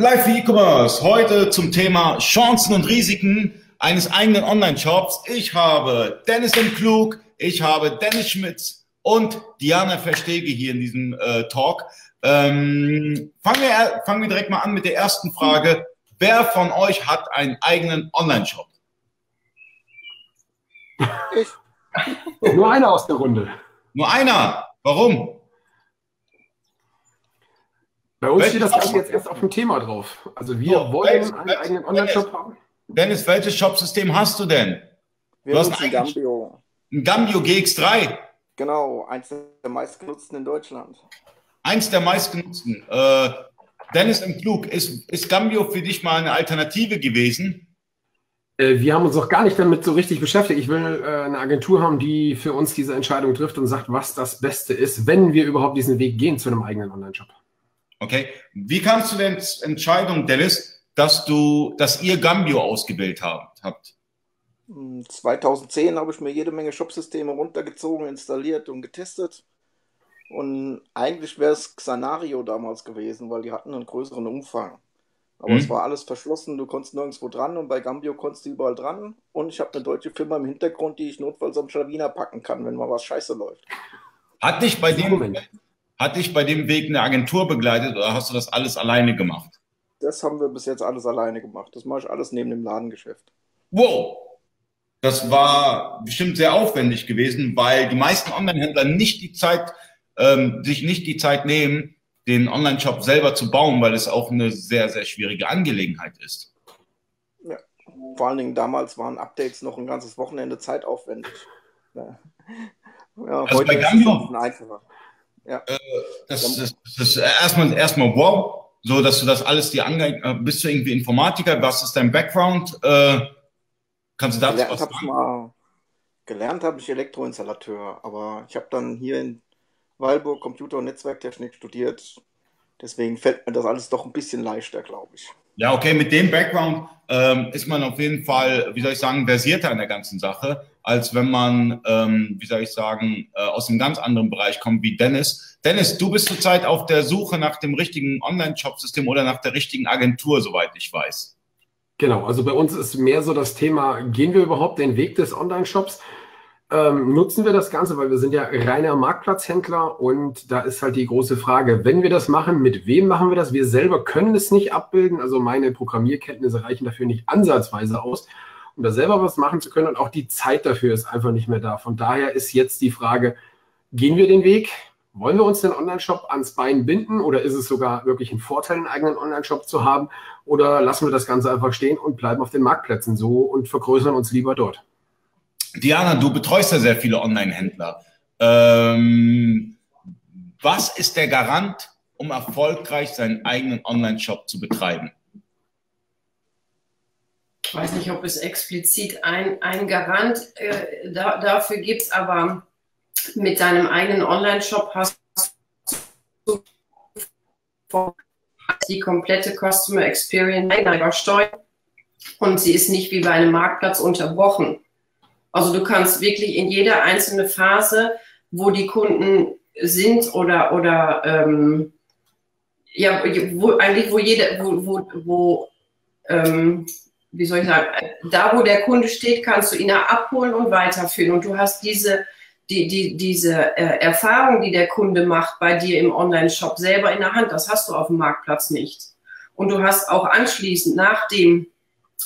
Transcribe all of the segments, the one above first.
Live E-Commerce. Heute zum Thema Chancen und Risiken eines eigenen Online-Shops. Ich habe Dennis M. Klug, ich habe Dennis Schmitz und Diana Verstege hier in diesem äh, Talk. Ähm, fangen, wir, fangen wir direkt mal an mit der ersten Frage. Wer von euch hat einen eigenen Online-Shop? Ich. Nur einer aus der Runde. Nur einer. Warum? Bei uns welches steht das Ganze jetzt erst auf dem Thema drauf. Also wir oh, wollen welches, einen eigenen Online-Shop haben. Dennis, welches Shopsystem hast du denn? Wir du hast ein Gambio. Ein Gambio GX3? Genau, eins der meistgenutzten in Deutschland. Eins der meistgenutzten. Äh, Dennis im Klug, ist, ist Gambio für dich mal eine Alternative gewesen? Äh, wir haben uns noch gar nicht damit so richtig beschäftigt. Ich will äh, eine Agentur haben, die für uns diese Entscheidung trifft und sagt, was das Beste ist, wenn wir überhaupt diesen Weg gehen zu einem eigenen Online-Shop. Okay. Wie kamst du denn zur Entscheidung, Dennis, dass du, dass ihr Gambio ausgebildet habt? 2010 hm, habe ich mir jede Menge Shopsysteme runtergezogen, installiert und getestet. Und eigentlich wäre es Xanario damals gewesen, weil die hatten einen größeren Umfang. Aber mhm. es war alles verschlossen, du konntest nirgendwo dran und bei Gambio konntest du überall dran. Und ich habe eine deutsche Firma im Hintergrund, die ich notfalls am Schlawiner packen kann, wenn mal was scheiße läuft. Hat dich bei dem, Moment. Hat dich bei dem Weg eine Agentur begleitet oder hast du das alles alleine gemacht? Das haben wir bis jetzt alles alleine gemacht. Das mache ich alles neben dem Ladengeschäft. Wow! Das war bestimmt sehr aufwendig gewesen, weil die meisten Online-Händler nicht die Zeit, ähm, sich nicht die Zeit nehmen, den Online-Shop selber zu bauen, weil es auch eine sehr, sehr schwierige Angelegenheit ist. Ja, vor allen Dingen damals waren Updates noch ein ganzes Wochenende zeitaufwendig. Ja. Ja, also heute bei Gambio, ist es einfacher. Ja. Äh, das, das, das, ist erstmal, erstmal wow, so dass du das alles dir angeeignet äh, Bist du irgendwie Informatiker? Was ist dein Background? Äh, kannst du dazu gelernt was sagen? Mal, gelernt habe ich Elektroinstallateur, aber ich habe dann hier in Weilburg Computer- und Netzwerktechnik studiert. Deswegen fällt mir das alles doch ein bisschen leichter, glaube ich. Ja, okay, mit dem Background ähm, ist man auf jeden Fall, wie soll ich sagen, versierter in der ganzen Sache, als wenn man, ähm, wie soll ich sagen, äh, aus einem ganz anderen Bereich kommt wie Dennis. Dennis, du bist zurzeit auf der Suche nach dem richtigen Online-Shop-System oder nach der richtigen Agentur, soweit ich weiß. Genau, also bei uns ist mehr so das Thema, gehen wir überhaupt den Weg des Online-Shops? ähm, nutzen wir das Ganze, weil wir sind ja reiner Marktplatzhändler und da ist halt die große Frage, wenn wir das machen, mit wem machen wir das? Wir selber können es nicht abbilden, also meine Programmierkenntnisse reichen dafür nicht ansatzweise aus, um da selber was machen zu können und auch die Zeit dafür ist einfach nicht mehr da. Von daher ist jetzt die Frage, gehen wir den Weg? Wollen wir uns den Online-Shop ans Bein binden oder ist es sogar wirklich ein Vorteil, einen eigenen Online-Shop zu haben? Oder lassen wir das Ganze einfach stehen und bleiben auf den Marktplätzen so und vergrößern uns lieber dort? Diana, du betreust ja sehr viele Online-Händler. Ähm, was ist der Garant, um erfolgreich seinen eigenen Online-Shop zu betreiben? Ich weiß nicht, ob es explizit ein, ein Garant äh, da, dafür gibt, aber mit deinem eigenen Online-Shop hast du die komplette Customer Experience übersteuert und sie ist nicht wie bei einem Marktplatz unterbrochen. Also du kannst wirklich in jeder einzelne Phase, wo die Kunden sind oder oder ähm, ja, wo eigentlich wo jeder, wo, wo, wo ähm, wie soll ich sagen, da wo der Kunde steht, kannst du ihn abholen und weiterführen. Und du hast diese, die, die, diese äh, Erfahrung, die der Kunde macht bei dir im Online-Shop selber in der Hand. Das hast du auf dem Marktplatz nicht. Und du hast auch anschließend, nachdem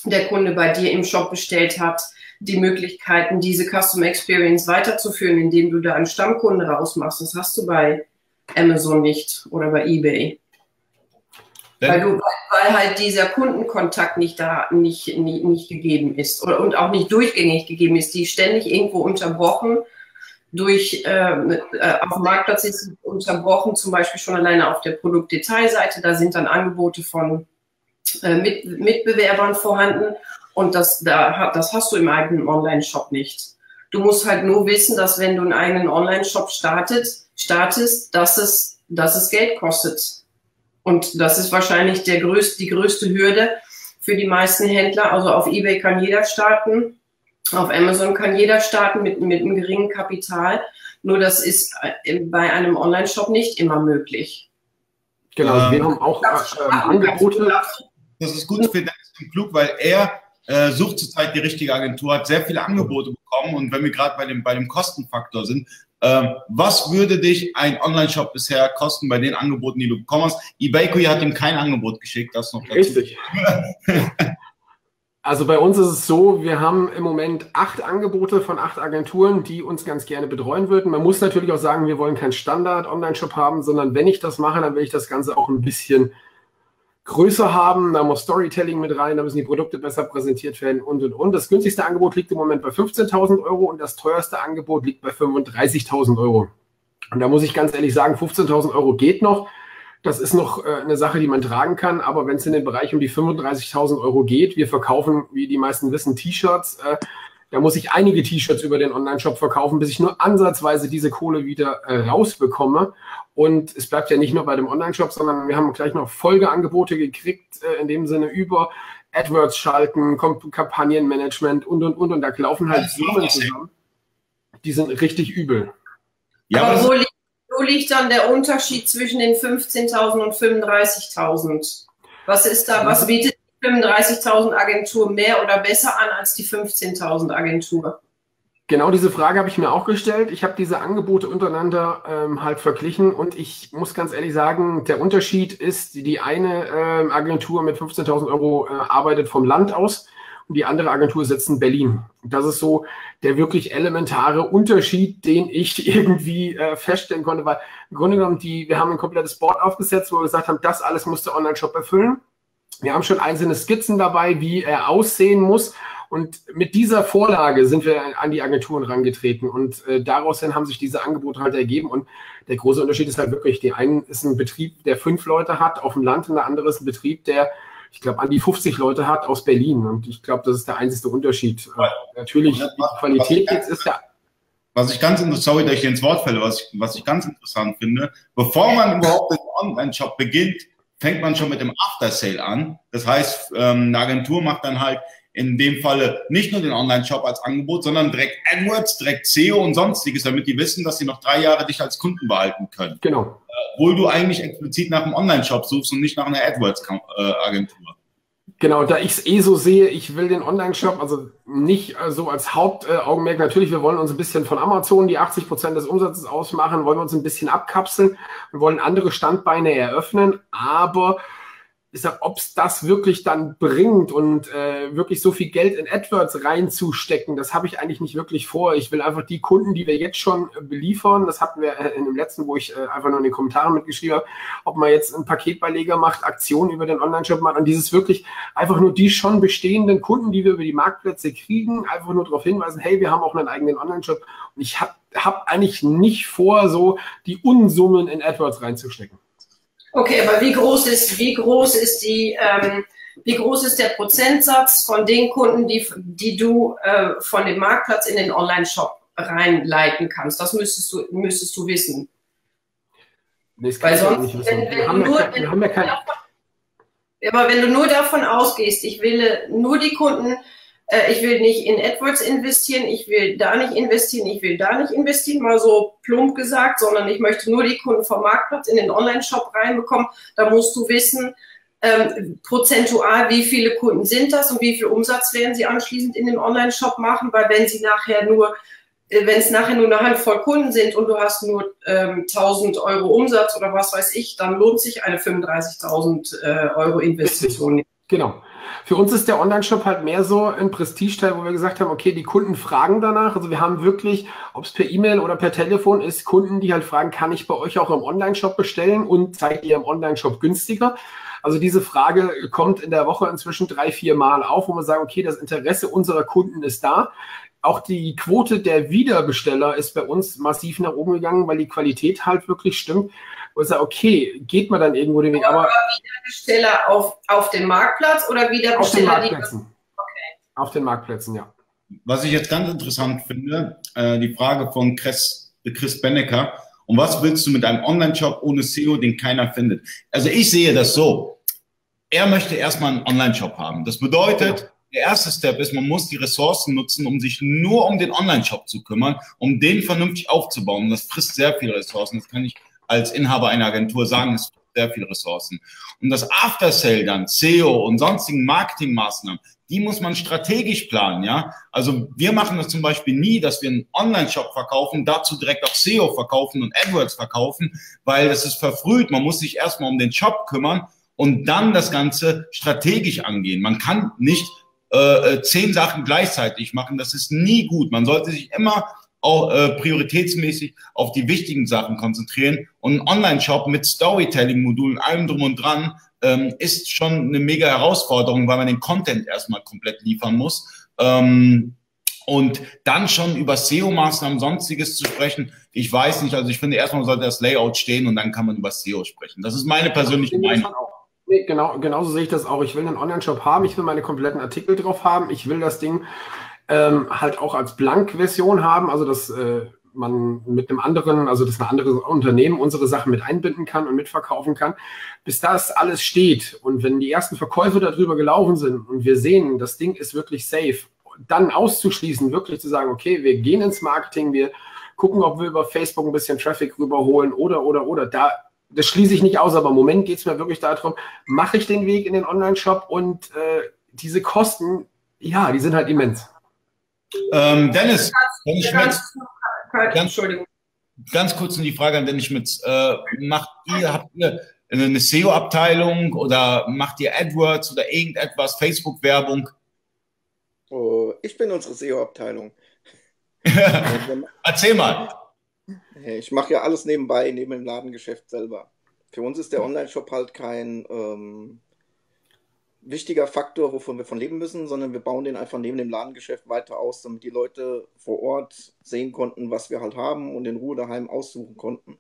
der Kunde bei dir im Shop bestellt hat, die Möglichkeiten, diese Customer Experience weiterzuführen, indem du da einen Stammkunde rausmachst. Das hast du bei Amazon nicht oder bei eBay. Weil, du, weil halt dieser Kundenkontakt nicht da nicht, nicht, nicht gegeben ist und auch nicht durchgängig gegeben ist, die ständig irgendwo unterbrochen durch ähm, äh, auf dem Marktplatz ist unterbrochen, zum Beispiel schon alleine auf der Produktdetailseite, da sind dann Angebote von äh, Mit, Mitbewerbern vorhanden und das, da, das hast du im eigenen Online-Shop nicht. Du musst halt nur wissen, dass wenn du einen eigenen Online-Shop startet, startest, dass es, dass es Geld kostet. Und das ist wahrscheinlich der größte, die größte Hürde für die meisten Händler. Also auf eBay kann jeder starten. Auf Amazon kann jeder starten mit, mit einem geringen Kapital. Nur das ist äh, bei einem Online-Shop nicht immer möglich. Genau, ähm, wir haben auch äh, Angebote. Das ist gut für Dennis Klug, weil er äh, sucht zurzeit die richtige Agentur, hat sehr viele Angebote bekommen und wenn wir gerade bei dem, bei dem Kostenfaktor sind, was würde dich ein Online-Shop bisher kosten bei den Angeboten, die du bekommen hast? eBayQuy hat ihm kein Angebot geschickt, das noch dazu. Richtig. Also bei uns ist es so, wir haben im Moment acht Angebote von acht Agenturen, die uns ganz gerne betreuen würden. Man muss natürlich auch sagen, wir wollen keinen Standard-Online-Shop haben, sondern wenn ich das mache, dann will ich das Ganze auch ein bisschen größer haben, da muss Storytelling mit rein, da müssen die Produkte besser präsentiert werden und und und. Das günstigste Angebot liegt im Moment bei 15.000 Euro und das teuerste Angebot liegt bei 35.000 Euro. Und da muss ich ganz ehrlich sagen, 15.000 Euro geht noch. Das ist noch äh, eine Sache, die man tragen kann, aber wenn es in den Bereich um die 35.000 Euro geht, wir verkaufen, wie die meisten wissen, T-Shirts, äh, da muss ich einige T-Shirts über den Online-Shop verkaufen, bis ich nur ansatzweise diese Kohle wieder äh, rausbekomme. Und es bleibt ja nicht nur bei dem Online-Shop, sondern wir haben gleich noch Folgeangebote gekriegt, äh, in dem Sinne über AdWords schalten, Kampagnenmanagement und, und, und. Und da laufen halt Summen zusammen. Die sind richtig übel. Ja, aber wo liegt, wo liegt dann der Unterschied zwischen den 15.000 und 35.000? Was ist da, was bietet die 35.000 Agentur mehr oder besser an als die 15.000 Agentur? Genau diese Frage habe ich mir auch gestellt. Ich habe diese Angebote untereinander ähm, halt verglichen und ich muss ganz ehrlich sagen, der Unterschied ist, die eine äh, Agentur mit 15.000 Euro äh, arbeitet vom Land aus und die andere Agentur sitzt in Berlin. Das ist so der wirklich elementare Unterschied, den ich irgendwie äh, feststellen konnte, weil im Grunde genommen, die, wir haben ein komplettes Board aufgesetzt, wo wir gesagt haben, das alles muss der Online-Shop erfüllen. Wir haben schon einzelne Skizzen dabei, wie er aussehen muss. Und mit dieser Vorlage sind wir an die Agenturen rangetreten und äh, daraus hin haben sich diese Angebote halt ergeben. Und der große Unterschied ist halt wirklich, die einen ist ein Betrieb, der fünf Leute hat auf dem Land und der andere ist ein Betrieb, der, ich glaube, an die 50 Leute hat aus Berlin. Und ich glaube, das ist der einzige Unterschied. Äh, natürlich, die Qualität jetzt ist ja. Was ich ganz interessant, sorry, dass ich ins Wort fälle, was ich, was ich ganz interessant finde, bevor man überhaupt den Online-Shop beginnt, fängt man schon mit dem After-Sale an. Das heißt, ähm, eine Agentur macht dann halt in dem Falle nicht nur den Online-Shop als Angebot, sondern direkt AdWords, direkt SEO und sonstiges, damit die wissen, dass sie noch drei Jahre dich als Kunden behalten können. Genau. Obwohl du eigentlich explizit nach einem Online-Shop suchst und nicht nach einer AdWords-Agentur. Genau, da ich es eh so sehe, ich will den Online-Shop, also nicht äh, so als Hauptaugenmerk, natürlich, wir wollen uns ein bisschen von Amazon, die 80 Prozent des Umsatzes ausmachen, wollen wir uns ein bisschen abkapseln, wir wollen andere Standbeine eröffnen, aber ich sag, ob es das wirklich dann bringt und äh, wirklich so viel Geld in AdWords reinzustecken, das habe ich eigentlich nicht wirklich vor. Ich will einfach die Kunden, die wir jetzt schon äh, beliefern, das hatten wir äh, in dem letzten, wo ich äh, einfach nur in den Kommentaren mitgeschrieben habe, ob man jetzt einen Paketbeileger macht, Aktionen über den Online-Shop macht und dieses wirklich einfach nur die schon bestehenden Kunden, die wir über die Marktplätze kriegen, einfach nur darauf hinweisen, hey, wir haben auch einen eigenen Online-Shop und ich habe hab eigentlich nicht vor, so die Unsummen in AdWords reinzustecken. Okay, aber wie groß ist, wie groß ist die, ähm, wie groß ist der Prozentsatz von den Kunden, die, die du äh, von dem Marktplatz in den Online-Shop reinleiten kannst? Das müsstest du, müsstest du wissen. Nee, das Weil sonst, wenn, wenn wir, haben nur, ja, wir haben ja kein... Aber wenn du nur davon ausgehst, ich will nur die Kunden äh, ich will nicht in AdWords investieren, ich will da nicht investieren, ich will da nicht investieren, mal so plump gesagt, sondern ich möchte nur die Kunden vom Marktplatz in den Online-Shop reinbekommen. Da musst du wissen, ähm, prozentual, wie viele Kunden sind das und wie viel Umsatz werden sie anschließend in den Online-Shop machen, weil wenn sie nachher nur äh, wenn es nachher nur eine Handvoll Kunden sind und du hast nur ähm, 1000 Euro Umsatz oder was weiß ich, dann lohnt sich eine 35.000 äh, Euro Investition nicht. Genau. Für uns ist der Online-Shop halt mehr so ein Prestige-Teil, wo wir gesagt haben, okay, die Kunden fragen danach. Also wir haben wirklich, ob es per E-Mail oder per Telefon ist, Kunden, die halt fragen, kann ich bei euch auch im Online-Shop bestellen und zeigt ihr im Online-Shop günstiger? Also diese Frage kommt in der Woche inzwischen drei, vier Mal auf, wo wir sagen, okay, das Interesse unserer Kunden ist da. Auch die Quote der Wiederbesteller ist bei uns massiv nach oben gegangen, weil die Qualität halt wirklich stimmt wo ich sage, okay, geht man dann irgendwo den Weg. Aber, aber Wiederbesteller auf, auf dem Marktplatz oder Wiederbesteller? Auf den Marktplätzen. Okay. Auf den Marktplätzen, ja. Was ich jetzt ganz interessant finde, äh, die Frage von Chris, Chris Bennecker. Und was willst du mit einem Online-Shop ohne SEO, den keiner findet? Also ich sehe das so. Er möchte erstmal einen Online-Shop haben. Das bedeutet, der erste Step ist, man muss die Ressourcen nutzen, um sich nur um den Online-Shop zu kümmern, um den vernünftig aufzubauen. Und das frisst sehr viele Ressourcen. Das kann ich als Inhaber einer Agentur sagen, es sehr viele Ressourcen. Und das After Sale dann, SEO und sonstigen Marketingmaßnahmen, die muss man strategisch planen, ja. Also wir machen das zum Beispiel nie, dass wir einen Online-Shop verkaufen, dazu direkt auch SEO verkaufen und AdWords verkaufen, weil das ist verfrüht. Man muss sich erstmal um den Shop kümmern und dann das Ganze strategisch angehen. Man kann nicht äh, äh, zehn Sachen gleichzeitig machen. Das ist nie gut. Man sollte sich immer auch äh, prioritätsmäßig auf die wichtigen Sachen konzentrieren. Und ein Online-Shop mit Storytelling-Modulen, allem drum und dran, ähm, ist schon eine mega Herausforderung, weil man den Content erstmal komplett liefern muss. Ähm, und dann schon über SEO-Maßnahmen, sonstiges zu sprechen, ich weiß nicht, also ich finde erstmal sollte das Layout stehen und dann kann man über SEO sprechen. Das ist meine persönliche Meinung. Nee, genau, genauso sehe ich das auch. Ich will einen Online-Shop haben, ich will meine kompletten Artikel drauf haben, ich will das Ding ähm, halt auch als Blank-Version haben, also dass äh, man mit einem anderen, also dass ein anderes Unternehmen unsere Sachen mit einbinden kann und mitverkaufen kann. Bis das alles steht und wenn die ersten Verkäufe darüber gelaufen sind und wir sehen, das Ding ist wirklich safe, dann auszuschließen, wirklich zu sagen, okay, wir gehen ins Marketing, wir gucken, ob wir über Facebook ein bisschen Traffic rüberholen oder, oder, oder. Da, das schließe ich nicht aus, aber im Moment geht es mir wirklich darum, mache ich den Weg in den Online-Shop und äh, diese Kosten, ja, die sind halt immens. Ähm, Dennis, Dennis Schmitz, ganz, Entschuldigung. Ganz kurz die Frage an Dennis Schmitz. Äh, macht ihr, habt ihr eine SEO-Abteilung oder macht ihr AdWords oder irgendetwas, Facebook-Werbung? Oh, ich bin unsere SEO-Abteilung. Erzähl mal. Ich mache ja alles nebenbei, neben dem Ladengeschäft selber. Für uns ist der Online-Shop halt kein ähm, wichtiger Faktor, wovon wir von leben müssen, sondern wir bauen den einfach neben dem Ladengeschäft weiter aus, damit die Leute vor Ort sehen konnten, was wir halt haben und in Ruhe daheim aussuchen konnten.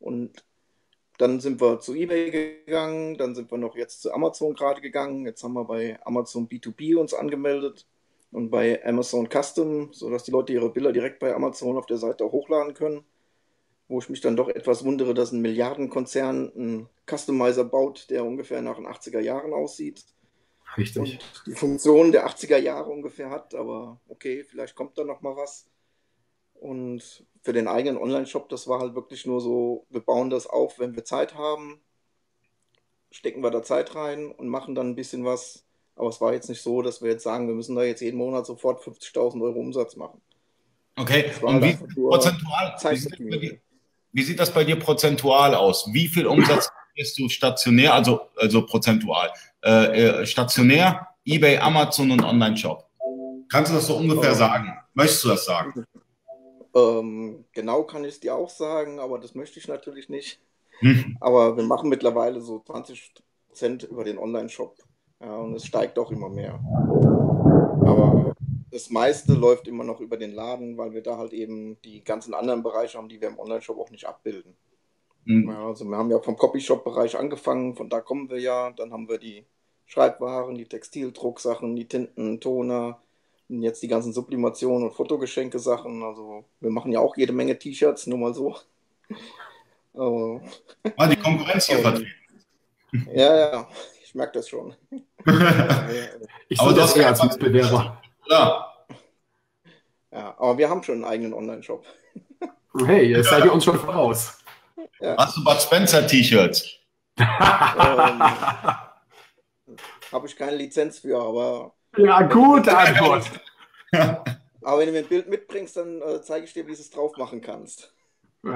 Und dann sind wir zu eBay gegangen, dann sind wir noch jetzt zu Amazon gerade gegangen. Jetzt haben wir bei Amazon B2B uns angemeldet und bei Amazon Custom, sodass die Leute ihre Bilder direkt bei Amazon auf der Seite hochladen können. Wo ich mich dann doch etwas wundere, dass ein Milliardenkonzern einen Customizer baut, der ungefähr nach den 80er Jahren aussieht. Richtig. Und die Funktion der 80er Jahre ungefähr hat, aber okay, vielleicht kommt da noch mal was. Und für den eigenen Online-Shop, das war halt wirklich nur so, wir bauen das auf, wenn wir Zeit haben, stecken wir da Zeit rein und machen dann ein bisschen was. Aber es war jetzt nicht so, dass wir jetzt sagen, wir müssen da jetzt jeden Monat sofort 50.000 Euro Umsatz machen. Okay, und wie prozentual, wie sieht, dir, wie sieht, das bei dir prozentual aus? Wie viel Umsatz bist du stationär, also, also prozentual? Äh, äh, stationär, eBay, Amazon und Online-Shop. Kannst du das so ungefähr ähm, sagen? Möchtest du das sagen? Ähm, genau kann ich es dir auch sagen, aber das möchte ich natürlich nicht. Hm. Aber wir machen mittlerweile so 20 Prozent über den Online-Shop. Ja, und es steigt auch immer mehr. Aber das meiste läuft immer noch über den Laden, weil wir da halt eben die ganzen anderen Bereiche haben, die wir im Online-Shop auch nicht abbilden. Mhm. Ja, also wir haben ja vom Copyshop-Bereich angefangen, von da kommen wir ja. Dann haben wir die Schreibwaren, die Textildrucksachen, die Tinten, Toner, und jetzt die ganzen Sublimationen und Fotogeschenke-Sachen. Also wir machen ja auch jede Menge T-Shirts, nur mal so. Aber, ah, die Konkurrenz hier vertreten. Ja, ja, ich merke das schon. ich sehe das eher als Mitbewerber. Ja. ja, aber wir haben schon einen eigenen Online-Shop. Hey, jetzt seid ihr uns schon voraus. Ja. Hast du Bud Spencer T-Shirts? ähm, habe ich keine Lizenz für, aber. Ja, gute Antwort. aber wenn du mir ein Bild mitbringst, dann äh, zeige ich dir, wie du es drauf machen kannst.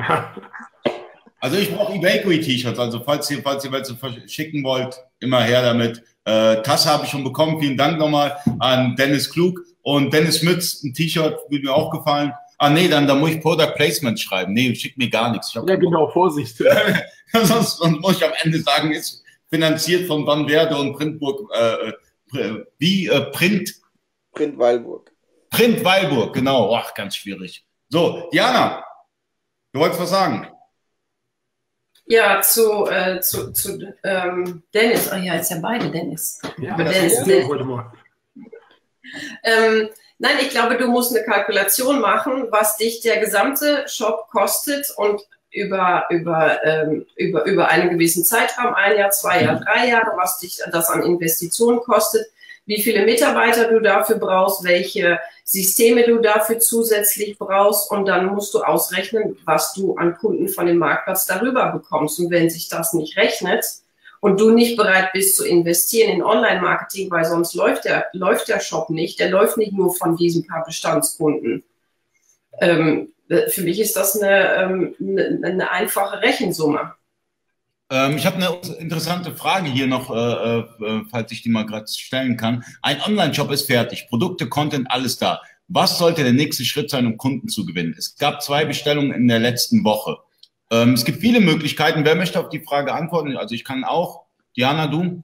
Also ich brauche eBakery-T-Shirts, also falls ihr, falls ihr welche verschicken wollt, immer her damit. Äh, Tasse habe ich schon bekommen. Vielen Dank nochmal an Dennis Klug und Dennis Mütz. Ein T-Shirt würde mir auch gefallen. Ah nee, dann, dann muss ich Product Placement schreiben. Nee, schick mir gar nichts. ja, genau, Vorsicht. sonst, sonst muss ich am Ende sagen, ist finanziert von Van Werde und Printburg, äh, äh, wie äh, Print? Print Weilburg. Print Weilburg, genau. Ach, ganz schwierig. So, Diana, du wolltest was sagen? Ja, zu, äh, zu, zu ähm, Dennis. Oh ja, jetzt ja beide Dennis. Ja, Aber Dennis, Dennis. Ähm, nein, ich glaube, du musst eine Kalkulation machen, was dich der gesamte Shop kostet und über, über, ähm, über, über einen gewissen Zeitraum, ein Jahr, zwei Jahre, drei Jahre, was dich das an Investitionen kostet, wie viele Mitarbeiter du dafür brauchst, welche Systeme du dafür zusätzlich brauchst und dann musst du ausrechnen, was du an Kunden von dem Marktplatz darüber bekommst. Und wenn sich das nicht rechnet und du nicht bereit bist zu investieren in Online-Marketing, weil sonst läuft der, läuft der Shop nicht, der läuft nicht nur von diesen paar Bestandskunden. Ähm, für mich ist das eine, ähm, eine, eine einfache Rechensumme. Ähm, ich habe eine interessante Frage hier noch, äh, äh, falls ich die mal gerade stellen kann. Ein Online-Shop ist fertig, Produkte, Content, alles da. Was sollte der nächste Schritt sein, um Kunden zu gewinnen? Es gab zwei Bestellungen in der letzten Woche. Ähm, es gibt viele Möglichkeiten. Wer möchte auf die Frage antworten? Also ich kann auch. Diana, du?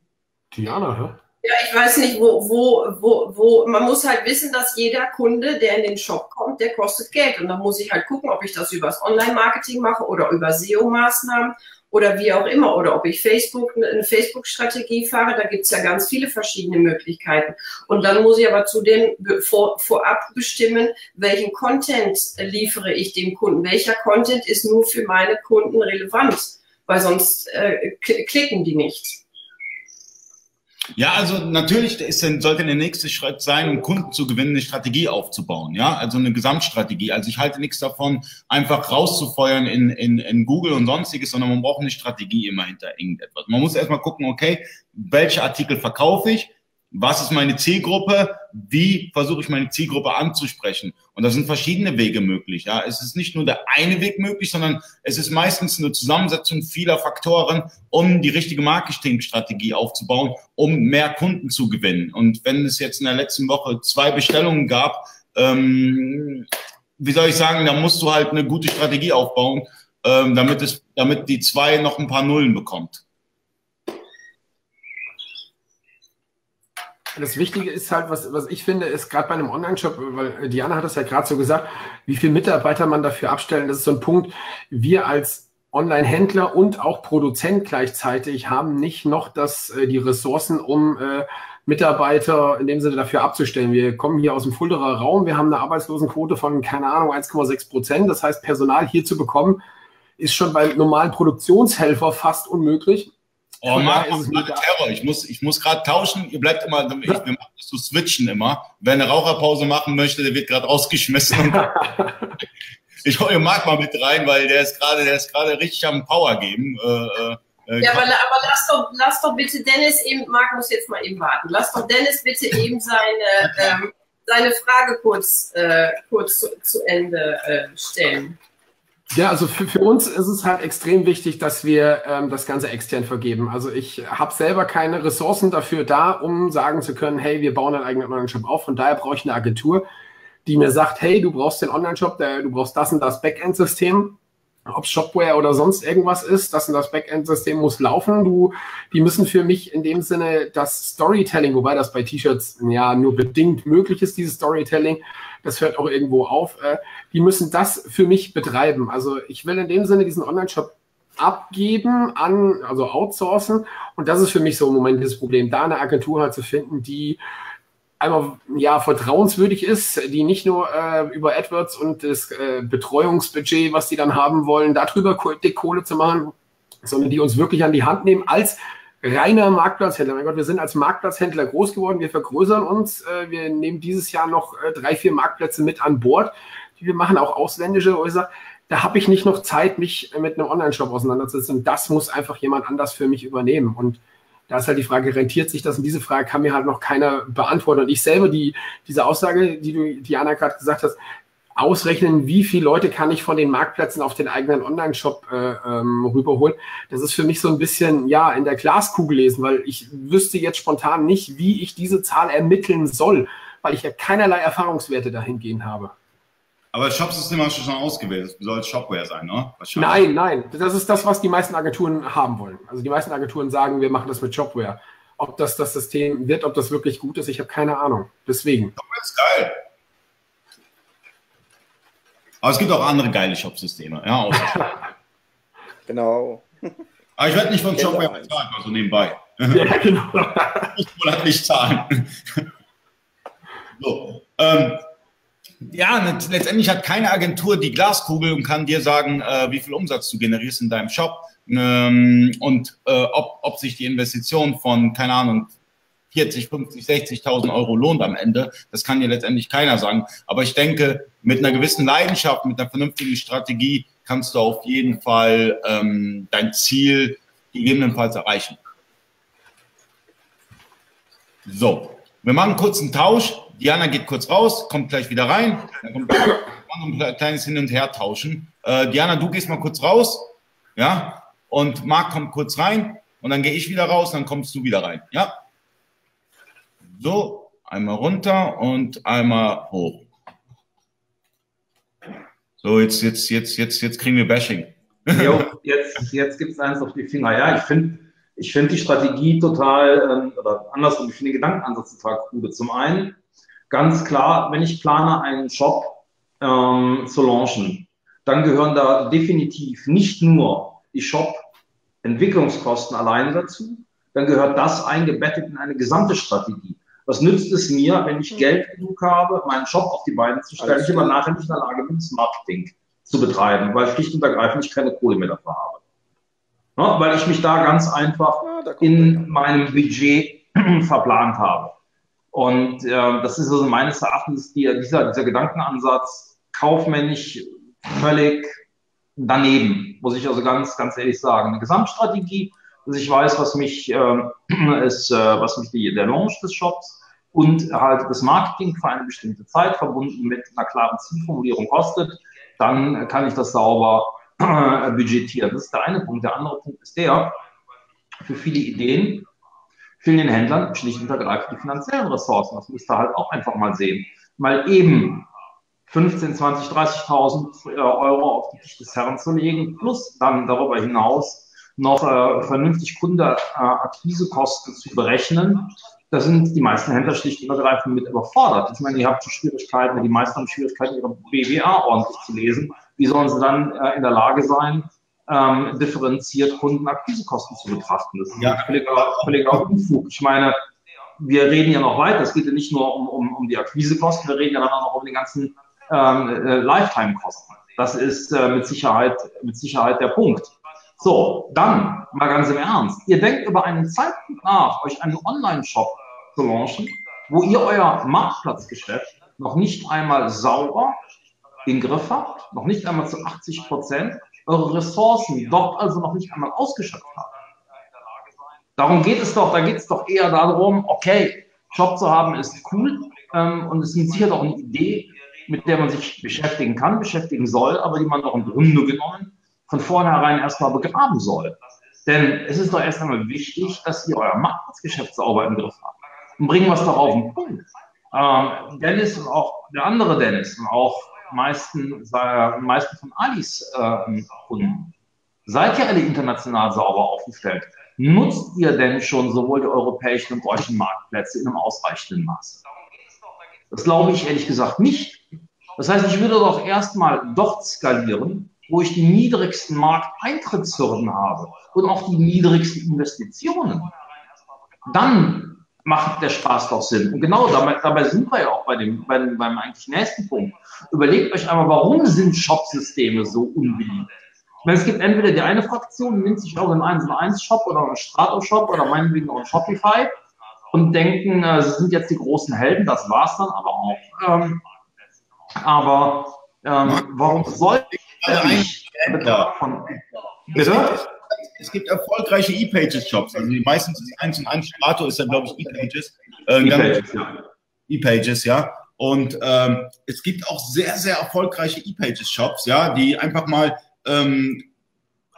Diana, hä? Ja, ich weiß nicht, wo, wo, wo, wo, man muss halt wissen, dass jeder Kunde, der in den Shop kommt, der kostet Geld. Und dann muss ich halt gucken, ob ich das übers Online-Marketing mache oder über SEO-Maßnahmen oder wie auch immer, oder ob ich Facebook, eine Facebook-Strategie fahre, da gibt es ja ganz viele verschiedene Möglichkeiten. Und dann muss ich aber zudem vor, vorab bestimmen, welchen Content liefere ich dem Kunden, welcher Content ist nur für meine Kunden relevant, weil sonst äh, klicken die nicht. Ja, also natürlich ist, sollte der nächste Schritt sein, um Kunden zu gewinnen, eine Strategie aufzubauen. Ja, also eine Gesamtstrategie. Also ich halte nichts davon, einfach rauszufeuern in, in, in Google und sonstiges, sondern man braucht eine Strategie immer hinter irgendetwas. Man muss erstmal gucken, okay, welche Artikel verkaufe ich? Was ist meine Zielgruppe? Wie versuche ich meine Zielgruppe anzusprechen? Und da sind verschiedene Wege möglich. Ja, es ist nicht nur der eine Weg möglich, sondern es ist meistens eine Zusammensetzung vieler Faktoren, um die richtige Marketingstrategie aufzubauen, um mehr Kunden zu gewinnen. Und wenn es jetzt in der letzten Woche zwei Bestellungen gab, ähm, wie soll ich sagen, da musst du halt eine gute Strategie aufbauen, ähm, damit es, damit die zwei noch ein paar Nullen bekommt. Das Wichtige ist halt, was, was ich finde, ist gerade bei einem Online-Shop, weil Diana hat das ja gerade so gesagt, wie viele Mitarbeiter man dafür abstellen, das ist so ein Punkt. Wir als Online-Händler und auch Produzent gleichzeitig haben nicht noch das, äh, die Ressourcen, um äh, Mitarbeiter in dem Sinne dafür abzustellen. Wir kommen hier aus dem Fulderer Raum, wir haben eine Arbeitslosenquote von, keine Ahnung, 1,6 Prozent. Das heißt, Personal hier zu bekommen, ist schon bei normalen Produktionshelfer fast unmöglich. Oh, Marc, ist gerade Terror. Ich muss, ich muss gerade tauschen. Ihr bleibt immer, ich, wir machen das so switchen immer. Wer eine Raucherpause machen möchte, der wird gerade rausgeschmissen. ich hole Marc mal mit rein, weil der ist gerade, der ist gerade richtig am Power geben. Äh, äh, äh ja, aber, aber lass, doch, lass doch bitte Dennis eben, Marc muss jetzt mal eben warten. Lass doch Dennis bitte eben seine, ähm, seine Frage kurz, äh, kurz zu, zu Ende äh, stellen. Ja, also für, für uns ist es halt extrem wichtig, dass wir ähm, das Ganze extern vergeben. Also ich habe selber keine Ressourcen dafür da, um sagen zu können, hey, wir bauen einen eigenen Online-Shop auf. Von daher brauche ich eine Agentur, die mir sagt, hey, du brauchst den Online-Shop, du brauchst das und das Backend-System ob Shopware oder sonst irgendwas ist, das und das Backend-System muss laufen. Du, die müssen für mich in dem Sinne das Storytelling, wobei das bei T-Shirts ja nur bedingt möglich ist, dieses Storytelling, das hört auch irgendwo auf. Äh, die müssen das für mich betreiben. Also ich will in dem Sinne diesen Online-Shop abgeben an, also outsourcen. Und das ist für mich so im Moment das Problem, da eine Agentur halt zu finden, die einmal ja vertrauenswürdig ist, die nicht nur äh, über AdWords und das äh, Betreuungsbudget, was die dann haben wollen, darüber dick Kohle zu machen, sondern die uns wirklich an die Hand nehmen als reiner Marktplatzhändler. Mein Gott, wir sind als Marktplatzhändler groß geworden, wir vergrößern uns, äh, wir nehmen dieses Jahr noch äh, drei, vier Marktplätze mit an Bord. Wir machen auch ausländische Häuser. Da habe ich nicht noch Zeit, mich mit einem Online-Shop auseinanderzusetzen. Das muss einfach jemand anders für mich übernehmen. Und da ist halt die Frage, rentiert sich das? Und diese Frage kann mir halt noch keiner beantworten. Und ich selber, die, diese Aussage, die du, Diana, gerade gesagt hast, ausrechnen, wie viele Leute kann ich von den Marktplätzen auf den eigenen Online-Shop äh, ähm, rüberholen. Das ist für mich so ein bisschen, ja, in der Glaskugel lesen, weil ich wüsste jetzt spontan nicht, wie ich diese Zahl ermitteln soll, weil ich ja keinerlei Erfahrungswerte dahingehend habe. Aber das Shopsystem hast du schon ausgewählt. Das soll Shopware sein, ne? Nein, nein. Das ist das, was die meisten Agenturen haben wollen. Also die meisten Agenturen sagen, wir machen das mit Shopware. Ob das das System wird, ob das wirklich gut ist, ich habe keine Ahnung. Deswegen. Shopware ist geil. Aber es gibt auch andere geile Shopsysteme. Ja, genau. Aber ich werde nicht von Shopware bezahlt, also nebenbei. Ja, genau. ich halt nicht zahlen. so. Ähm, ja, letztendlich hat keine Agentur die Glaskugel und kann dir sagen, äh, wie viel Umsatz du generierst in deinem Shop ähm, und äh, ob, ob sich die Investition von, keine Ahnung, 40, 50, 60.000 Euro lohnt am Ende. Das kann dir letztendlich keiner sagen. Aber ich denke, mit einer gewissen Leidenschaft, mit einer vernünftigen Strategie kannst du auf jeden Fall ähm, dein Ziel gegebenenfalls erreichen. So, wir machen einen Tausch. Diana geht kurz raus, kommt gleich wieder rein. Dann kommt ein kleines Hin- und Her tauschen. Äh, Diana, du gehst mal kurz raus. Ja, und Marc kommt kurz rein und dann gehe ich wieder raus, dann kommst du wieder rein. Ja. So, einmal runter und einmal hoch. So, jetzt, jetzt, jetzt, jetzt, jetzt kriegen wir Bashing. Jo, jetzt, jetzt gibt es eins auf die Finger. Ja, ich finde ich finde die Strategie total, ähm, oder andersrum, ich finde den Gedankenansatz total gut. Zum einen, ganz klar, wenn ich plane, einen Shop ähm, zu launchen, dann gehören da definitiv nicht nur die Shop-Entwicklungskosten allein dazu, dann gehört das eingebettet in eine gesamte Strategie. Was nützt es mir, wenn ich Geld genug habe, meinen Shop auf die Beine zu stellen, ich aber nachher nicht in der Lage bin, das Marketing zu betreiben, weil schlicht und ergreifend ich keine Kohle mehr dafür habe. Ja, weil ich mich da ganz einfach ja, in meinem Budget verplant habe. Und äh, das ist also meines Erachtens die, dieser, dieser Gedankenansatz kaufmännisch völlig daneben, muss ich also ganz, ganz ehrlich sagen. Eine Gesamtstrategie, dass ich weiß, was mich, äh, ist, äh, was mich die, der Launch des Shops und halt das Marketing für eine bestimmte Zeit verbunden mit einer klaren Zielformulierung kostet, dann kann ich das sauber äh, budgetieren. Das ist der eine Punkt. Der andere Punkt ist der, für viele Ideen fehlen den Händlern schlicht und ergreifend die finanziellen Ressourcen. Das müsst ihr halt auch einfach mal sehen. Mal eben 15, 20, 30.000 Euro auf die Tisch des Herrn zu legen, plus dann darüber hinaus noch äh, vernünftig Kundenakquisekosten äh, zu berechnen. Da sind die meisten Händler schlicht und ergreifend mit überfordert. Ich meine, ihr habt Schwierigkeiten, die meisten haben Schwierigkeiten, ihre BWA ordentlich zu lesen. Wie sollen sie dann äh, in der Lage sein, ähm, differenziert Kundenakquisekosten zu betrachten? Das ist ja. völliger, völliger Unfug. Ich meine, wir reden ja noch weiter. Es geht ja nicht nur um, um, um die Akquisekosten, wir reden ja dann auch noch um die ganzen ähm, äh, Lifetime-Kosten. Das ist äh, mit, Sicherheit, mit Sicherheit der Punkt. So, dann mal ganz im Ernst. Ihr denkt über einen Zeitpunkt nach, euch einen Online-Shop zu launchen, wo ihr euer Marktplatzgeschäft noch nicht einmal sauber im Griff habt, noch nicht einmal zu 80 Prozent, eure Ressourcen dort also noch nicht einmal ausgeschöpft habt. Darum geht es doch, da geht es doch eher darum, okay, Job zu haben ist cool ähm, und es ist sicher doch eine Idee, mit der man sich beschäftigen kann, beschäftigen soll, aber die man doch im Grunde genommen von vornherein erstmal begraben soll. Denn es ist doch erst einmal wichtig, dass ihr euer Marktplatzgeschäft sauber im Griff habt. Und bringen wir es doch auf den Punkt. Ähm, Dennis und auch der andere Dennis und auch meisten, äh, meisten von Alis äh, Kunden, seid ihr alle international sauber aufgestellt? Nutzt ihr denn schon sowohl die europäischen und deutschen Marktplätze in einem ausreichenden Maße? Das glaube ich ehrlich gesagt nicht. Das heißt, ich würde doch erstmal dort skalieren, wo ich die niedrigsten Markteintrittshürden habe und auch die niedrigsten Investitionen. Dann macht der Spaß doch Sinn. Und genau dabei, dabei sind wir ja auch bei dem, bei beim eigentlich nächsten Punkt. Überlegt euch einmal, warum sind Shopsysteme so unbeliebt? Meine, es gibt entweder die eine Fraktion, die nimmt sich auch einen 1 1 Shop oder einen Strato-Shop oder meinetwegen auch einen Shopify und denken, äh, sie sind jetzt die großen Helden, das war's dann aber auch. Ähm, aber ähm, warum soll ich von, bitte? Es gibt erfolgreiche E-Pages-Shops. Also die meisten sind 1 und 1 Strato ist ja, glaube ich, E-Pages. Äh, E-Pages, ja. E-Pages, ja. Und ähm, es gibt auch sehr, sehr erfolgreiche E-Pages-Shops, ja, die einfach mal ähm,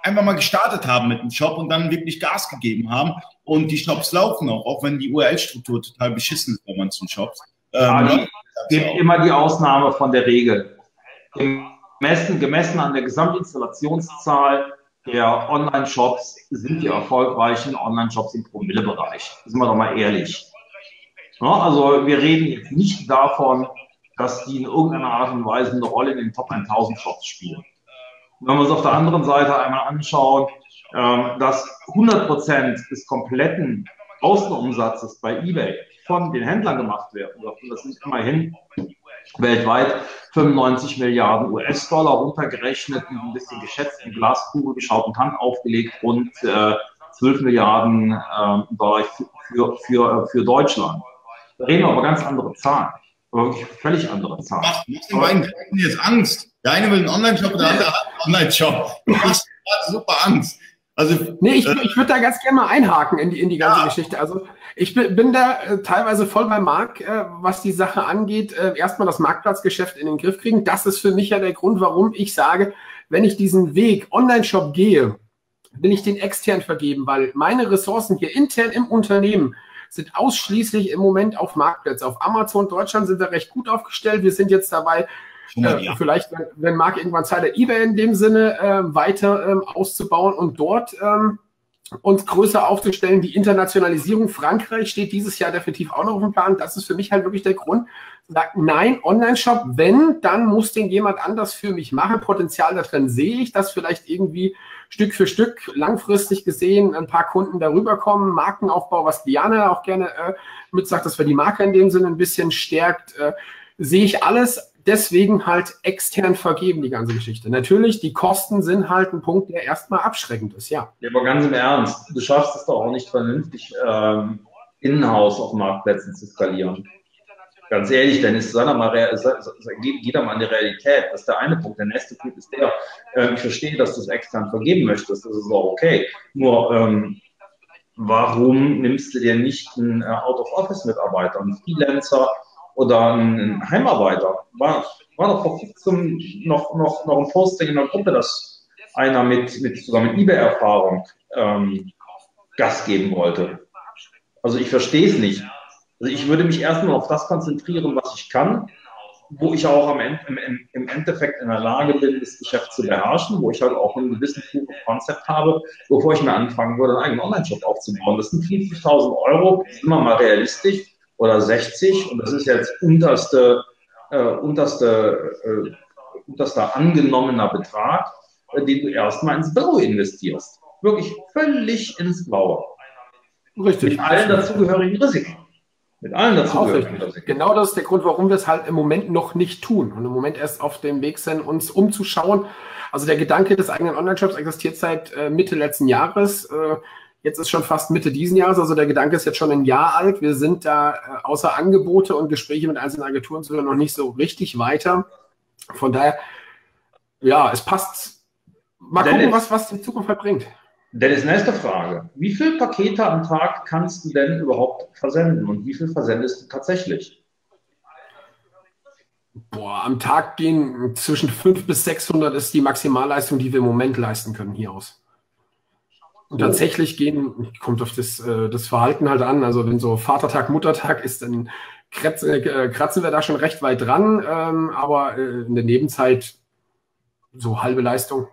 einfach mal gestartet haben mit dem Shop und dann wirklich Gas gegeben haben. Und die Shops laufen auch, auch wenn die URL-Struktur total beschissen ist bei manchen Shops. Ähm, gibt immer die Ausnahme von der Regel. Gemessen, gemessen an der Gesamtinstallationszahl der Online-Shops sind die erfolgreichen Online-Shops im Promille-Bereich. Sind wir doch mal ehrlich. Ja, also wir reden jetzt nicht davon, dass die in irgendeiner Art und Weise eine Rolle in den Top 1000 Shops spielen. Wenn wir uns auf der anderen Seite einmal anschauen, ähm, dass 100 Prozent des kompletten Außenumsatzes bei eBay von den Händlern gemacht werden, das sind immerhin weltweit 95 Milliarden US-Dollar runtergerechnet, ein bisschen geschätzt, in Glaskugel geschaut und Hand aufgelegt und äh, 12 Milliarden äh, Dollar für, für, für Deutschland. Da reden wir aber ganz andere Zahlen. Aber wirklich völlig andere Zahlen. Mach, mach den beiden jetzt Angst. Der eine will einen Online-Shop, der andere hat einen Online-Shop. Das hat super Angst. Also, nee, ich, äh, ich würde da ganz gerne mal einhaken in die, in die ganze ja. Geschichte. Also ich bin, da äh, teilweise voll bei Marc, äh, was die Sache angeht. Äh, erstmal das Marktplatzgeschäft in den Griff kriegen. Das ist für mich ja der Grund, warum ich sage, wenn ich diesen Weg Online-Shop gehe, will ich den extern vergeben, weil meine Ressourcen hier intern im Unternehmen sind ausschließlich im Moment auf Marktplätze. Auf Amazon Deutschland sind wir recht gut aufgestellt. Wir sind jetzt dabei, äh, ja. vielleicht, wenn, wenn Marc irgendwann Zeit hat, eBay in dem Sinne äh, weiter ähm, auszubauen und dort ähm, uns größer aufzustellen. Die Internationalisierung Frankreich steht dieses Jahr definitiv auch noch auf dem Plan. Das ist für mich halt wirklich der Grund. Sagt, nein, Online-Shop, wenn, dann muss den jemand anders für mich machen. Potenzial da drin sehe ich, dass vielleicht irgendwie Stück für Stück langfristig gesehen ein paar Kunden darüber kommen. Markenaufbau, was Diana auch gerne äh, mit sagt, dass wir die Marke in dem Sinne ein bisschen stärkt, äh, sehe ich alles deswegen halt extern vergeben, die ganze Geschichte. Natürlich, die Kosten sind halt ein Punkt, der erstmal abschreckend ist, ja. Ja, aber ganz im Ernst, du schaffst es doch auch nicht vernünftig, ähm, in-house auf Marktplätzen zu skalieren. Ganz ehrlich, Dennis, sei mal, geh, da mal an die Realität. Das ist der eine Punkt. Der nächste Punkt ist der, äh, ich verstehe, dass du es extern vergeben möchtest. Das ist auch okay. Nur, ähm, warum nimmst du dir nicht einen äh, Out-of-Office-Mitarbeiter, einen Freelancer, oder ein Heimarbeiter. War, war doch vor kurzem noch, noch, noch ein Posting in der Gruppe, dass einer mit, mit sogar mit eBay-Erfahrung ähm, Gas geben wollte. Also ich verstehe es nicht. Also ich würde mich erstmal auf das konzentrieren, was ich kann, wo ich auch am Ende, im, im, Endeffekt in der Lage bin, das Geschäft zu beherrschen, wo ich halt auch einen gewissen Proof of Concept habe, bevor ich mir anfangen würde, einen eigenen Online-Shop aufzubauen. Das sind 50.000 Euro, das ist immer mal realistisch oder 60 und das ist jetzt unterste, äh, unterste, äh, unterster angenommener Betrag, äh, den du erstmal ins Blaue investierst. Wirklich völlig ins Blaue. Richtig. Mit allen dazugehörigen Risiken. Mit allen dazugehörigen Risiken. Genau das ist der Grund, warum wir es halt im Moment noch nicht tun und im Moment erst auf dem Weg sind, uns umzuschauen. Also der Gedanke des eigenen Online-Shops existiert seit äh, Mitte letzten Jahres. Jetzt ist schon fast Mitte diesen Jahres, also der Gedanke ist jetzt schon ein Jahr alt. Wir sind da äh, außer Angebote und Gespräche mit einzelnen Agenturen sogar noch nicht so richtig weiter. Von daher, ja, es passt. Mal Dennis, gucken, was, was die Zukunft halt bringt. Dennis, nächste Frage. Wie viele Pakete am Tag kannst du denn überhaupt versenden und wie viel versendest du tatsächlich? Boah, am Tag gehen zwischen 500 bis 600 ist die Maximalleistung, die wir im Moment leisten können hier aus. Und tatsächlich gehen, kommt auf das, äh, das Verhalten halt an. Also wenn so Vatertag, Muttertag ist, dann kratzen, äh, kratzen wir da schon recht weit dran. Ähm, aber äh, in der Nebenzeit so halbe Leistung.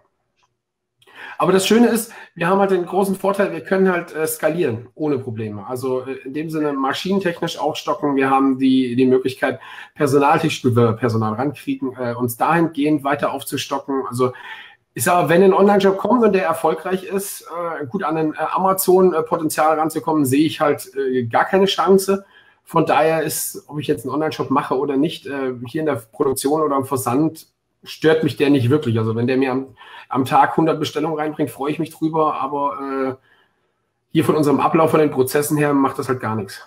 Aber das Schöne ist, wir haben halt den großen Vorteil, wir können halt äh, skalieren ohne Probleme. Also äh, in dem Sinne maschinentechnisch aufstocken. Wir haben die, die Möglichkeit, personaltechnisch, Personal rankriegen, äh, uns dahingehend weiter aufzustocken. Also ich sage, wenn ein Online-Shop kommt und der erfolgreich ist, äh, gut an ein äh, Amazon-Potenzial ranzukommen, sehe ich halt äh, gar keine Chance. Von daher ist, ob ich jetzt einen Online-Shop mache oder nicht, äh, hier in der Produktion oder im Versand, stört mich der nicht wirklich. Also wenn der mir am, am Tag 100 Bestellungen reinbringt, freue ich mich drüber, aber äh, hier von unserem Ablauf, von den Prozessen her, macht das halt gar nichts.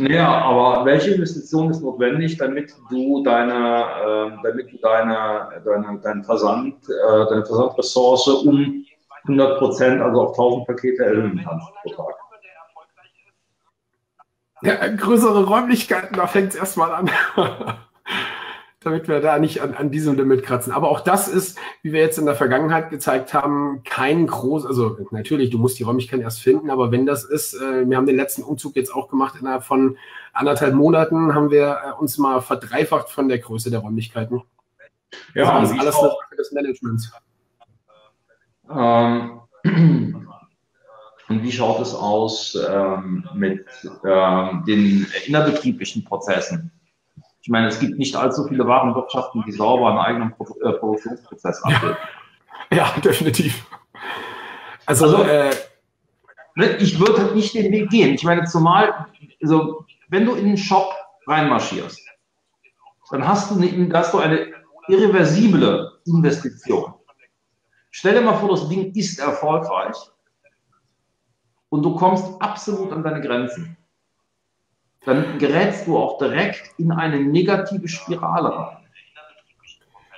Naja, aber welche Investition ist notwendig, damit du deine, äh, damit du deine, deine, deinen Versand, äh, deine Versandressource um 100 Prozent, also auf 1000 Pakete erhöhen kannst pro Tag? Ja, größere Räumlichkeiten, da fängt es erstmal an. damit wir da nicht an, an diesem Limit kratzen. Aber auch das ist, wie wir jetzt in der Vergangenheit gezeigt haben, kein groß, also natürlich, du musst die Räumlichkeit erst finden, aber wenn das ist, äh, wir haben den letzten Umzug jetzt auch gemacht, innerhalb von anderthalb Monaten haben wir äh, uns mal verdreifacht von der Größe der Räumlichkeiten. Ja, das ist alles eine Sache des Managements. Ähm, und wie schaut es aus ähm, mit ähm, den innerbetrieblichen Prozessen? Ich meine, es gibt nicht allzu viele Warenwirtschaften, die sauber einen eigenen Pro äh, Produktionsprozess abbilden. Ja, definitiv. Also, also äh, ne, ich würde halt nicht den Weg gehen. Ich meine, zumal, also, wenn du in einen Shop reinmarschierst, dann hast du, eine, hast du eine irreversible Investition. Stell dir mal vor, das Ding ist erfolgreich. und du kommst absolut an deine Grenzen, dann gerätst du auch direkt in eine negative Spirale rein.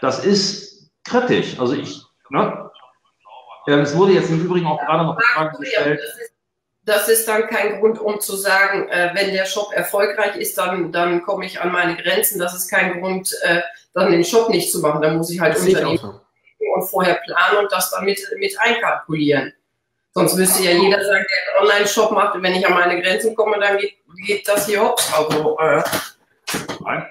Das ist kritisch. Also ich, ne? Es wurde jetzt im Übrigen auch gerade noch die Frage gestellt. Das ist dann kein Grund, um zu sagen, äh, wenn der Shop erfolgreich ist, dann, dann komme ich an meine Grenzen. Das ist kein Grund, äh, dann den Shop nicht zu machen. Da muss ich halt Unternehmen und vorher planen und das dann mit, mit einkalkulieren. Sonst müsste ja jeder sagen, der einen Online-Shop macht, wenn ich an meine Grenzen komme, dann geht, geht das hier hops. Also, äh,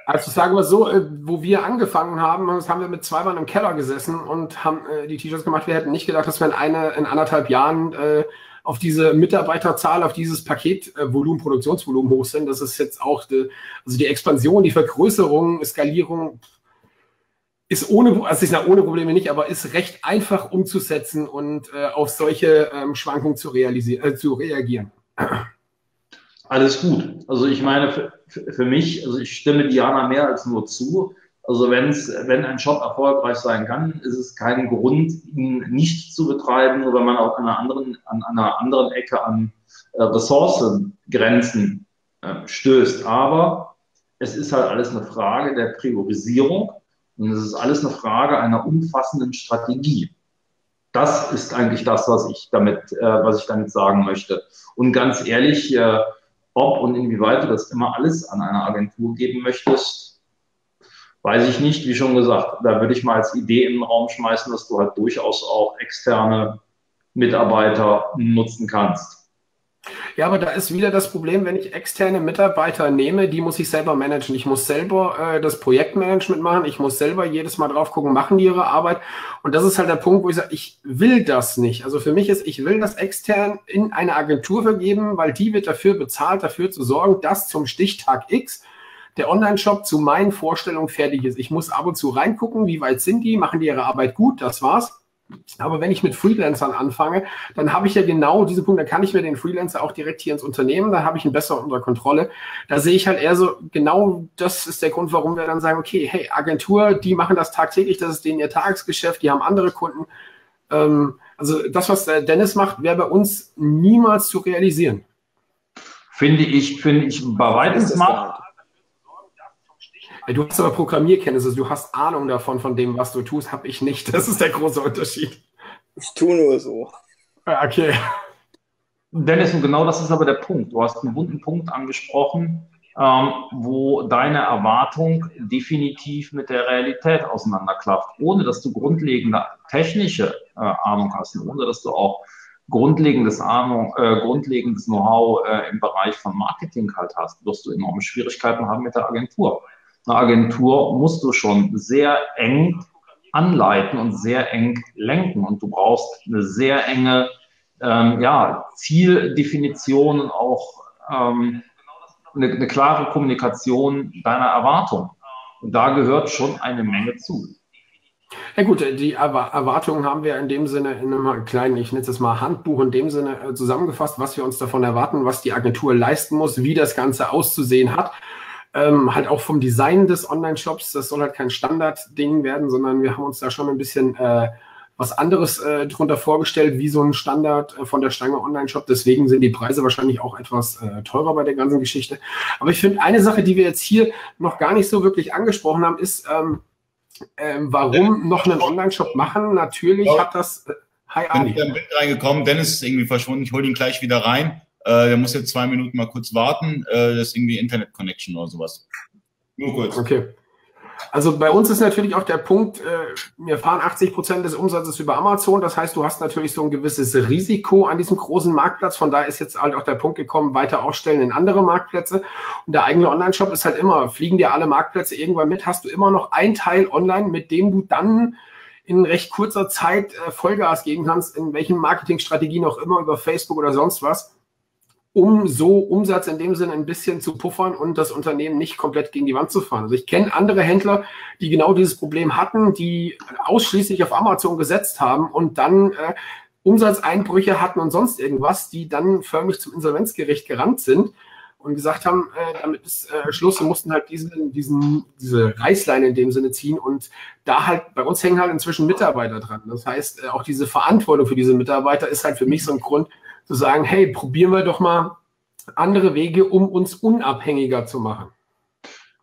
also sagen wir so, äh, wo wir angefangen haben, haben wir mit zwei Mann im Keller gesessen und haben äh, die T-Shirts gemacht. Wir hätten nicht gedacht, dass wir in, eine, in anderthalb Jahren äh, auf diese Mitarbeiterzahl, auf dieses Paketvolumen, äh, Produktionsvolumen hoch sind. Das ist jetzt auch die, also die Expansion, die Vergrößerung, Skalierung ist ohne, also ist ohne Probleme nicht, aber ist recht einfach umzusetzen und äh, auf solche ähm, Schwankungen zu, realisieren, äh, zu reagieren. Alles gut. Also ich meine, für, für mich, also ich stimme Diana mehr als nur zu. Also wenn's, wenn ein Shop erfolgreich sein kann, ist es kein Grund, ihn nicht zu betreiben, nur wenn man auch an einer anderen, an einer anderen Ecke an äh, Ressourcengrenzen äh, stößt. Aber es ist halt alles eine Frage der Priorisierung und es ist alles eine Frage einer umfassenden Strategie. Das ist eigentlich das, was ich damit, äh, was ich damit sagen möchte. Und ganz ehrlich, äh, ob und inwieweit du das immer alles an eine Agentur geben möchtest, weiß ich nicht. Wie schon gesagt, da würde ich mal als Idee in den Raum schmeißen, dass du halt durchaus auch externe Mitarbeiter nutzen kannst. Ja, aber da ist wieder das Problem, wenn ich externe Mitarbeiter nehme, die muss ich selber managen. Ich muss selber äh, das Projektmanagement machen. Ich muss selber jedes Mal drauf gucken, machen die ihre Arbeit. Und das ist halt der Punkt, wo ich sage, ich will das nicht. Also für mich ist, ich will das extern in eine Agentur vergeben, weil die wird dafür bezahlt, dafür zu sorgen, dass zum Stichtag X der Online-Shop zu meinen Vorstellungen fertig ist. Ich muss ab und zu reingucken, wie weit sind die, machen die ihre Arbeit gut, das war's. Aber wenn ich mit Freelancern anfange, dann habe ich ja genau diese Punkte, dann kann ich mir den Freelancer auch direkt hier ins Unternehmen, da habe ich ihn besser unter Kontrolle. Da sehe ich halt eher so, genau das ist der Grund, warum wir dann sagen, okay, hey, Agentur, die machen das tagtäglich, das ist denen ihr Tagesgeschäft, die haben andere Kunden. Ähm, also das, was der Dennis macht, wäre bei uns niemals zu realisieren. Finde ich, finde ich bei weitem smart. Du hast aber Programmierkenntnisse, du hast Ahnung davon, von dem, was du tust, habe ich nicht. Das ist der große Unterschied. Ich tue nur so. Okay. Dennis, und genau das ist aber der Punkt. Du hast einen wunden Punkt angesprochen, ähm, wo deine Erwartung definitiv mit der Realität auseinanderklafft, ohne dass du grundlegende technische äh, Ahnung hast, ohne dass du auch grundlegendes Ahnung, äh, grundlegendes Know-how äh, im Bereich von Marketing halt hast, wirst du enorme Schwierigkeiten haben mit der Agentur eine Agentur musst du schon sehr eng anleiten und sehr eng lenken. Und du brauchst eine sehr enge ähm, ja, Zieldefinition und auch ähm, eine, eine klare Kommunikation deiner Erwartung. Und da gehört schon eine Menge zu. Ja gut, die Erwartungen haben wir in dem Sinne in einem kleinen, ich nenne es mal Handbuch in dem Sinne äh, zusammengefasst, was wir uns davon erwarten, was die Agentur leisten muss, wie das Ganze auszusehen hat ähm, halt auch vom Design des Online-Shops. Das soll halt kein Standard-Ding werden, sondern wir haben uns da schon ein bisschen äh, was anderes äh, drunter vorgestellt, wie so ein Standard äh, von der Stange Online-Shop. Deswegen sind die Preise wahrscheinlich auch etwas äh, teurer bei der ganzen Geschichte. Aber ich finde, eine Sache, die wir jetzt hier noch gar nicht so wirklich angesprochen haben, ist, ähm, äh, warum noch einen Online-Shop machen? Natürlich ja. hat das. Äh, hi, Bin ich dann mit reingekommen. Dennis ist irgendwie verschwunden. Ich hole ihn gleich wieder rein. Äh, der muss jetzt zwei Minuten mal kurz warten. Äh, das ist irgendwie Internet-Connection oder sowas. Nur kurz. Okay. Also bei uns ist natürlich auch der Punkt, äh, wir fahren 80 Prozent des Umsatzes über Amazon. Das heißt, du hast natürlich so ein gewisses Risiko an diesem großen Marktplatz. Von daher ist jetzt halt auch der Punkt gekommen, weiter ausstellen in andere Marktplätze. Und der eigene Online-Shop ist halt immer, fliegen dir alle Marktplätze irgendwann mit, hast du immer noch ein Teil online, mit dem du dann in recht kurzer Zeit äh, Vollgas geben kannst, in welchen Marketingstrategien auch immer, über Facebook oder sonst was um so Umsatz in dem Sinne ein bisschen zu puffern und das Unternehmen nicht komplett gegen die Wand zu fahren. Also ich kenne andere Händler, die genau dieses Problem hatten, die ausschließlich auf Amazon gesetzt haben und dann äh, Umsatzeinbrüche hatten und sonst irgendwas, die dann förmlich zum Insolvenzgericht gerannt sind und gesagt haben, äh, damit ist äh, Schluss und mussten halt diesen, diesen, diese Reißleine in dem Sinne ziehen. Und da halt, bei uns hängen halt inzwischen Mitarbeiter dran. Das heißt, äh, auch diese Verantwortung für diese Mitarbeiter ist halt für mich so ein Grund, zu sagen, hey, probieren wir doch mal andere Wege, um uns unabhängiger zu machen.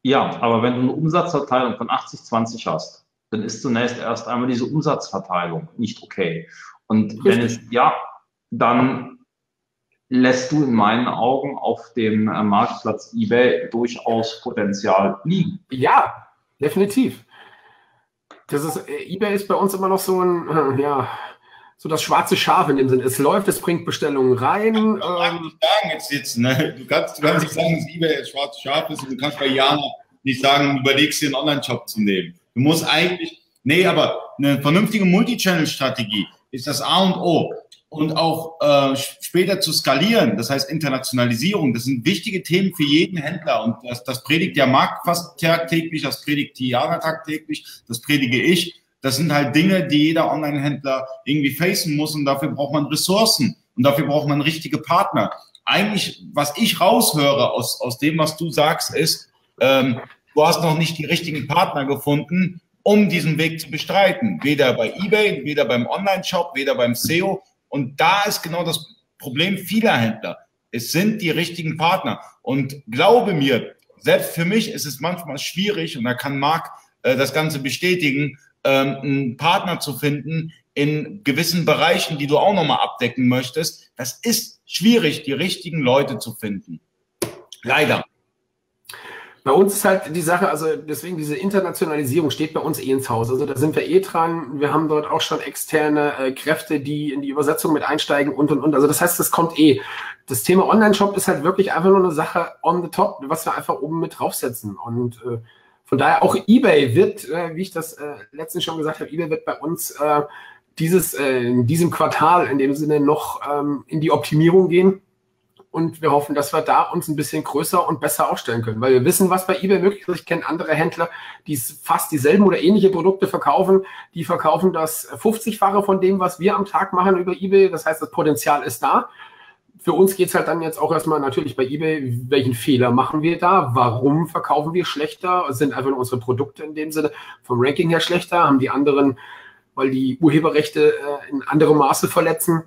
Ja, aber wenn du eine Umsatzverteilung von 80-20 hast, dann ist zunächst erst einmal diese Umsatzverteilung nicht okay. Und Richtig. wenn es, ja, dann lässt du in meinen Augen auf dem äh, Marktplatz eBay durchaus Potenzial liegen. Ja, definitiv. Das ist, äh, eBay ist bei uns immer noch so ein, äh, ja, so das schwarze Schaf in dem Sinne. Es läuft, es bringt Bestellungen rein. Ähm, ich kann nicht sagen jetzt, jetzt ne? du, kannst, du kannst nicht sagen, dass eBay das schwarze Schaf ist und du kannst bei Jana nicht sagen, du überlegst dir einen Online-Shop zu nehmen. Du musst eigentlich, nee, aber eine vernünftige Multi-Channel-Strategie ist das A und O. Und auch äh, später zu skalieren, das heißt Internationalisierung, das sind wichtige Themen für jeden Händler. Und das, das predigt der Markt fast tagtäglich, das predigt Tiana tagtäglich, das predige ich. Das sind halt Dinge, die jeder Online-Händler irgendwie facen muss und dafür braucht man Ressourcen und dafür braucht man richtige Partner. Eigentlich, was ich raushöre aus, aus dem, was du sagst, ist, ähm, du hast noch nicht die richtigen Partner gefunden, um diesen Weg zu bestreiten. Weder bei eBay, weder beim Online-Shop, weder beim SEO. Und da ist genau das Problem vieler Händler. Es sind die richtigen Partner. Und glaube mir, selbst für mich ist es manchmal schwierig, und da kann Marc äh, das Ganze bestätigen, ähm, einen Partner zu finden in gewissen Bereichen, die du auch nochmal abdecken möchtest. Das ist schwierig, die richtigen Leute zu finden. Leider. Bei uns ist halt die Sache, also deswegen diese Internationalisierung steht bei uns eh ins Haus. Also da sind wir eh dran. Wir haben dort auch schon externe äh, Kräfte, die in die Übersetzung mit einsteigen und und und. Also das heißt, das kommt eh. Das Thema Online-Shop ist halt wirklich einfach nur eine Sache on the top, was wir einfach oben mit draufsetzen. Und äh, von daher auch eBay wird, äh, wie ich das äh, letztens schon gesagt habe, eBay wird bei uns äh, dieses, äh, in diesem Quartal in dem Sinne noch ähm, in die Optimierung gehen. Und wir hoffen, dass wir da uns ein bisschen größer und besser aufstellen können, weil wir wissen, was bei eBay möglich ist. Ich kenne andere Händler, die fast dieselben oder ähnliche Produkte verkaufen. Die verkaufen das 50-fache von dem, was wir am Tag machen über eBay. Das heißt, das Potenzial ist da für uns geht es halt dann jetzt auch erstmal natürlich bei eBay, welchen Fehler machen wir da? Warum verkaufen wir schlechter? Sind einfach nur unsere Produkte in dem Sinne vom Ranking her schlechter? Haben die anderen, weil die Urheberrechte äh, in anderem Maße verletzen?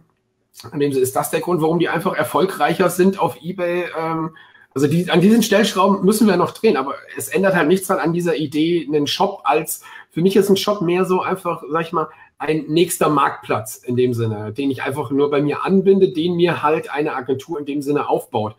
In dem Sinne ist das der Grund, warum die einfach erfolgreicher sind auf eBay. Ähm, also die, an diesen Stellschrauben müssen wir noch drehen, aber es ändert halt nichts an dieser Idee, einen Shop als, für mich ist ein Shop mehr so einfach, sag ich mal, ein nächster Marktplatz in dem Sinne, den ich einfach nur bei mir anbinde, den mir halt eine Agentur in dem Sinne aufbaut,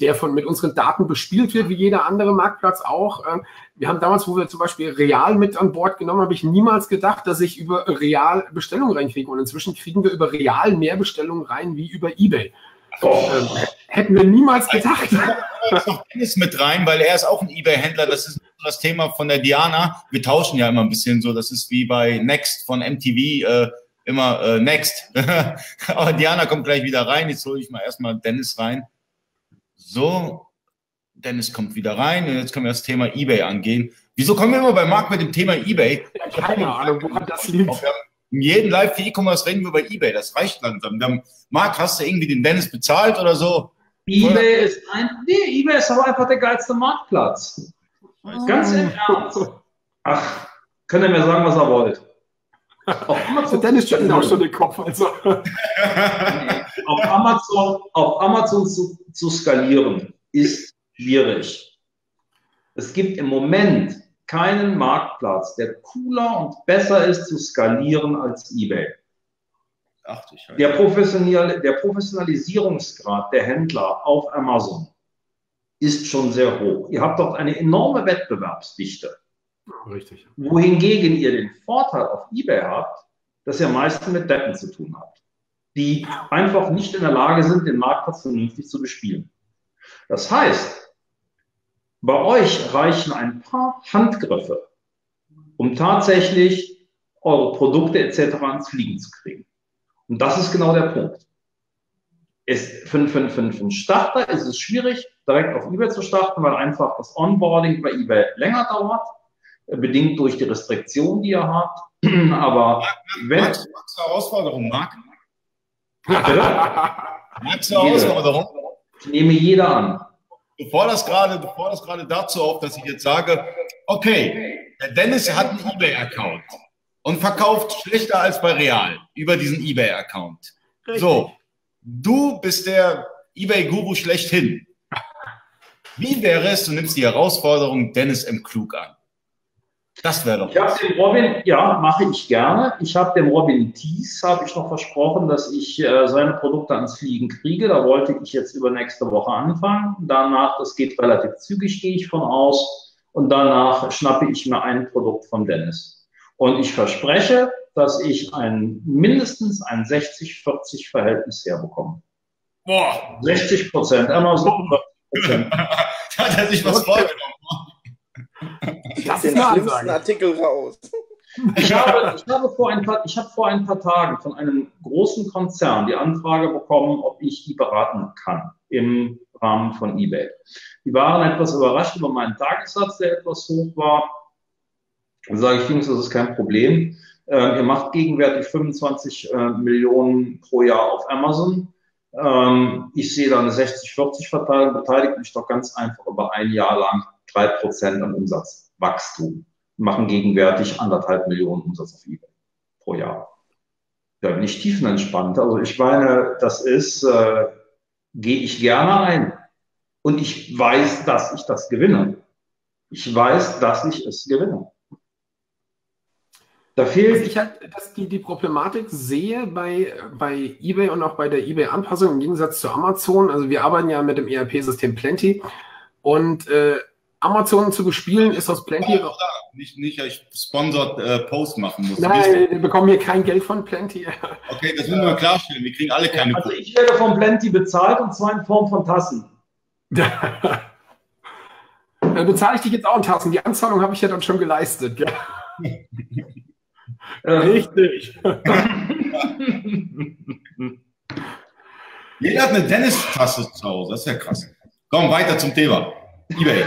der von mit unseren Daten bespielt wird, wie jeder andere Marktplatz auch. Ähm, wir haben damals, wo wir zum Beispiel Real mit an Bord genommen, habe ich niemals gedacht, dass ich über Real Bestellungen reinkriege. Und inzwischen kriegen wir über Real mehr Bestellungen rein wie über eBay. Ähm, hätten wir niemals gedacht. Da noch Dennis mit rein, weil er ist auch ein eBay-Händler. Das ist das Thema von der Diana. Wir tauschen ja immer ein bisschen so. Das ist wie bei Next von MTV. Äh, immer äh, Next. Aber Diana kommt gleich wieder rein. Jetzt hole ich mal erstmal Dennis rein. So, Dennis kommt wieder rein. Und jetzt können wir das Thema eBay angehen. Wieso kommen wir immer bei Marc mit dem Thema eBay? Ja, keine Ahnung, woran das liegt. In jedem Live für E-Commerce reden wir über eBay. Das reicht langsam. Dann, Marc, hast du irgendwie den Dennis bezahlt oder so? eBay oder? ist ein, nee, eBay ist aber einfach der geilste Marktplatz. Ganz im Ernst. Ach, könnt ihr mir sagen, was ihr wollt. Auf Amazon, Dennis schüttelt auch schon den Kopf. Also. auf Amazon, auf Amazon zu, zu skalieren ist schwierig. Es gibt im Moment keinen Marktplatz, der cooler und besser ist zu skalieren als eBay. Ach, der, Professional, der Professionalisierungsgrad der Händler auf Amazon ist schon sehr hoch. Ihr habt dort eine enorme Wettbewerbsdichte. Richtig. Wohingegen ihr den Vorteil auf eBay habt, dass ihr meistens mit Deppen zu tun habt, die einfach nicht in der Lage sind, den Marktplatz vernünftig zu bespielen. Das heißt, bei euch reichen ein paar Handgriffe, um tatsächlich eure Produkte etc. ans Fliegen zu kriegen. Und das ist genau der Punkt. Es, für, für, für, für einen Starter ist es schwierig, direkt auf eBay zu starten, weil einfach das Onboarding bei eBay länger dauert, bedingt durch die Restriktionen, die ihr habt. Aber wenn. Magst du Herausforderung, Marc? Magst du Herausforderung? Ich nehme jeder an bevor das gerade, bevor das gerade dazu auf, dass ich jetzt sage, okay, der Dennis hat einen eBay-Account und verkauft schlechter als bei Real über diesen eBay-Account. So, du bist der eBay-Guru schlechthin. Wie wäre es, du nimmst die Herausforderung Dennis M. Klug an? Das wäre doch. Ich habe dem Robin, ja, mache ich gerne. Ich habe dem Robin Thies, habe ich noch versprochen, dass ich äh, seine Produkte ans Fliegen kriege. Da wollte ich jetzt über nächste Woche anfangen. Danach, das geht relativ zügig, gehe ich von aus. Und danach schnappe ich mir ein Produkt von Dennis. Und ich verspreche, dass ich ein, mindestens ein 60-40 Verhältnis herbekomme. Boah. 60 Prozent, Amazon 40 da hat er sich was vorgenommen. Das ist den schlimmsten Artikel raus. Ich habe, ich, habe vor ein paar, ich habe vor ein paar Tagen von einem großen Konzern die Anfrage bekommen, ob ich die beraten kann im Rahmen von eBay. Die waren etwas überrascht über meinen Tagessatz, der etwas hoch war. Dann sage ich, Jungs, das ist kein Problem. Äh, ihr macht gegenwärtig 25 äh, Millionen pro Jahr auf Amazon. Ähm, ich sehe da eine 60-40 Verteilung, beteiligt mich doch ganz einfach über ein Jahr lang drei Prozent an Umsatzwachstum. Machen gegenwärtig anderthalb Millionen Umsatz auf eBay pro Jahr. Da bin ich tiefenentspannt. Also ich meine, das ist, äh, gehe ich gerne ein. Und ich weiß, dass ich das gewinne. Ich weiß, dass ich es gewinne. Da fehlt. ich halt, dass die, die Problematik sehe bei, bei eBay und auch bei der eBay-Anpassung im Gegensatz zu Amazon. Also wir arbeiten ja mit dem ERP-System Plenty und äh, Amazon zu bespielen ist aus Plenty. Ja, nicht, nicht, ich sponsored äh, Post machen muss. Nein, wir bekommen hier kein Geld von Plenty. Okay, das müssen wir klarstellen. Wir kriegen alle keine. Also ich werde von Plenty bezahlt und zwar in Form von Tassen. Dann bezahle ich dich jetzt auch in Tassen. Die Anzahlung habe ich ja dann schon geleistet. Richtig. Jeder hat eine Tennistasse zu Hause, das ist ja krass. Komm, weiter zum Thema. Ebay.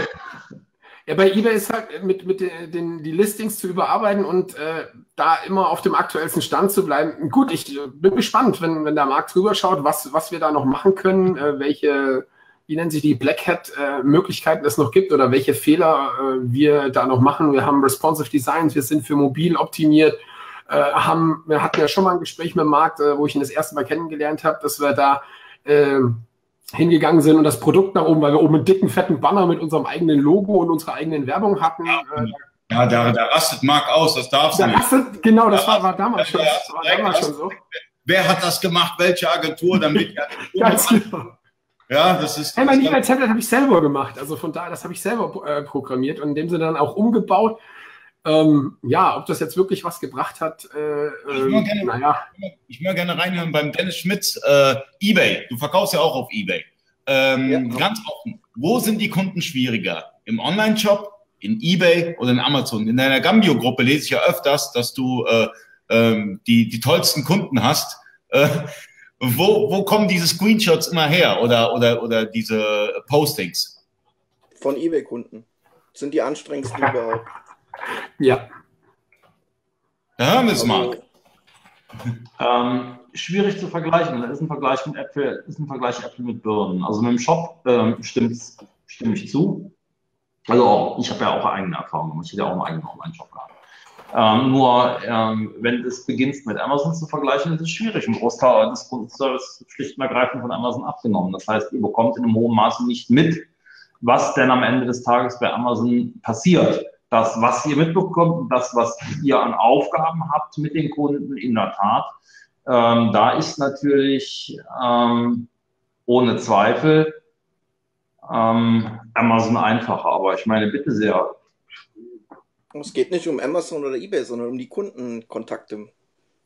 Ja, bei eBay ist halt mit, mit den, die Listings zu überarbeiten und äh, da immer auf dem aktuellsten Stand zu bleiben. Gut, ich bin gespannt, wenn, wenn der Markt drüber schaut, was, was wir da noch machen können, äh, welche, wie nennen sich die Black Hat-Möglichkeiten äh, es noch gibt oder welche Fehler äh, wir da noch machen. Wir haben responsive Designs, wir sind für mobil optimiert, äh, haben, wir hatten ja schon mal ein Gespräch mit Markt, äh, wo ich ihn das erste Mal kennengelernt habe, dass wir da äh, hingegangen sind und das Produkt nach oben, weil wir oben einen dicken, fetten Banner mit unserem eigenen Logo und unserer eigenen Werbung hatten. Ja, äh, ja da, da rastet Marc aus, das darfst du nicht. Rastet, genau, das war, war damals, schon, das war damals schon so. Wer hat das gemacht? Welche Agentur? Damit Ganz genau. Ja, das ist. Hey, mein E-Mail-Tablet habe ich selber gemacht. Also von daher, das habe ich selber äh, programmiert und in dem Sinne dann auch umgebaut. Ähm, ja, ob das jetzt wirklich was gebracht hat, äh, ich, ähm, gerne, naja. ich möchte gerne reinhören beim Dennis Schmitz, äh, eBay. Du verkaufst ja auch auf eBay. Ähm, ja. Ganz offen, wo sind die Kunden schwieriger? Im Online-Shop, in eBay oder in Amazon? In deiner Gambio-Gruppe lese ich ja öfters, dass du äh, äh, die, die tollsten Kunden hast. Äh, wo, wo kommen diese Screenshots immer her oder, oder, oder diese Postings? Von eBay-Kunden. Sind die anstrengendsten überhaupt. Ja. Da hören wir es. Ähm, schwierig zu vergleichen. Das ist ein Vergleich mit Äpfel, ist ein Vergleich Äpfel mit Birnen. Also mit dem Shop ähm, stimme ich zu. Also auch, ich habe ja auch eigene Erfahrungen. Ich hätte ja auch einen eigenen Online-Shop gehabt. Ähm, nur, ähm, wenn du es beginnst mit Amazon zu vergleichen, ist es schwierig. Ein Großteil des Kundenservice schlicht und ergreifend von Amazon abgenommen. Das heißt, ihr bekommt in einem hohen Maße nicht mit, was denn am Ende des Tages bei Amazon passiert das, was ihr mitbekommt und das, was ihr an Aufgaben habt mit den Kunden, in der Tat. Ähm, da ist natürlich ähm, ohne Zweifel ähm, Amazon einfacher. Aber ich meine, bitte sehr. Es geht nicht um Amazon oder eBay, sondern um die Kundenkontakte.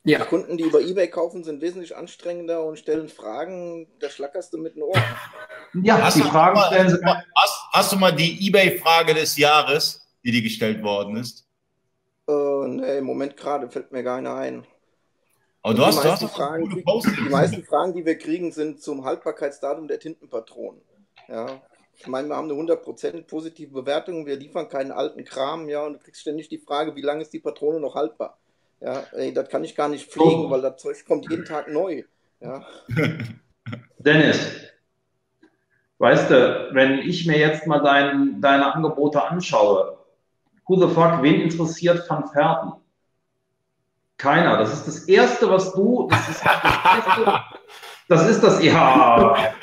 Ja. Die Kunden, die über eBay kaufen, sind wesentlich anstrengender und stellen Fragen, da schlackerst du mit den Ohren. Ja, hast die Fragen stellen sie. Hast, hast du mal die eBay-Frage des Jahres? Die dir gestellt worden ist? Äh, nee, im Moment gerade fällt mir gar nicht ein. Aber du hast, du hast Fragen, die, die meisten Fragen, die wir kriegen, sind zum Haltbarkeitsdatum der Tintenpatronen. Ja, ich meine, wir haben eine 100% positive Bewertung, wir liefern keinen alten Kram, ja, und du kriegst ständig die Frage, wie lange ist die Patrone noch haltbar? Ja, ey, das kann ich gar nicht pflegen, oh. weil das Zeug kommt jeden Tag neu. Ja. Dennis, weißt du, wenn ich mir jetzt mal dein, deine Angebote anschaue, Who the fuck, wen interessiert Van Verten? Keiner. Das ist das Erste, was du, das ist das Erste, Das ist das, ja.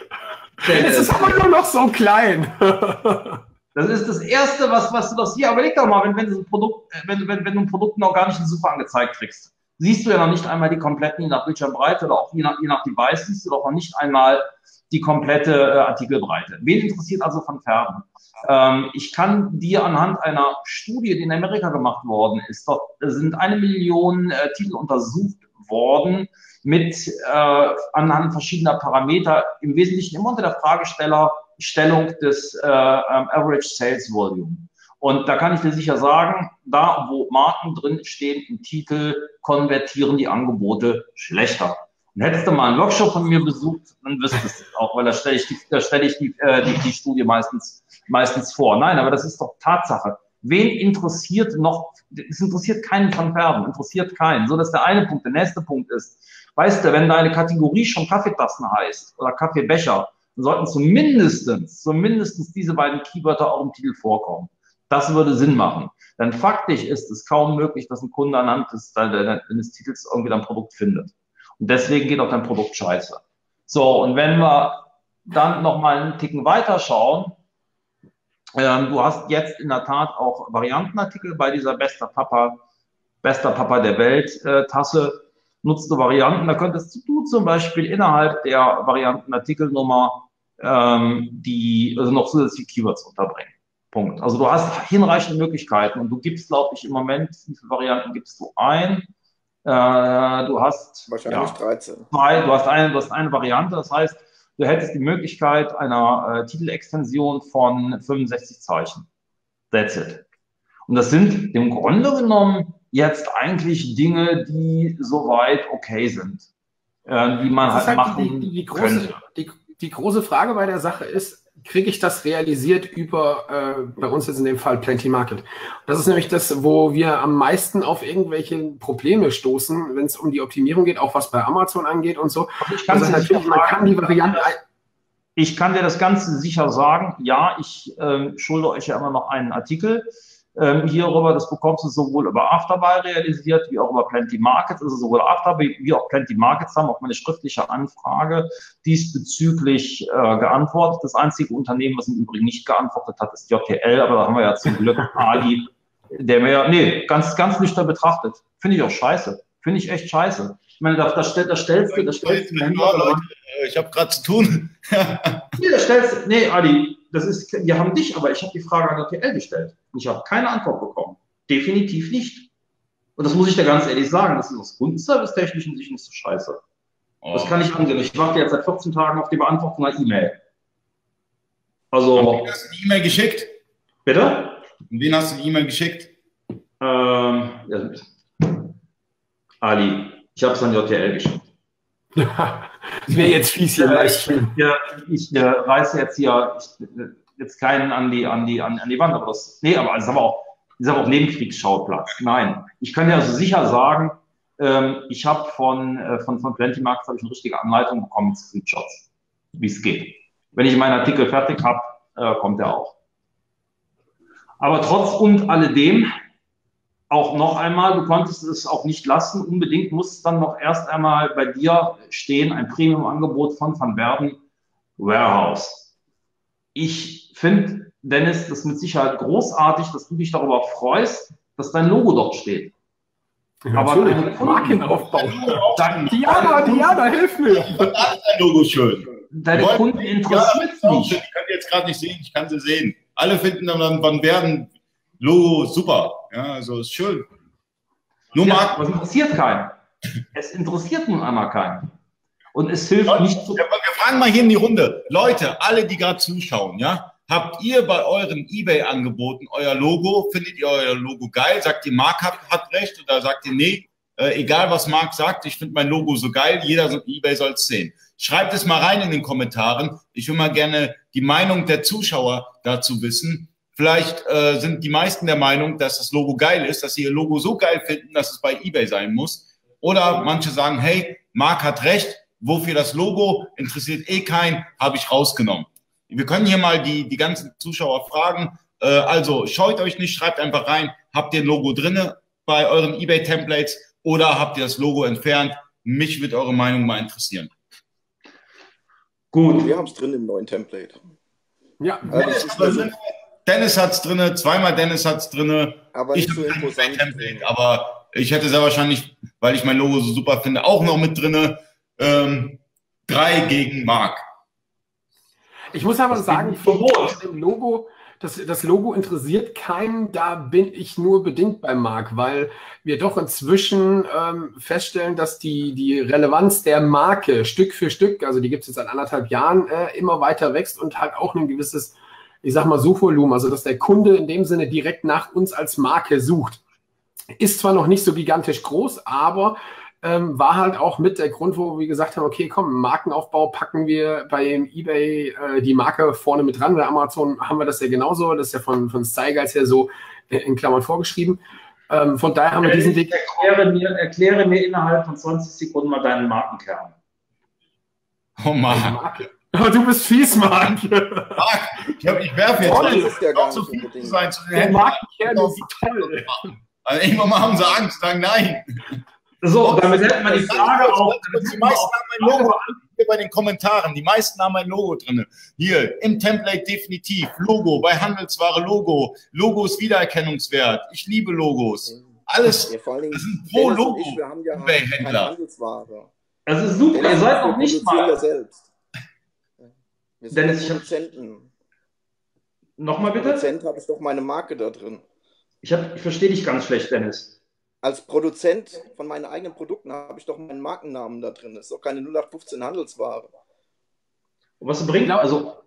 Es ist aber nur noch so klein. Das ist das Erste, was, was du das hier, überleg doch mal, wenn, wenn, du ein Produkt, wenn, wenn, wenn du ein Produkt noch gar nicht in Super angezeigt kriegst, siehst du ja noch nicht einmal die kompletten, je nach Bildschirmbreite oder auch je nach, je nach Device, siehst du doch noch nicht einmal die komplette äh, Artikelbreite. Wen interessiert also von Färben? Ähm, ich kann dir anhand einer Studie, die in Amerika gemacht worden ist, dort sind eine Million äh, Titel untersucht worden mit äh, anhand verschiedener Parameter, im Wesentlichen immer unter der Fragestellung des äh, ähm, Average Sales Volume. Und da kann ich dir sicher sagen, da wo Marken drin stehen im Titel, konvertieren die Angebote schlechter. Und hättest du mal einen Workshop von mir besucht, dann wüsstest du es auch, weil da stelle ich, die, da stelle ich die, äh, die, die Studie meistens, meistens vor. Nein, aber das ist doch Tatsache. Wen interessiert noch, es interessiert keinen von Färben, interessiert keinen. So, das ist der eine Punkt. Der nächste Punkt ist, weißt du, wenn deine Kategorie schon Kaffeetassen heißt oder Kaffeebecher, dann sollten zumindestens, zumindestens diese beiden Keywörter auch im Titel vorkommen. Das würde Sinn machen. Denn faktisch ist es kaum möglich, dass ein Kunde anhand des, des Titels irgendwie dein Produkt findet. Und deswegen geht auch dein Produkt scheiße. So, und wenn wir dann nochmal einen Ticken weiter schauen, ähm, du hast jetzt in der Tat auch Variantenartikel bei dieser bester Papa, bester Papa der Welt äh, Tasse. Nutzt du Varianten, da könntest du zum Beispiel innerhalb der Variantenartikelnummer ähm, die also noch zusätzliche Keywords unterbringen. Punkt. Also du hast hinreichende Möglichkeiten und du gibst, glaube ich, im Moment, wie viele Varianten gibst du ein? Äh, du hast wahrscheinlich ja, 13. Zwei, du hast eine, du hast eine Variante, das heißt, du hättest die Möglichkeit einer äh, Titelextension von 65 Zeichen. That's it. Und das sind im Grunde genommen jetzt eigentlich Dinge, die soweit okay sind, äh, die man halt, halt machen die, die, große, könnte. Die, die große Frage bei der Sache ist, kriege ich das realisiert über, äh, bei uns jetzt in dem Fall Plenty Market. Das ist nämlich das, wo wir am meisten auf irgendwelche Probleme stoßen, wenn es um die Optimierung geht, auch was bei Amazon angeht und so. Ich kann, also natürlich, man kann die Variante. Ich kann dir das Ganze sicher sagen. Ja, ich äh, schulde euch ja immer noch einen Artikel ähm, hierüber. Das bekommst du sowohl über Afterbuy realisiert, wie auch über Plenty Markets. Also sowohl Afterbuy wie auch Plenty Markets haben auf meine schriftliche Anfrage diesbezüglich äh, geantwortet. Das einzige Unternehmen, was im Übrigen nicht geantwortet hat, ist JTL, aber da haben wir ja zum Glück Ali, der mir, nee, ganz, ganz nüchtern betrachtet. Finde ich auch scheiße. Finde ich echt scheiße. Ich meine, da, da, stell, da stellst du, da stellst du. Ich habe gerade zu tun. nee, da stellst du, nee, Ali, das ist, wir haben dich, aber ich habe die Frage an RTL gestellt und ich habe keine Antwort bekommen. Definitiv nicht. Und das muss ich dir ganz ehrlich sagen, das ist aus kundenservice-technischen Sicht nicht so scheiße. Oh. Das kann ich ansehen. Ich warte jetzt seit 14 Tagen auf die Beantwortung einer E-Mail. Also. Wen hast du die E-Mail geschickt? Bitte? Und wen hast du die E-Mail geschickt? Ähm, ja, Ali, ich habe es an JTL geschickt. Das wäre jetzt fies hier Livestream. Ja, ich äh, reiße jetzt hier ich, äh, jetzt keinen an die, an die, an, an die Wand, aber das, nee, aber das ist aber auch, das ist aber auch Nebenkriegsschauplatz. Nein. Ich kann dir also sicher sagen, ähm, ich habe von, äh, von, von Plenty Markets habe ich eine richtige Anleitung bekommen mit Screenshots, wie es geht. Wenn ich meinen Artikel fertig habe, äh, kommt er auch. Aber trotz und alledem auch noch einmal, du konntest es auch nicht lassen. Unbedingt muss dann noch erst einmal bei dir stehen ein Premium-Angebot von Van Berden Warehouse. Ich finde, Dennis, das ist mit Sicherheit großartig, dass du dich darüber freust, dass dein Logo dort steht. Ja, Aber deine Markenaufbau. Diana, Diana, hilf mir. Das ist dein Logo schön. Deine Kunden interessiert mich. Ich kann jetzt gerade nicht sehen, ich kann sie sehen. Alle finden dann Van Berden Logo super. Ja, also ist schön. Nur ja, Marc, was interessiert keinen? es interessiert nun einmal keinen. Und es hilft Leute, nicht zu. Wir fragen mal hier in die Runde. Leute, alle, die gerade zuschauen, ja, habt ihr bei euren eBay-Angeboten euer Logo? Findet ihr euer Logo geil? Sagt ihr, Marc hat, hat recht oder sagt ihr, nee, äh, egal was Marc sagt, ich finde mein Logo so geil, jeder so, eBay soll es sehen. Schreibt es mal rein in den Kommentaren. Ich will mal gerne die Meinung der Zuschauer dazu wissen. Vielleicht äh, sind die meisten der Meinung, dass das Logo geil ist, dass sie ihr Logo so geil finden, dass es bei eBay sein muss. Oder manche sagen, hey, Marc hat recht, wofür das Logo interessiert eh keinen, habe ich rausgenommen. Wir können hier mal die, die ganzen Zuschauer fragen. Äh, also scheut euch nicht, schreibt einfach rein, habt ihr ein Logo drinne bei euren eBay-Templates oder habt ihr das Logo entfernt? Mich wird eure Meinung mal interessieren. Gut. Wir haben es drin im neuen Template. Ja, also Dennis hat es drin, zweimal Dennis hat es drin. Aber ich nicht so imposant. Template, aber ich hätte sehr wahrscheinlich, weil ich mein Logo so super finde, auch noch mit drin. Ähm, drei gegen Mark. Ich muss aber das sagen, von dem Logo, das, das Logo interessiert keinen, da bin ich nur bedingt bei Mark, weil wir doch inzwischen ähm, feststellen, dass die, die Relevanz der Marke Stück für Stück, also die gibt es jetzt seit anderthalb Jahren, äh, immer weiter wächst und halt auch ein gewisses, ich sag mal, Suchvolumen, also dass der Kunde in dem Sinne direkt nach uns als Marke sucht. Ist zwar noch nicht so gigantisch groß, aber ähm, war halt auch mit der Grund, wo wir gesagt haben, okay, komm, Markenaufbau packen wir beim eBay äh, die Marke vorne mit dran. Bei Amazon haben wir das ja genauso. Das ist ja von, von Style Guys her so äh, in Klammern vorgeschrieben. Ähm, von daher haben wir diesen Weg. Erkläre mir, erkläre mir innerhalb von 20 Sekunden mal deinen Markenkern. Oh Mann. Oh, du bist fies, Marc. ich, ich werfe jetzt. Oh, das ist ja gar so nicht viel zu sein zu Der Markenkern ist toll. Also irgendwann mal haben sie Angst, sagen nein. So, damit hätten wir die Frage auch. Die meisten haben ein Logo hier bei den Kommentaren. Die meisten haben ein Logo drin. Hier im Template definitiv. Logo, bei Handelsware Logo. Logo ist Wiedererkennungswert. Ich liebe Logos. Alles. Ja, vor allen Dingen, das sind pro Logo. Ich, wir haben ja Handelsware. Das ist super, ihr seid noch nicht mal. selbst. Wir sind Dennis, ja ich hab- Produzenten. Nochmal bitte? Produzent habe ich doch meine Marke da drin. Ich, hab- ich verstehe dich ganz schlecht, Dennis. Als Produzent von meinen eigenen Produkten habe ich doch meinen Markennamen da drin. Das ist doch keine 0815 Handelsware. Und was bringt, also,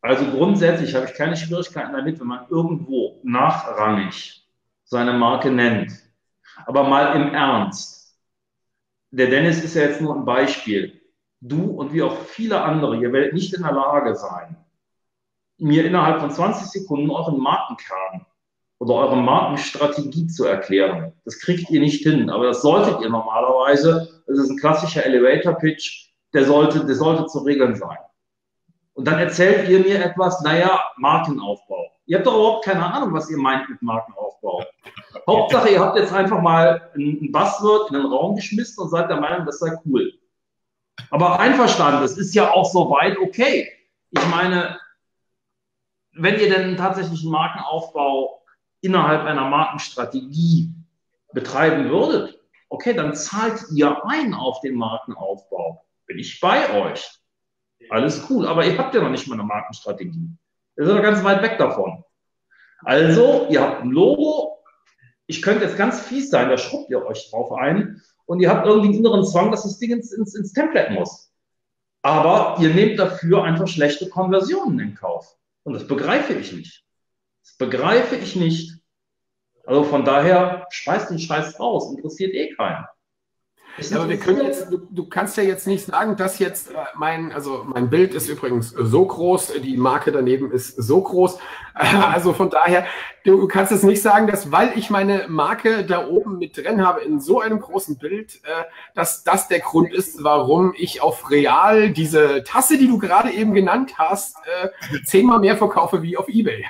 also grundsätzlich habe ich keine Schwierigkeiten damit, wenn man irgendwo nachrangig seine Marke nennt. Aber mal im Ernst. Der Dennis ist ja jetzt nur ein Beispiel. Du und wie auch viele andere, ihr werdet nicht in der Lage sein, mir innerhalb von 20 Sekunden euren Markenkern oder eure Markenstrategie zu erklären. Das kriegt ihr nicht hin, aber das solltet ihr normalerweise. Das ist ein klassischer Elevator-Pitch, der sollte, der sollte zu regeln sein. Und dann erzählt ihr mir etwas, naja, Markenaufbau. Ihr habt doch überhaupt keine Ahnung, was ihr meint mit Markenaufbau. Hauptsache, ihr habt jetzt einfach mal ein Buzzword in den Raum geschmissen und seid der Meinung, das sei cool. Aber einverstanden, das ist ja auch soweit okay. Ich meine, wenn ihr denn einen Markenaufbau innerhalb einer Markenstrategie betreiben würdet, okay, dann zahlt ihr ein auf den Markenaufbau. Bin ich bei euch. Alles cool, aber ihr habt ja noch nicht mal eine Markenstrategie. Ihr seid noch ganz weit weg davon. Also, ihr habt ein Logo. Ich könnte jetzt ganz fies sein, da schrubbt ihr euch drauf ein und ihr habt irgendwie einen inneren Zwang, dass das Ding ins, ins, ins Template muss. Aber ihr nehmt dafür einfach schlechte Konversionen in Kauf. Und das begreife ich nicht. Das begreife ich nicht. Also von daher, schmeißt den Scheiß raus, interessiert eh keinen. Ja, aber wir können jetzt, du, du kannst ja jetzt nicht sagen, dass jetzt äh, mein, also mein Bild ist übrigens so groß, die Marke daneben ist so groß. Also von daher, du kannst jetzt nicht sagen, dass weil ich meine Marke da oben mit drin habe in so einem großen Bild, äh, dass das der Grund ist, warum ich auf Real diese Tasse, die du gerade eben genannt hast, äh, zehnmal mehr verkaufe wie auf Ebay.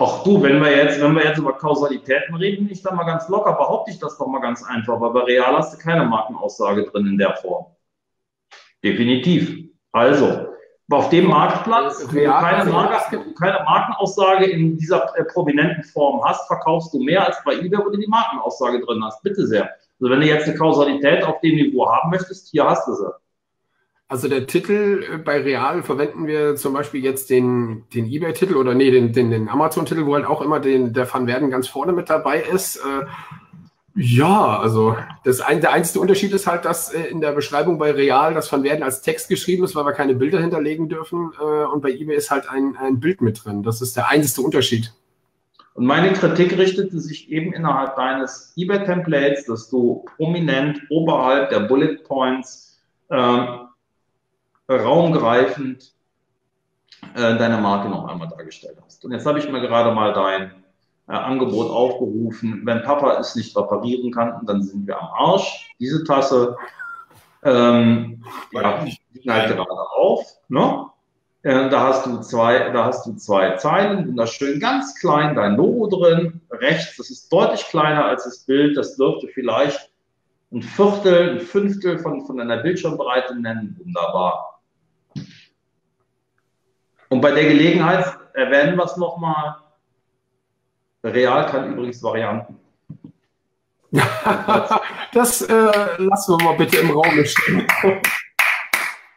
Ach du, wenn wir jetzt, wenn wir jetzt über Kausalitäten reden, bin ich da mal ganz locker, behaupte ich das doch mal ganz einfach, weil bei Real hast du keine Markenaussage drin in der Form. Definitiv. Also, auf dem Marktplatz, wo du keine, also- Marken, keine Markenaussage in dieser äh, prominenten Form hast, verkaufst du mehr als bei eBay, wo du die Markenaussage drin hast. Bitte sehr. Also wenn du jetzt eine Kausalität auf dem Niveau haben möchtest, hier hast du sie. Also der Titel äh, bei Real verwenden wir zum Beispiel jetzt den, den Ebay-Titel oder nee, den, den, den Amazon-Titel, wo halt auch immer den, der Van Werden ganz vorne mit dabei ist. Äh, ja, also das ein, der einzige Unterschied ist halt, dass äh, in der Beschreibung bei Real das Van Werden als Text geschrieben ist, weil wir keine Bilder hinterlegen dürfen. Äh, und bei Ebay ist halt ein, ein Bild mit drin. Das ist der einzige Unterschied. Und meine Kritik richtete sich eben innerhalb deines eBay-Templates, dass du prominent oberhalb der Bullet Points äh, raumgreifend äh, deine Marke noch einmal dargestellt hast. Und jetzt habe ich mir gerade mal dein äh, Angebot aufgerufen. Wenn Papa es nicht reparieren kann, dann sind wir am Arsch. Diese Tasse ähm, ja, halt gerade auf. Ne? Äh, Da hast du zwei, da hast du zwei Zeilen, wunderschön ganz klein, dein Logo drin, rechts, das ist deutlich kleiner als das Bild, das dürfte vielleicht ein Viertel, ein Fünftel von, von deiner Bildschirmbreite nennen, wunderbar. Und bei der Gelegenheit erwähnen wir es nochmal. Real kann übrigens Varianten. das äh, lassen wir mal bitte im Raum stehen.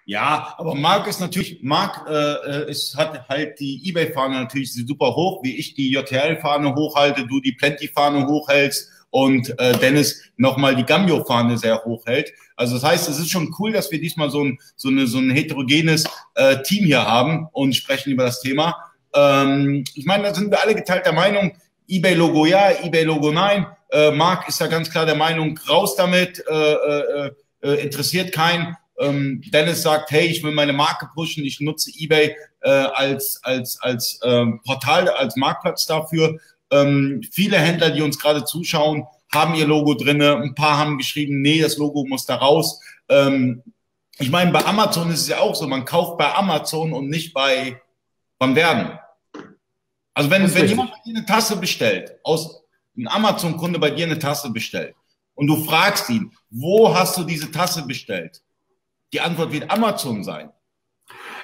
Ja, aber Marc ist natürlich, Marc äh, ist, hat halt die Ebay-Fahne natürlich super hoch, wie ich die JTL-Fahne hochhalte, du die Plenty-Fahne hochhältst und äh, Dennis nochmal die Gambio-Fahne sehr hoch hält. Also das heißt, es ist schon cool, dass wir diesmal so ein, so eine, so ein heterogenes äh, Team hier haben und sprechen über das Thema. Ähm, ich meine, da sind wir alle geteilter Meinung. eBay-Logo ja, eBay-Logo nein. Äh, Marc ist da ganz klar der Meinung, raus damit, äh, äh, äh, interessiert keinen. Ähm, Dennis sagt, hey, ich will meine Marke pushen, ich nutze eBay äh, als, als, als ähm, Portal, als Marktplatz dafür. Ähm, viele Händler, die uns gerade zuschauen, haben ihr Logo drinne. Ein paar haben geschrieben, nee, das Logo muss da raus. Ähm, ich meine, bei Amazon ist es ja auch so, man kauft bei Amazon und nicht bei Van Werden. Also wenn, wenn jemand bei dir eine Tasse bestellt, aus ein Amazon-Kunde bei dir eine Tasse bestellt und du fragst ihn, wo hast du diese Tasse bestellt? Die Antwort wird Amazon sein.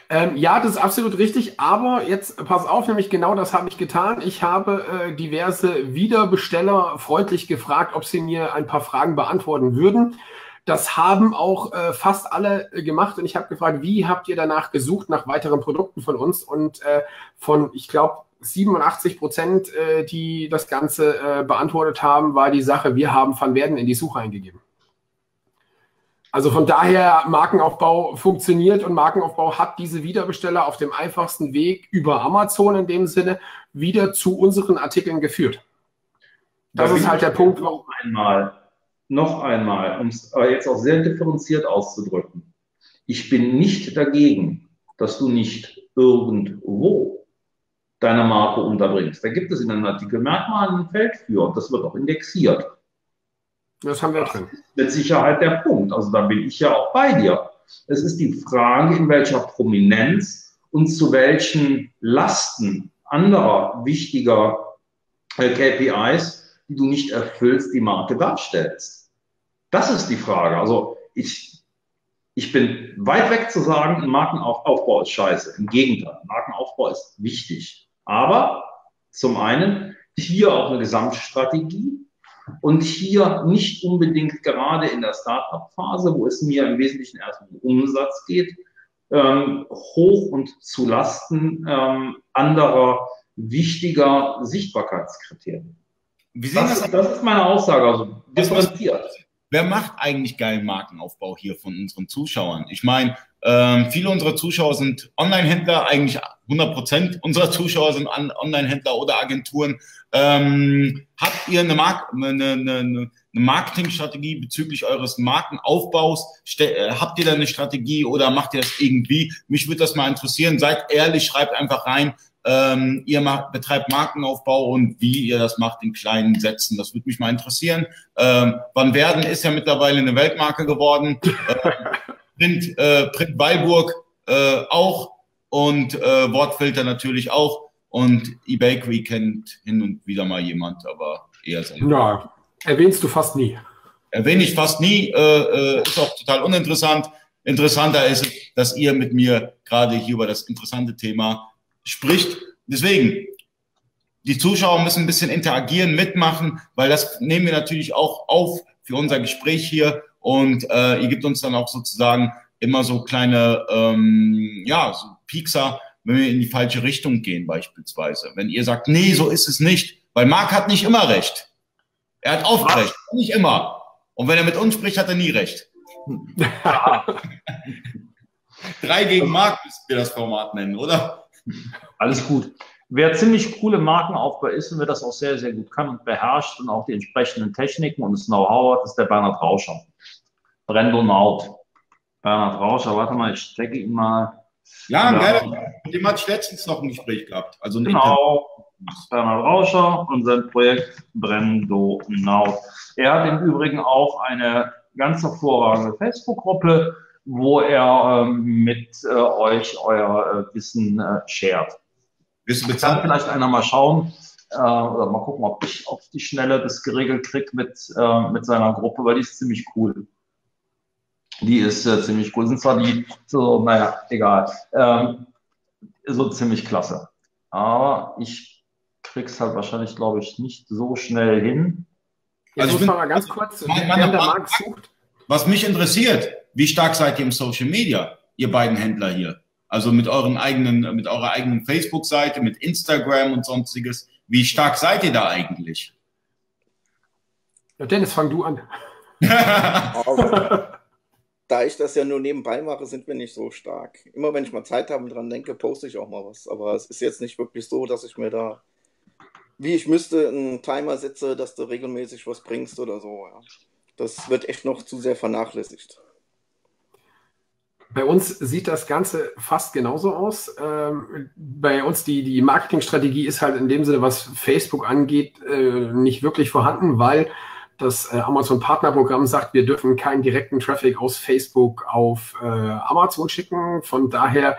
Ähm, ja, das ist absolut richtig, aber jetzt pass auf, nämlich genau das habe ich getan. Ich habe äh, diverse Wiederbesteller freundlich gefragt, ob sie mir ein paar Fragen beantworten würden. Das haben auch äh, fast alle gemacht und ich habe gefragt, wie habt ihr danach gesucht nach weiteren Produkten von uns? Und äh, von, ich glaube, 87 Prozent, äh, die das Ganze äh, beantwortet haben, war die Sache, wir haben Van Werden in die Suche eingegeben. Also von daher, Markenaufbau funktioniert und Markenaufbau hat diese Wiederbesteller auf dem einfachsten Weg über Amazon in dem Sinne wieder zu unseren Artikeln geführt. Das da ist halt der Punkt. Noch einmal, noch einmal, um es jetzt auch sehr differenziert auszudrücken. Ich bin nicht dagegen, dass du nicht irgendwo deine Marke unterbringst. Da gibt es in einem Artikel Merkmal ein Feld für und das wird auch indexiert. Das haben wir drin. Mit Sicherheit der Punkt. Also da bin ich ja auch bei dir. Es ist die Frage, in welcher Prominenz und zu welchen Lasten anderer wichtiger äh, KPIs, die du nicht erfüllst, die Marke darstellst. Das ist die Frage. Also ich, ich bin weit weg zu sagen, ein Markenaufbau ist scheiße. Im Gegenteil, Markenaufbau ist wichtig. Aber zum einen hier auch eine Gesamtstrategie, und hier nicht unbedingt gerade in der Startup-Phase, wo es mir im Wesentlichen erst um Umsatz geht, ähm, hoch und zu Lasten ähm, anderer wichtiger Sichtbarkeitskriterien. Das, das, das, ist meine Aussage, also differenziert. Wer macht eigentlich geilen Markenaufbau hier von unseren Zuschauern? Ich meine, ähm, viele unserer Zuschauer sind Online-Händler, eigentlich 100 Prozent unserer Zuschauer sind Online-Händler oder Agenturen. Ähm, habt ihr eine, Mark eine, eine, eine Marketingstrategie bezüglich eures Markenaufbaus? Ste äh, habt ihr da eine Strategie oder macht ihr das irgendwie? Mich würde das mal interessieren. Seid ehrlich, schreibt einfach rein, ähm, ihr macht, betreibt Markenaufbau und wie ihr das macht in kleinen Sätzen. Das würde mich mal interessieren. Ähm, Van Werden ist ja mittlerweile eine Weltmarke geworden. Äh, Print, äh, Print Weilburg äh, auch und äh, Wortfilter natürlich auch. Und eBakery kennt hin und wieder mal jemand, aber eher selten. Ja, erwähnst du fast nie. Erwähne ich fast nie, äh, äh, ist auch total uninteressant. Interessanter ist, dass ihr mit mir gerade hier über das interessante Thema spricht. Deswegen, die Zuschauer müssen ein bisschen interagieren, mitmachen, weil das nehmen wir natürlich auch auf für unser Gespräch hier. Und äh, ihr gebt uns dann auch sozusagen immer so kleine, ähm, ja, so Piekser, wenn wir in die falsche Richtung gehen beispielsweise. Wenn ihr sagt, nee, so ist es nicht, weil Marc hat nicht immer recht. Er hat oft recht, nicht immer. Und wenn er mit uns spricht, hat er nie recht. Drei gegen Marc müssen wir das Format nennen, oder? Alles gut. Wer ziemlich coole Markenaufbau ist und wer das auch sehr, sehr gut kann und beherrscht und auch die entsprechenden Techniken und das Know-how hat, ist der Bernhard Rauscher. Brendo Naut. Bernhard Rauscher, warte mal, ich stecke ihn mal. Ja, geil. Mit dem hatte ich letztens noch ein Gespräch gehabt. Also genau. Bernhard Rauscher und sein Projekt Brendo Naut. Er hat im Übrigen auch eine ganz hervorragende Facebook-Gruppe, wo er ähm, mit äh, euch euer äh, Wissen äh, shared. Du bezahlt? Kann vielleicht einer mal schauen. Äh, oder mal gucken, ob ich auf die Schnelle das geregelt kriege mit, äh, mit seiner Gruppe, weil die ist ziemlich cool. Die ist äh, ziemlich cool. Sind zwar die so, naja, egal. Ähm, so ziemlich klasse. Aber ich krieg's halt wahrscheinlich, glaube ich, nicht so schnell hin. Also ich muss mal ganz kurz, mein, meine, der Markt sucht. Was mich interessiert, wie stark seid ihr im Social Media, ihr beiden Händler hier? Also mit euren eigenen, mit eurer eigenen Facebook-Seite, mit Instagram und sonstiges. Wie stark seid ihr da eigentlich? Ja, Dennis, fang du an. da ich das ja nur nebenbei mache, sind wir nicht so stark. Immer wenn ich mal Zeit habe und dran denke, poste ich auch mal was. Aber es ist jetzt nicht wirklich so, dass ich mir da, wie ich müsste, einen Timer setze, dass du regelmäßig was bringst oder so. Ja. Das wird echt noch zu sehr vernachlässigt. Bei uns sieht das Ganze fast genauso aus. Ähm, bei uns die, die Marketingstrategie ist halt in dem Sinne, was Facebook angeht, äh, nicht wirklich vorhanden, weil das äh, Amazon Partnerprogramm sagt, wir dürfen keinen direkten Traffic aus Facebook auf äh, Amazon schicken. Von daher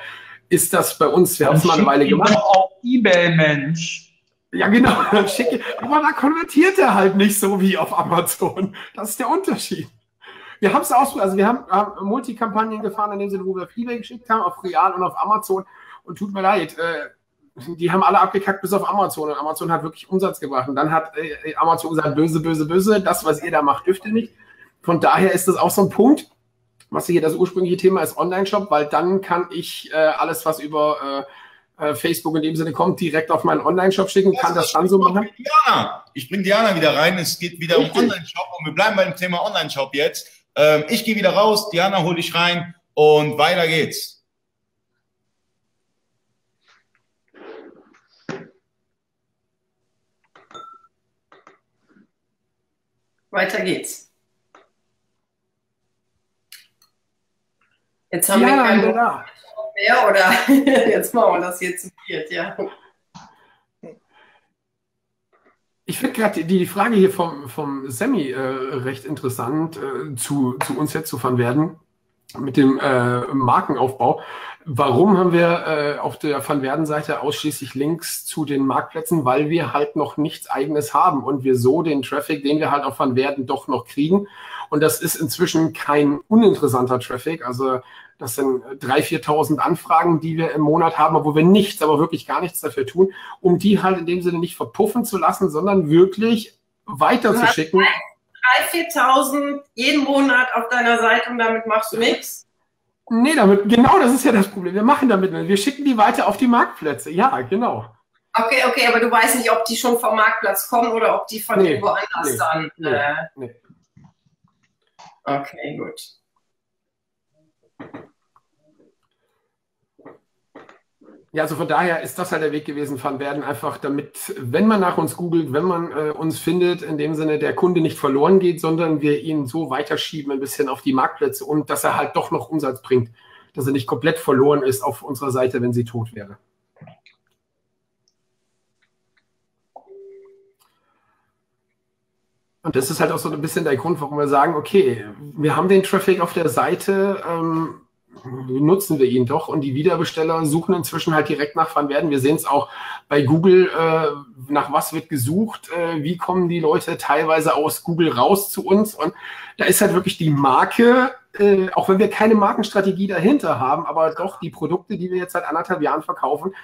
ist das bei uns, wir haben es mal eine Weile gemacht. Auf eBay, Mensch. Ja, genau. Schicke, aber da konvertiert er halt nicht so wie auf Amazon. Das ist der Unterschied. Wir haben es ausprobiert, also wir haben äh, Multikampagnen gefahren, in dem Sinne, wo wir auf eBay geschickt haben, auf Real und auf Amazon. Und tut mir leid, äh, die haben alle abgekackt bis auf Amazon. Und Amazon hat wirklich Umsatz gebracht. Und dann hat äh, Amazon gesagt, böse, böse, böse, das, was ihr da macht, dürft ihr nicht. Von daher ist das auch so ein Punkt, was hier das ursprüngliche Thema ist, Online-Shop, weil dann kann ich äh, alles, was über äh, äh Facebook in dem Sinne kommt, direkt auf meinen Online-Shop schicken, kann das dann so machen. Diana. Ich bringe Diana wieder rein. Es geht wieder um Online-Shop und wir bleiben beim Thema Online-Shop jetzt. Ähm, ich gehe wieder raus, Diana hole ich rein und weiter geht's. Weiter geht's. Jetzt haben ja, wir keine da. mehr oder jetzt machen wir das jetzt zu viert, ja. Ich finde gerade die, die Frage hier vom, vom Sammy äh, recht interessant äh, zu, zu uns jetzt zu fahren werden mit dem äh, Markenaufbau. Warum haben wir äh, auf der Van Werden-Seite ausschließlich Links zu den Marktplätzen? Weil wir halt noch nichts eigenes haben und wir so den Traffic, den wir halt auf Van Werden doch noch kriegen. Und das ist inzwischen kein uninteressanter Traffic. Also das sind 3.000, 4.000 Anfragen, die wir im Monat haben, wo wir nichts, aber wirklich gar nichts dafür tun, um die halt in dem Sinne nicht verpuffen zu lassen, sondern wirklich weiterzuschicken. 3.000, 4.000 jeden Monat auf deiner Seite und damit machst du nichts? Nee, damit, genau das ist ja das Problem. Wir machen damit, wir schicken die weiter auf die Marktplätze. Ja, genau. Okay, okay, aber du weißt nicht, ob die schon vom Marktplatz kommen oder ob die von nee, irgendwo anders nee, dann. Nee, äh... nee. Okay, gut. Ja, also von daher ist das halt der Weg gewesen, Van Werden, einfach damit, wenn man nach uns googelt, wenn man äh, uns findet, in dem Sinne der Kunde nicht verloren geht, sondern wir ihn so weiterschieben ein bisschen auf die Marktplätze und dass er halt doch noch Umsatz bringt, dass er nicht komplett verloren ist auf unserer Seite, wenn sie tot wäre. Und das ist halt auch so ein bisschen der Grund, warum wir sagen, okay, wir haben den Traffic auf der Seite, ähm, nutzen wir ihn doch. Und die Wiederbesteller suchen inzwischen halt direkt nach Van Werden. Wir sehen es auch bei Google, äh, nach was wird gesucht, äh, wie kommen die Leute teilweise aus Google raus zu uns. Und da ist halt wirklich die Marke, äh, auch wenn wir keine Markenstrategie dahinter haben, aber doch die Produkte, die wir jetzt seit anderthalb Jahren verkaufen,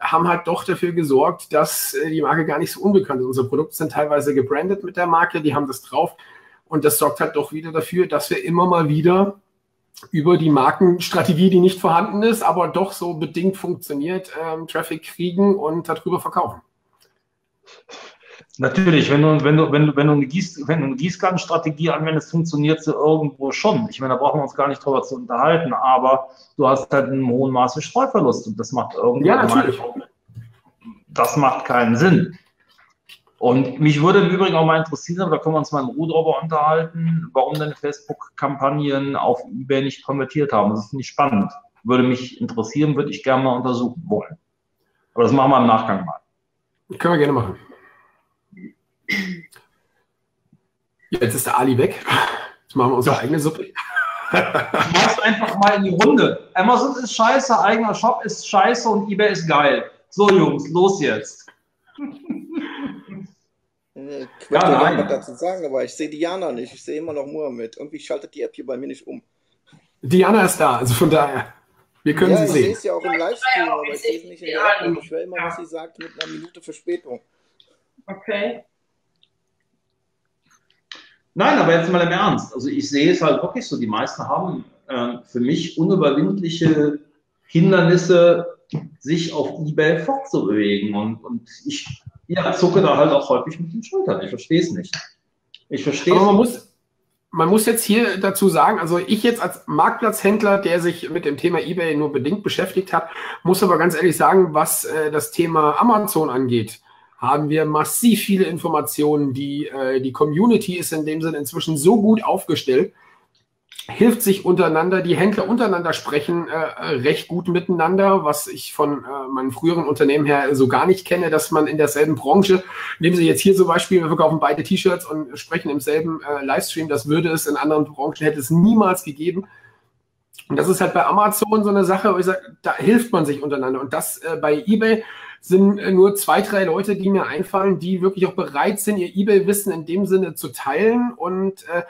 haben halt doch dafür gesorgt, dass äh, die Marke gar nicht so unbekannt ist. Unsere Produkte sind teilweise gebrandet mit der Marke, die haben das drauf. Und das sorgt halt doch wieder dafür, dass wir immer mal wieder über die Markenstrategie, die nicht vorhanden ist, aber doch so bedingt funktioniert, ähm, Traffic kriegen und darüber verkaufen. Natürlich, wenn du, wenn du, wenn du, wenn du eine, Gieß, wenn du eine Gießkannenstrategie anwendest, funktioniert sie irgendwo schon. Ich meine, da brauchen wir uns gar nicht drüber zu unterhalten, aber du hast halt einen hohen Maße Streuverlust und das macht irgendwie. Ja, natürlich. Das macht keinen Sinn. Und mich würde im Übrigen auch mal interessieren, da können wir uns mal in Ruhe drüber unterhalten, warum deine Facebook-Kampagnen auf eBay nicht konvertiert haben. Das ist nicht spannend. Würde mich interessieren, würde ich gerne mal untersuchen wollen. Aber das machen wir im Nachgang mal. Können wir gerne machen. Jetzt ist der Ali weg. Jetzt machen wir unsere ja. eigene Suppe. Machst einfach mal in die Runde. Amazon ist scheiße, eigener Shop ist scheiße und eBay ist geil. So, Jungs, los jetzt. Ich möchte ja, gerne was dazu sagen, aber ich sehe Diana nicht. Ich sehe immer noch Mohammed. Irgendwie schaltet die App hier bei mir nicht um. Diana ist da, also von daher. Wir können ja, sie sehen. Ich sehe es ja auch im Livestream, aber ich sehe es nicht in der App. Ich höre immer, was sie sagt, mit einer Minute Verspätung. Okay. Nein, aber jetzt mal im Ernst. Also ich sehe es halt wirklich so. Die meisten haben äh, für mich unüberwindliche Hindernisse, sich auf Ebay fortzubewegen. Und, und ich ja, zucke da halt auch häufig mit den Schultern. Ich verstehe es nicht. Ich verstehe es. Aber man muss, man muss jetzt hier dazu sagen, also ich jetzt als Marktplatzhändler, der sich mit dem Thema eBay nur bedingt beschäftigt hat, muss aber ganz ehrlich sagen, was äh, das Thema Amazon angeht, haben wir massiv viele Informationen. Die, äh, die Community ist in dem Sinne inzwischen so gut aufgestellt, hilft sich untereinander, die Händler untereinander sprechen äh, recht gut miteinander, was ich von äh, meinen früheren Unternehmen her so gar nicht kenne, dass man in derselben Branche, nehmen Sie jetzt hier zum Beispiel, wir verkaufen beide T-Shirts und sprechen im selben äh, Livestream, das würde es in anderen Branchen, hätte es niemals gegeben. Und das ist halt bei Amazon so eine Sache, wo ich sage, da hilft man sich untereinander. Und das äh, bei eBay sind äh, nur zwei, drei Leute, die mir einfallen, die wirklich auch bereit sind, ihr eBay-Wissen in dem Sinne zu teilen und äh,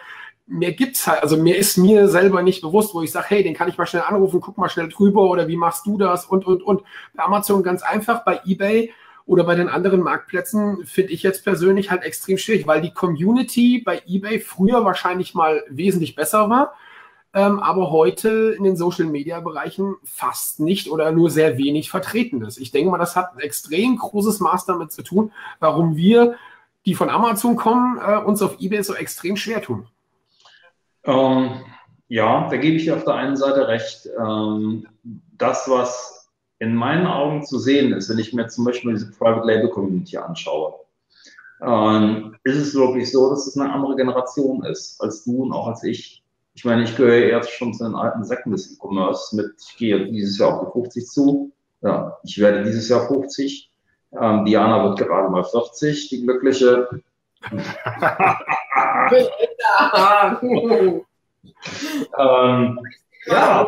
mehr gibt's halt, also mir ist mir selber nicht bewusst, wo ich sage, hey, den kann ich mal schnell anrufen, guck mal schnell drüber oder wie machst du das und und und. Bei Amazon ganz einfach, bei eBay oder bei den anderen Marktplätzen finde ich jetzt persönlich halt extrem schwierig, weil die Community bei eBay früher wahrscheinlich mal wesentlich besser war, ähm, aber heute in den Social Media Bereichen fast nicht oder nur sehr wenig vertreten ist. Ich denke mal, das hat ein extrem großes Maß damit zu tun, warum wir, die von Amazon kommen, äh, uns auf eBay so extrem schwer tun. Ähm, ja, da gebe ich auf der einen Seite recht. Ähm, das, was in meinen Augen zu sehen ist, wenn ich mir zum Beispiel diese Private Label Community anschaue, ähm, ist es wirklich so, dass es eine andere Generation ist als du und auch als ich. Ich meine, ich gehöre jetzt schon zu den alten Säcken des E-Commerce mit, ich gehe dieses Jahr auf die 50 zu. Ja, ich werde dieses Jahr 50. Ähm, Diana wird gerade mal 40, die glückliche ähm, ja,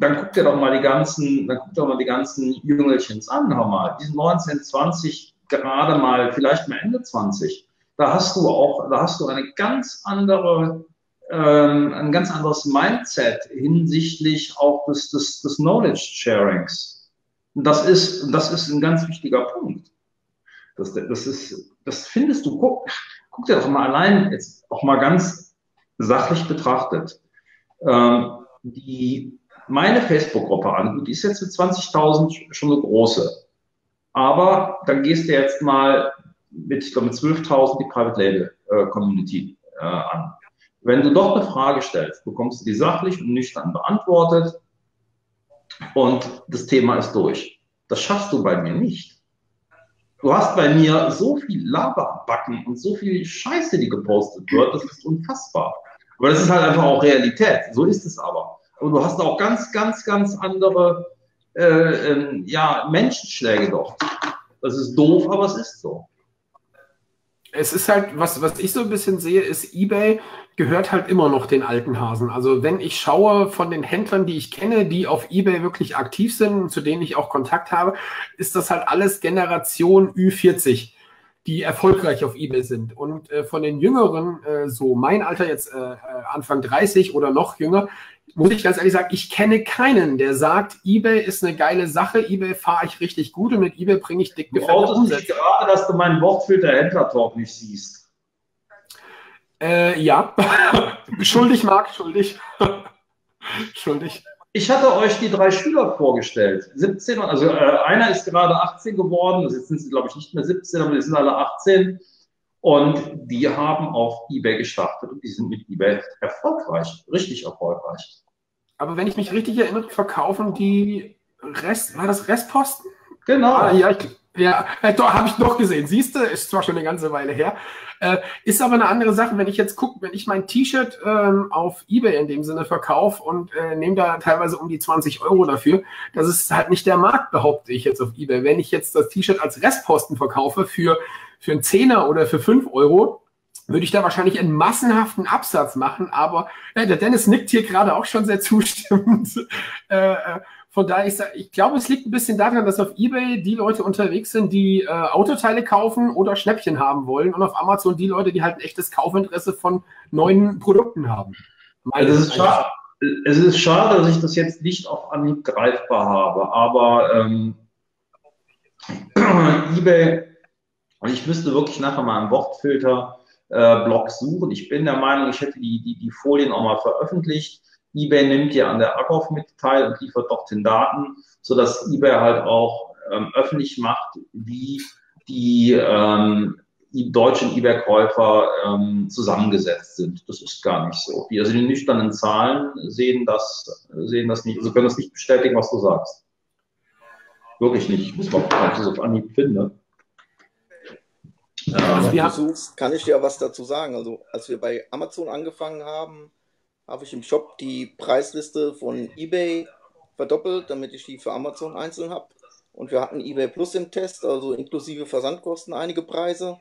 dann guck dir doch mal die ganzen, dann guck dir doch mal die ganzen Jüngelchens an, hör mal. Die sind 19, 20, gerade mal, vielleicht mal Ende 20. Da hast du auch, da hast du eine ganz andere, ähm, ein ganz anderes Mindset hinsichtlich auch des, des, des Knowledge Sharings. Und das ist, das ist ein ganz wichtiger Punkt. Das, das ist, das findest du, guck, guck dir doch mal allein jetzt auch mal ganz sachlich betrachtet, ähm, die, meine Facebook-Gruppe an, die ist jetzt mit 20.000 schon eine große. Aber dann gehst du jetzt mal mit, ich glaube, mit 12.000 die Private Label äh, Community äh, an. Wenn du dort eine Frage stellst, bekommst du die sachlich und nüchtern beantwortet und das Thema ist durch. Das schaffst du bei mir nicht. Du hast bei mir so viel Lava backen und so viel Scheiße, die gepostet wird, das ist unfassbar. Aber das ist halt einfach auch Realität. So ist es aber. Und du hast auch ganz, ganz, ganz andere äh, äh, ja, Menschenschläge dort. Das ist doof, aber es ist so es ist halt, was, was ich so ein bisschen sehe, ist, eBay gehört halt immer noch den alten Hasen. Also wenn ich schaue von den Händlern, die ich kenne, die auf eBay wirklich aktiv sind und zu denen ich auch Kontakt habe, ist das halt alles Generation Ü40, die erfolgreich auf eBay sind. Und äh, von den Jüngeren, äh, so mein Alter jetzt äh, äh Anfang 30 oder noch jünger, muss ich ganz ehrlich sagen, ich kenne keinen, der sagt, eBay ist eine geile Sache, eBay fahre ich richtig gut und mit eBay bringe ich dick gefällte Umsätze. gerade, dass du meinen Wortfilter Händler-Talk nicht siehst. Äh, ja. schuldig, Marc, schuldig. schuldig. Ich hatte euch die drei Schüler vorgestellt. 17, also äh, einer ist gerade 18 geworden, also jetzt sind sie, glaube ich, nicht mehr 17, aber die sind alle 18. Und die haben auf eBay gestartet und die sind mit eBay erfolgreich, richtig erfolgreich. Aber wenn ich mich richtig erinnere, verkaufen die Rest, war das Restposten? Genau. Ah, ja, ich, ja, äh, habe ich doch gesehen. Siehst du, ist zwar schon eine ganze Weile her. Äh, ist aber eine andere Sache, wenn ich jetzt gucke, wenn ich mein T-Shirt ähm, auf Ebay in dem Sinne verkaufe und äh, nehme da teilweise um die 20 Euro dafür, das ist halt nicht der Markt, behaupte ich jetzt auf Ebay. Wenn ich jetzt das T-Shirt als Restposten verkaufe für, für einen Zehner oder für 5 Euro, würde ich da wahrscheinlich einen massenhaften Absatz machen, aber äh, der Dennis nickt hier gerade auch schon sehr zustimmend. äh, äh von daher, ich, ich glaube, es liegt ein bisschen daran, dass auf Ebay die Leute unterwegs sind, die äh, Autoteile kaufen oder Schnäppchen haben wollen und auf Amazon die Leute, die halt ein echtes Kaufinteresse von neuen Produkten haben. Also es, ist schade, es ist schade, dass ich das jetzt nicht auf Anhieb greifbar habe, aber ähm, eBay, und ich müsste wirklich nachher mal einen Wortfilter-Blog äh, suchen. Ich bin der Meinung, ich hätte die, die, die Folien auch mal veröffentlicht eBay nimmt ja an der Abkauf mit teil und liefert dorthin Daten, sodass eBay halt auch ähm, öffentlich macht, wie die ähm, deutschen eBay-Käufer ähm, zusammengesetzt sind. Das ist gar nicht so. Die, also die nüchternen Zahlen sehen das, sehen das nicht, also können das nicht bestätigen, was du sagst. Wirklich nicht. Ich muss mal gucken, ob ich das auf Anhieb finde. Also, ja. kann ich dir was dazu sagen. Also, als wir bei Amazon angefangen haben, habe ich im Shop die Preisliste von eBay verdoppelt, damit ich die für Amazon einzeln habe. Und wir hatten eBay Plus im Test, also inklusive Versandkosten einige Preise.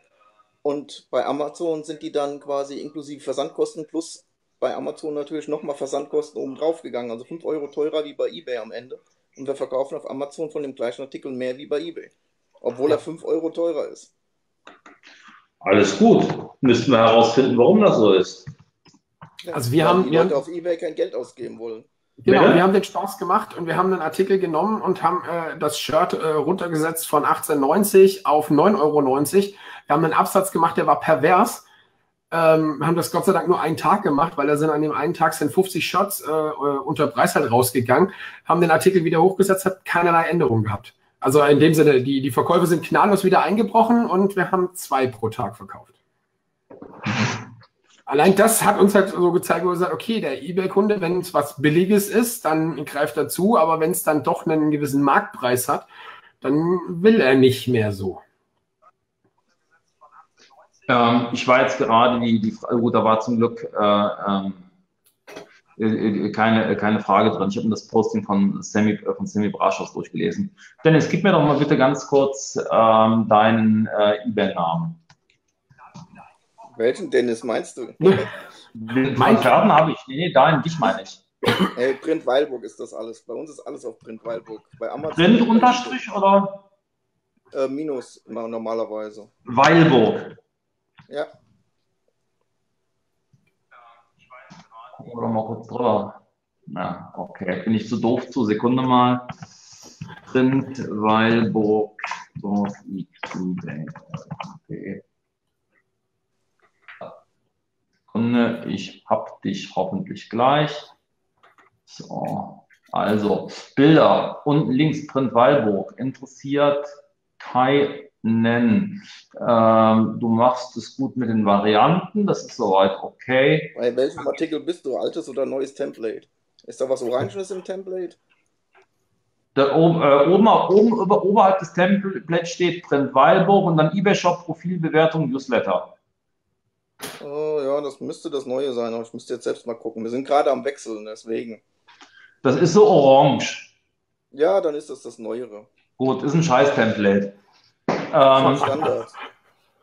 Und bei Amazon sind die dann quasi inklusive Versandkosten plus bei Amazon natürlich nochmal Versandkosten oben drauf gegangen. Also 5 Euro teurer wie bei eBay am Ende. Und wir verkaufen auf Amazon von dem gleichen Artikel mehr wie bei eBay. Obwohl er 5 Euro teurer ist. Alles gut. Müssten wir herausfinden, warum das so ist. Also wir haben, wir haben auf eBay kein Geld ausgeben wollen. Genau, ja. wir haben den Spaß gemacht und wir haben einen Artikel genommen und haben äh, das Shirt äh, runtergesetzt von 18,90 auf 9,90 Euro. Wir haben einen Absatz gemacht, der war pervers. Ähm, haben das Gott sei Dank nur einen Tag gemacht, weil da sind an dem einen Tag sind 50 Shirts äh, äh, unter Preis halt rausgegangen, haben den Artikel wieder hochgesetzt, hat keinerlei Änderungen gehabt. Also in dem Sinne, die, die Verkäufe sind knalllos wieder eingebrochen und wir haben zwei pro Tag verkauft allein das hat uns halt so gezeigt, wo wir sagen, okay, der eBay-Kunde, wenn es was Billiges ist, dann greift er zu, aber wenn es dann doch einen gewissen Marktpreis hat, dann will er nicht mehr so. Ähm, ich war jetzt gerade, die, die, gut, da war zum Glück äh, ähm, äh, äh, keine, keine Frage drin. Ich habe das Posting von Sammy, äh, von Sammy Braschos durchgelesen. Dennis, gib mir doch mal bitte ganz kurz ähm, deinen äh, eBay-Namen. Welchen Dennis meinst du? mein Schaden habe ich. Nee, da in dich meine ich. Hey, Print Weilburg ist das alles. Bei uns ist alles auf Print Weilburg. Bei Amazon Print Unterstrich oder? Äh, minus normalerweise. Weilburg. Ja. Oder mal kurz drüber. Na, okay. Bin ich zu doof zu. Sekunde mal. Print Weilburg. Okay. Sekunde, ich hab dich hoffentlich gleich. So, also Bilder unten links Print Weilburg interessiert keinen. Ähm, du machst es gut mit den Varianten, das ist soweit okay. Bei welchem Artikel bist du? Altes oder neues Template? Ist da was Orangenes im Template? Da oben, äh, oben, oben über, oberhalb des Templates steht Print Weilburg und dann eBay Shop Profilbewertung Newsletter. Oh, ja, das müsste das Neue sein, aber ich müsste jetzt selbst mal gucken. Wir sind gerade am Wechseln, deswegen. Das ist so orange. Ja, dann ist das das Neuere. Gut, ist ein Scheiß-Template. Ähm, Standard.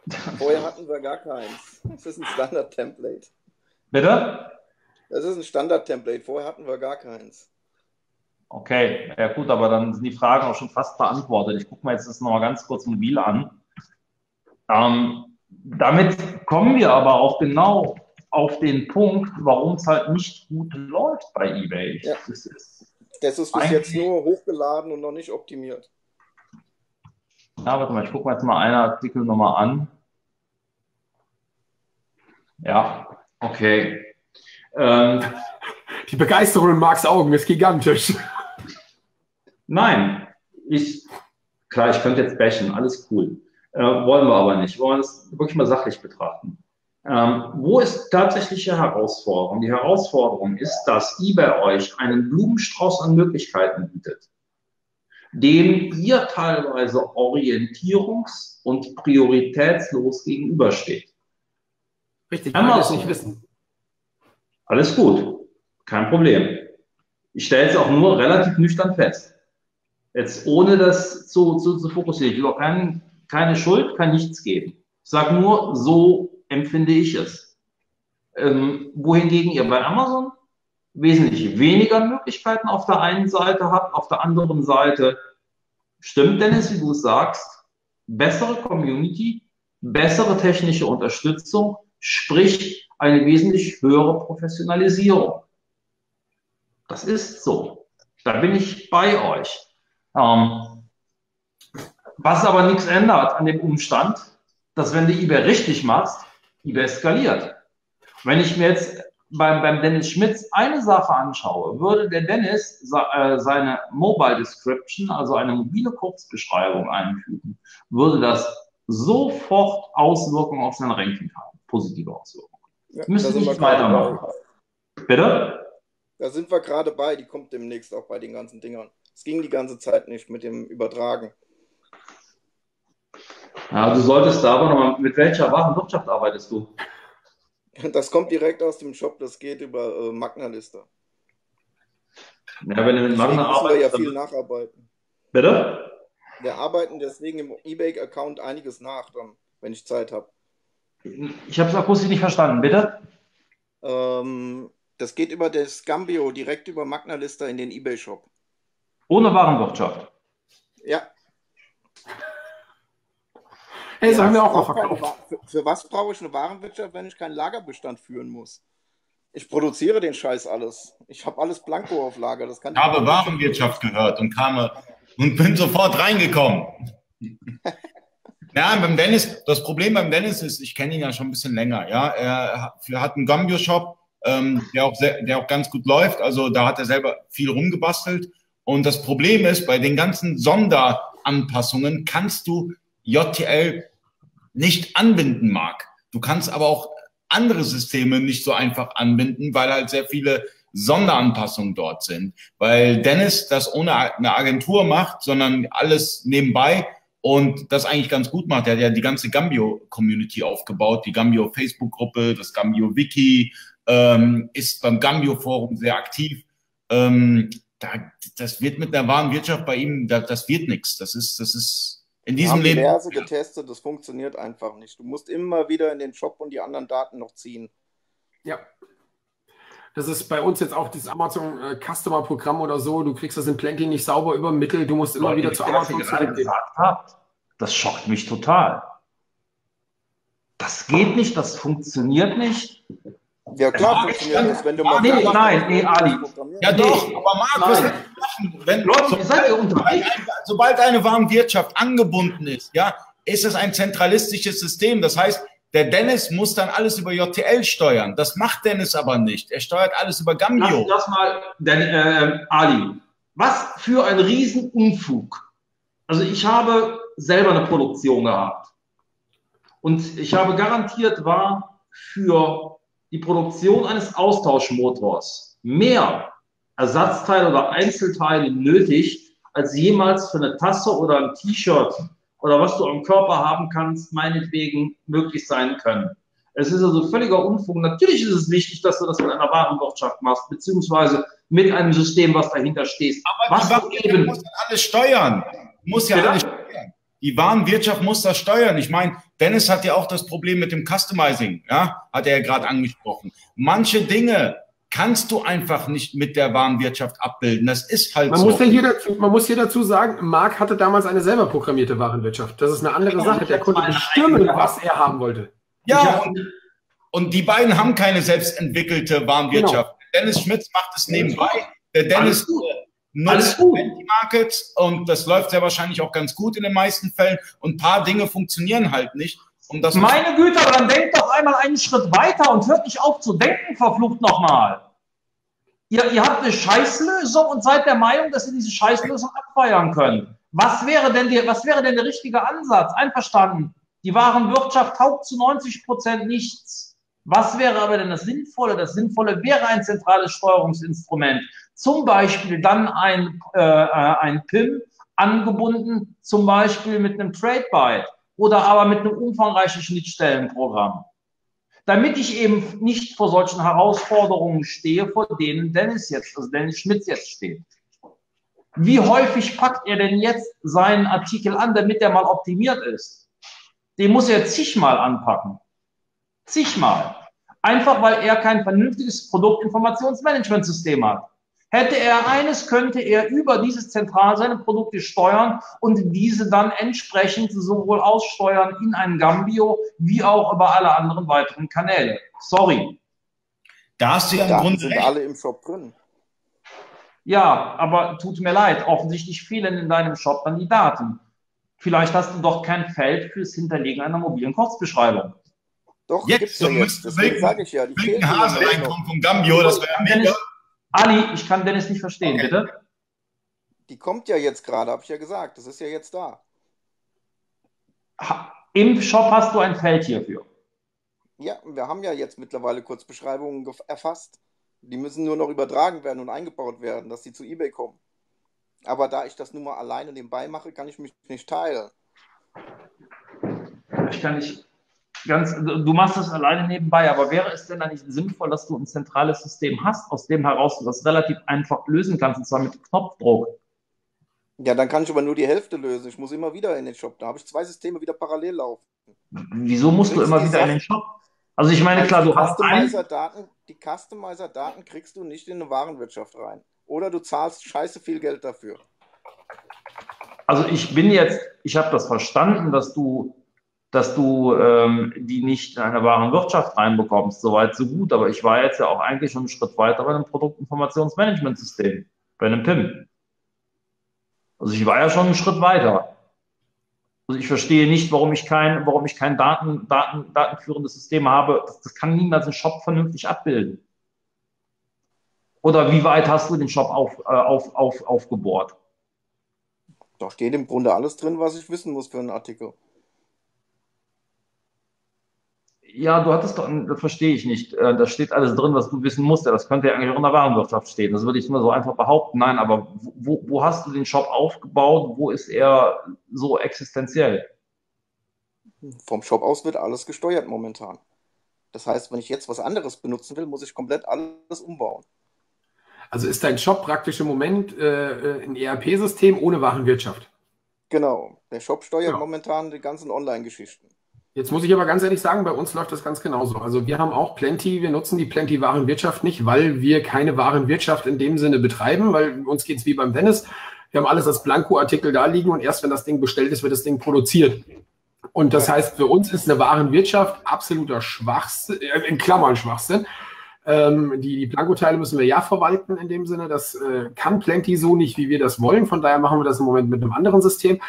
Vorher hatten wir gar keins. Das ist ein Standard-Template. Bitte? Das ist ein Standard-Template. Vorher hatten wir gar keins. Okay, ja gut, aber dann sind die Fragen auch schon fast beantwortet. Ich gucke mir jetzt das nochmal ganz kurz mobil an. Ähm, damit kommen wir aber auch genau auf den Punkt, warum es halt nicht gut läuft bei eBay. Ja. Das ist, das ist bis jetzt nur hochgeladen und noch nicht optimiert. Ja, warte mal, ich gucke mir jetzt mal einen Artikel nochmal an. Ja, okay. Ähm, Die Begeisterung in Marks Augen ist gigantisch. Nein, ich, klar, ich könnte jetzt bashen, alles cool. Äh, wollen wir aber nicht. Wir wollen es wirklich mal sachlich betrachten. Ähm, wo ist tatsächliche Herausforderung? Die Herausforderung ist, dass eBay euch einen Blumenstrauß an Möglichkeiten bietet, dem ihr teilweise orientierungs- und prioritätslos gegenübersteht. Richtig, kann man das nicht wissen. Alles gut, kein Problem. Ich stelle es auch nur relativ nüchtern fest. Jetzt ohne das zu, zu, zu fokussieren. Ich will auch keinen keine Schuld, kann nichts geben. Ich sage nur, so empfinde ich es. Ähm, wohingegen ihr bei Amazon wesentlich weniger Möglichkeiten auf der einen Seite hat, auf der anderen Seite stimmt, Dennis, wie du es sagst, bessere Community, bessere technische Unterstützung, sprich eine wesentlich höhere Professionalisierung. Das ist so. Da bin ich bei euch. Ähm, was aber nichts ändert an dem Umstand, dass wenn du eBay richtig machst, eBay skaliert. Wenn ich mir jetzt beim, beim Dennis Schmitz eine Sache anschaue, würde der Dennis äh, seine Mobile Description, also eine mobile Kurzbeschreibung einfügen, würde das sofort Auswirkungen auf sein Ranking haben, positive Auswirkungen. Ja, Müsste nicht weitermachen. Bitte? Da sind wir gerade bei, die kommt demnächst auch bei den ganzen Dingern. Es ging die ganze Zeit nicht mit dem Übertragen. Ja, du solltest da aber nochmal, mit welcher Warenwirtschaft arbeitest du? Das kommt direkt aus dem Shop, das geht über äh, Magna-Liste. Ja, wenn du mit Magna arbeitest. ja viel nacharbeiten. Bitte? Wir arbeiten deswegen im eBay-Account einiges nach, dann, wenn ich Zeit habe. Ich habe es akustisch nicht verstanden, bitte? Ähm, das geht über das Gambio, direkt über Magna-Liste in den eBay-Shop. Ohne Warenwirtschaft? Ja. Hey, das ja, haben wir auch verkauft. Für, für was brauche ich eine Warenwirtschaft, wenn ich keinen Lagerbestand führen muss? Ich produziere den Scheiß alles. Ich habe alles blanko auf Lager. Das kann ich habe Warenwirtschaft gehört und kam und bin sofort reingekommen. ja, beim Dennis, das Problem beim Dennis ist, ich kenne ihn ja schon ein bisschen länger. Ja, er hat einen Gambio-Shop, ähm, der, auch der auch ganz gut läuft. Also da hat er selber viel rumgebastelt. Und das Problem ist, bei den ganzen Sonderanpassungen kannst du JTL nicht anbinden mag. Du kannst aber auch andere Systeme nicht so einfach anbinden, weil halt sehr viele Sonderanpassungen dort sind. Weil Dennis das ohne eine Agentur macht, sondern alles nebenbei und das eigentlich ganz gut macht. Er hat ja die ganze Gambio-Community aufgebaut, die Gambio-Facebook-Gruppe, das Gambio-Wiki, ähm, ist beim Gambio-Forum sehr aktiv. Ähm, da, das wird mit der wahren Wirtschaft bei ihm, da, das wird nichts. Das ist, das ist in diesem Leben. diverse getestet, das funktioniert einfach nicht. Du musst immer wieder in den Shop und die anderen Daten noch ziehen. Ja. Das ist bei uns jetzt auch dieses Amazon äh, Customer Programm oder so. Du kriegst das in Plenty nicht sauber übermittelt. Du musst immer Leute, wieder zu Amazon zurückgehen. Das schockt mich total. Das geht nicht, das funktioniert nicht. Ja, klar, funktioniert das, wenn du mal. Nee, nein, nee, Ali. Ja, doch, aber Marc, was machen? Wenn, Leute, ihr seid ja unterwegs. Sobald eine Warenwirtschaft angebunden ist, ja, ist es ein zentralistisches System. Das heißt, der Dennis muss dann alles über JTL steuern. Das macht Dennis aber nicht. Er steuert alles über Gambio. Lass, lass mal, denn, äh, Ali, was für ein Riesenunfug. Also ich habe selber eine Produktion gehabt. Und ich habe garantiert war für die Produktion eines Austauschmotors mehr Ersatzteile oder Einzelteile nötig, als jemals für eine Tasse oder ein T-Shirt oder was du am Körper haben kannst, meinetwegen möglich sein können. Es ist also völliger Unfug. Natürlich ist es wichtig, dass du das mit einer Warenwirtschaft machst, beziehungsweise mit einem System, was dahinter steht. Aber was die eben, muss alles steuern. Muss ja alles steuern. Die Warenwirtschaft muss das steuern. Ich meine, Dennis hat ja auch das Problem mit dem Customizing, ja, hat er ja gerade angesprochen. Manche Dinge kannst du einfach nicht mit der Warenwirtschaft abbilden. Das ist halt man so. Muss hier dazu, man muss hier dazu sagen, Marc hatte damals eine selber programmierte Warenwirtschaft. Das ist eine andere genau, Sache. Der konnte bestimmen, was er haben wollte. Ja, und, und, die beiden haben keine selbstentwickelte Warenwirtschaft. Genau. Dennis Schmitz macht es nebenbei. Der Dennis nutzt die Markets und das läuft sehr wahrscheinlich auch ganz gut in den meisten Fällen. Und ein paar Dinge funktionieren halt nicht. Meine Güte, dann denkt doch einmal einen Schritt weiter und hört nicht auf zu denken, verflucht nochmal. Ihr, ihr habt eine Scheißlösung und seid der Meinung, dass ihr diese Scheißlösung abfeiern könnt. Was wäre denn, die, was wäre denn der richtige Ansatz? Einverstanden. Die Warenwirtschaft taugt zu 90 Prozent nichts. Was wäre aber denn das Sinnvolle? Das Sinnvolle wäre ein zentrales Steuerungsinstrument. Zum Beispiel dann ein, äh, äh ein PIM angebunden, zum Beispiel mit einem Trade Byte oder aber mit einem umfangreichen Schnittstellenprogramm. Damit ich eben nicht vor solchen Herausforderungen stehe, vor denen Dennis jetzt, also Dennis Schmitz jetzt steht. Wie häufig packt er denn jetzt seinen Artikel an, damit er mal optimiert ist? Den muss er zigmal anpacken. Zigmal. Einfach weil er kein vernünftiges Produktinformationsmanagementsystem hat. Hätte er eines, könnte er über dieses Zentral seine Produkte steuern und diese dann entsprechend sowohl aussteuern in ein Gambio wie auch über alle anderen weiteren Kanäle. Sorry. Da hast du ja im Grunde sind recht. alle im Shop drin. Ja, aber tut mir leid, offensichtlich fehlen in deinem Shop dann die Daten. Vielleicht hast du doch kein Feld fürs Hinterlegen einer mobilen Kurzbeschreibung. Doch, jetzt, gibt's ja jetzt. Deswegen sage ich ja, die Hase reinkommen vom Gambio, das wäre mega. Ali, ich kann Dennis nicht verstehen, okay. bitte. Die kommt ja jetzt gerade, habe ich ja gesagt. Das ist ja jetzt da. Im Shop hast du ein Feld hierfür. Ja, wir haben ja jetzt mittlerweile Kurzbeschreibungen erfasst. Die müssen nur noch übertragen werden und eingebaut werden, dass sie zu eBay kommen. Aber da ich das nun mal alleine nebenbei mache, kann ich mich nicht teilen. Ich kann nicht ganz, du machst das alleine nebenbei, aber wäre es denn eigentlich sinnvoll, dass du ein zentrales System hast, aus dem heraus du das relativ einfach lösen kannst, und zwar mit Knopfdruck? Ja, dann kann ich aber nur die Hälfte lösen. Ich muss immer wieder in den Shop. Da habe ich zwei Systeme wieder parallel laufen. Wieso musst du immer wieder Sachen, in den Shop? Also ich meine, klar, du hast Daten, die Customizer-Daten kriegst du nicht in eine Warenwirtschaft rein. Oder du zahlst scheiße viel Geld dafür. Also ich bin jetzt, ich habe das verstanden, dass du dass du ähm, die nicht in eine wahre Wirtschaft reinbekommst. Soweit, so gut. Aber ich war jetzt ja auch eigentlich schon einen Schritt weiter bei einem Produktinformationsmanagementsystem, bei einem PIM. Also ich war ja schon einen Schritt weiter. Also ich verstehe nicht, warum ich kein, warum ich kein Daten, Daten, datenführendes System habe. Das, das kann niemals ein Shop vernünftig abbilden. Oder wie weit hast du den Shop auf, äh, auf, auf, aufgebohrt? Da steht im Grunde alles drin, was ich wissen muss für einen Artikel. Ja, du hattest doch, das verstehe ich nicht. Äh, da steht alles drin, was du wissen musst. Das könnte ja eigentlich auch in der Warenwirtschaft stehen. Das würde ich immer so einfach behaupten. Nein, aber wo, wo hast du den Shop aufgebaut? Wo ist er so existenziell? Vom Shop aus wird alles gesteuert momentan. Das heißt, wenn ich jetzt was anderes benutzen will, muss ich komplett alles umbauen. Also ist dein Shop praktisch im Moment äh, ein ERP-System ohne Warenwirtschaft? Genau. Der Shop steuert ja. momentan die ganzen Online-Geschichten. Jetzt muss ich aber ganz ehrlich sagen, bei uns läuft das ganz genauso. Also wir haben auch Plenty, wir nutzen die Plenty Warenwirtschaft nicht, weil wir keine Warenwirtschaft in dem Sinne betreiben, weil uns geht's wie beim Dennis. Wir haben alles als Blanko-Artikel da liegen und erst wenn das Ding bestellt ist, wird das Ding produziert. Und das heißt, für uns ist eine Warenwirtschaft absoluter Schwachsinn, äh, in Klammern Schwachsinn. Ähm, die die Blanko-Teile müssen wir ja verwalten in dem Sinne. Das äh, kann Plenty so nicht, wie wir das wollen. Von daher machen wir das im Moment mit einem anderen System.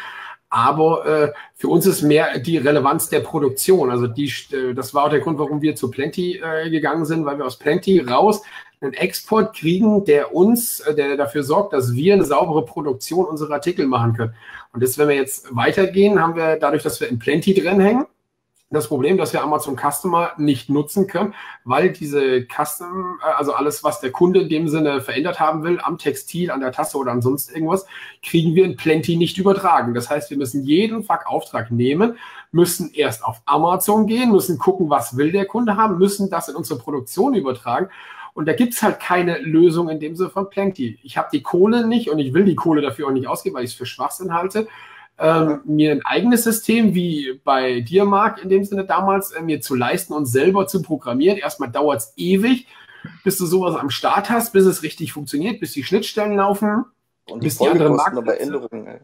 Aber äh, für uns ist mehr die Relevanz der Produktion. Also die, äh, das war auch der Grund, warum wir zu Plenty äh, gegangen sind, weil wir aus Plenty raus einen Export kriegen, der uns, äh, der dafür sorgt, dass wir eine saubere Produktion unserer Artikel machen können. Und das, wenn wir jetzt weitergehen, haben wir dadurch, dass wir in Plenty drin hängen, das Problem, dass wir Amazon Customer nicht nutzen können, weil diese Custom, äh, also alles, was der Kunde in dem Sinne verändert haben will, am Textil, an der Tasse oder ansonsten irgendwas, kriegen wir in Plenty nicht übertragen. Das heißt, wir müssen jeden Fuck-Auftrag nehmen, müssen erst auf Amazon gehen, müssen gucken, was will der Kunde haben, müssen das in unsere Produktion übertragen. Und da gibt's halt keine Lösung in dem Sinne von Plenty. Ich habe die Kohle nicht und ich will die Kohle dafür auch nicht ausgeben, weil ich es für Schwachsinn halte ähm, mir ein eigenes System wie bei dir, Marc, in dem Sinne damals, äh, mir zu leisten und selber zu programmieren. Erstmal dauert es ewig, bis du sowas am Start hast, bis es richtig funktioniert, bis die Schnittstellen laufen, und die bis die anderen Marktplätze.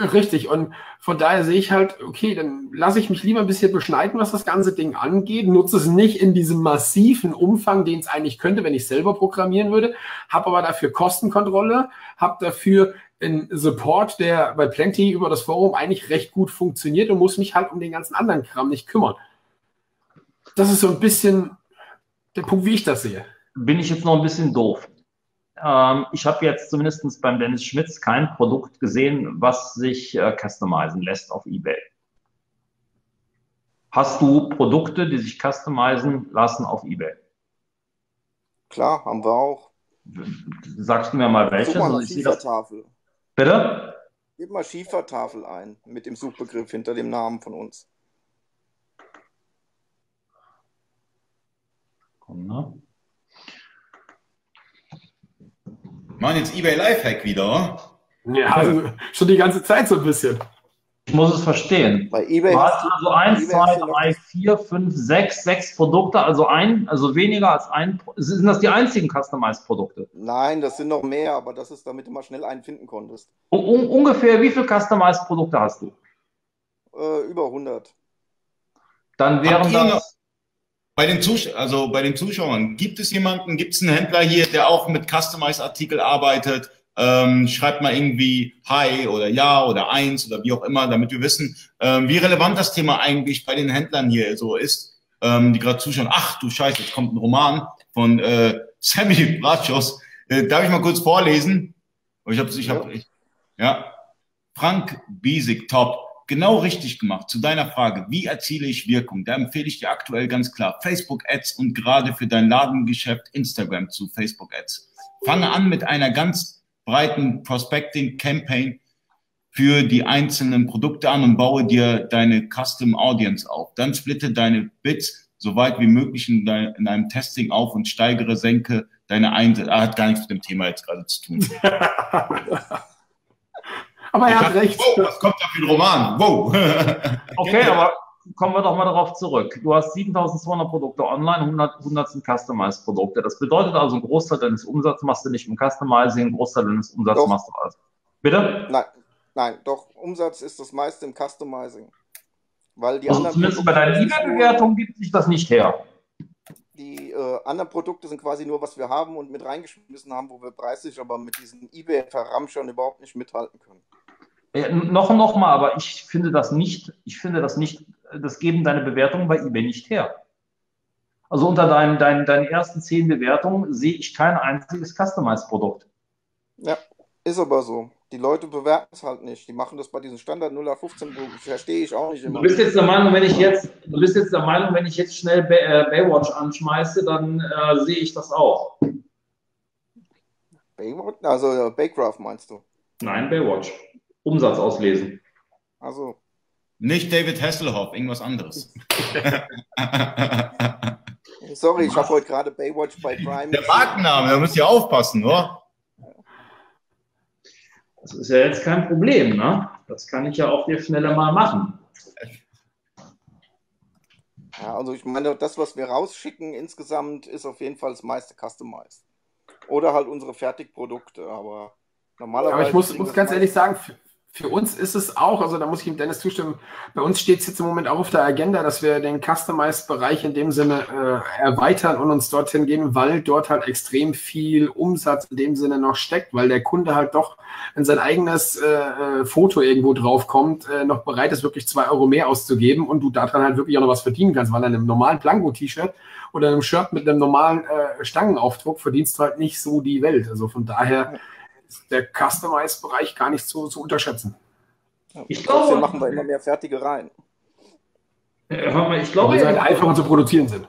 Richtig, und von daher sehe ich halt, okay, dann lasse ich mich lieber ein bisschen beschneiden, was das ganze Ding angeht, nutze es nicht in diesem massiven Umfang, den es eigentlich könnte, wenn ich selber programmieren würde, habe aber dafür Kostenkontrolle, habe dafür ein Support, der bei Plenty über das Forum eigentlich recht gut funktioniert und muss mich halt um den ganzen anderen Kram nicht kümmern. Das ist so ein bisschen der Punkt, wie ich das sehe. Bin ich jetzt noch ein bisschen doof. Ähm, ich habe jetzt zumindest beim Dennis Schmitz kein Produkt gesehen, was sich äh, customizen lässt auf eBay. Hast du Produkte, die sich customizen lassen auf eBay? Klar, haben wir auch. Sagst du mir mal welche? Mal, also ich Tafel. Bitte? Gib mal Schiefertafel ein mit dem Suchbegriff hinter dem Namen von uns. Komm, ne? Mann, jetzt eBay Lifehack wieder, Ja, also schon die ganze Zeit so ein bisschen. Ich muss es verstehen. Bei eBay Du hast also eins, eBay zwei, hast du noch drei, vier, fünf, sechs, sechs Produkte, also ein, also weniger als ein. Sind das die einzigen Customized-Produkte? Nein, das sind noch mehr, aber das ist, damit du mal schnell einen finden konntest. Un ungefähr wie viele Customized-Produkte hast du? Äh, über 100. Dann wären das. Bei den, Zus also bei den Zuschauern, gibt es jemanden, gibt es einen Händler hier, der auch mit Customized-Artikel arbeitet? Ähm, schreibt mal irgendwie Hi oder Ja oder Eins oder wie auch immer, damit wir wissen, ähm, wie relevant das Thema eigentlich bei den Händlern hier so ist, ähm, die gerade zuschauen. Ach du Scheiße, jetzt kommt ein Roman von äh, Sammy Bratschos. Äh, darf ich mal kurz vorlesen? Ich habe, ich hab, ich, ja. Frank Biesig, top. Genau richtig gemacht. Zu deiner Frage, wie erziele ich Wirkung? Da empfehle ich dir aktuell ganz klar Facebook Ads und gerade für dein Ladengeschäft Instagram zu Facebook Ads. Fange an mit einer ganz breiten Prospecting Campaign für die einzelnen Produkte an und baue dir deine Custom Audience auf. Dann splitte deine Bits so weit wie möglich in, dein, in einem Testing auf und steigere, senke deine Einsätze. Ah, hat gar nichts mit dem Thema jetzt gerade zu tun. Aber er Ich hat dachte, recht. Wow, was kommt da für ein Roman? Wow. Okay, aber kommen wir doch mal darauf zurück. Du hast 7200 Produkte online, 100, 100 sind Customized-Produkte. Das bedeutet also, ein Großteil deines Umsatzes machst du nicht im Customizing, ein Großteil deines Umsatzes Doch. machst du alles. Bitte? Nein, nein, doch, Umsatz ist das meiste im Customizing. Weil die Also anderen zumindest bei Produkte deinen sind nur- E-Mail-Bewertungen gibt sich das nicht her. Die äh, anderen Produkte sind quasi nur, was wir haben und mit reingeschmissen haben, wo wir preislich aber mit diesen eBay-Verramschern überhaupt nicht mithalten können. Ja, noch noch mal, aber ich finde das nicht, ich finde das nicht, das geben deine Bewertungen bei eBay nicht her. Also unter deinen, deinen, deinen ersten zehn Bewertungen sehe ich kein einziges Customized-Produkt. Ja, ist aber so. Die Leute bewerten es halt nicht. Die machen das bei diesen Standard 0815, wo verstehe ich auch nicht Du immer. bist jetzt der Meinung, wenn ich jetzt, du bist jetzt der Meinung, wenn ich jetzt schnell Bay, äh, Baywatch anschmeiße, dann äh, sehe ich das auch. Baywatch? Also äh, Baycraft meinst du? Nein, Baywatch. Umsatz auslesen. Also, Nicht David Hasselhoff, irgendwas anderes. sorry, ich habe heute gerade Baywatch bei Prime. Der Markenname, da müsst ihr aufpassen, oder? Das ist ja jetzt kein Problem, ne? Das kann ich ja auch dir schneller mal machen. Ja, also ich meine, das, was wir rausschicken insgesamt, ist auf jeden Fall das meiste customized. Oder halt unsere Fertigprodukte, aber normalerweise. Aber ich muss, muss ganz ehrlich sagen, für, uns ist es auch, also da muss ich ihm Dennis zustimmen, bei uns steht es jetzt im Moment auch auf der Agenda, dass wir den Customized-Bereich in dem Sinne äh, erweitern und uns dorthin gehen, weil dort halt extrem viel Umsatz in dem Sinne noch steckt, weil der Kunde halt doch in sein eigenes äh, äh, Foto irgendwo draufkommt, äh, noch bereit ist, wirklich zwei Euro mehr auszugeben und du daran halt wirklich auch noch was verdienen kannst, weil an einem normalen Blanko-T-Shirt oder einem Shirt mit einem normalen äh, Stangenaufdruck verdienst du halt nicht so die Welt. Also von daher ist der Customized-Bereich gar nicht so zu unterschätzen. Ja, Ich trotzdem glaube- machen wir immer mehr fertige Rein. Äh, Hör mal, ich glaube, Weil sie halt einfacher zu produzieren sind.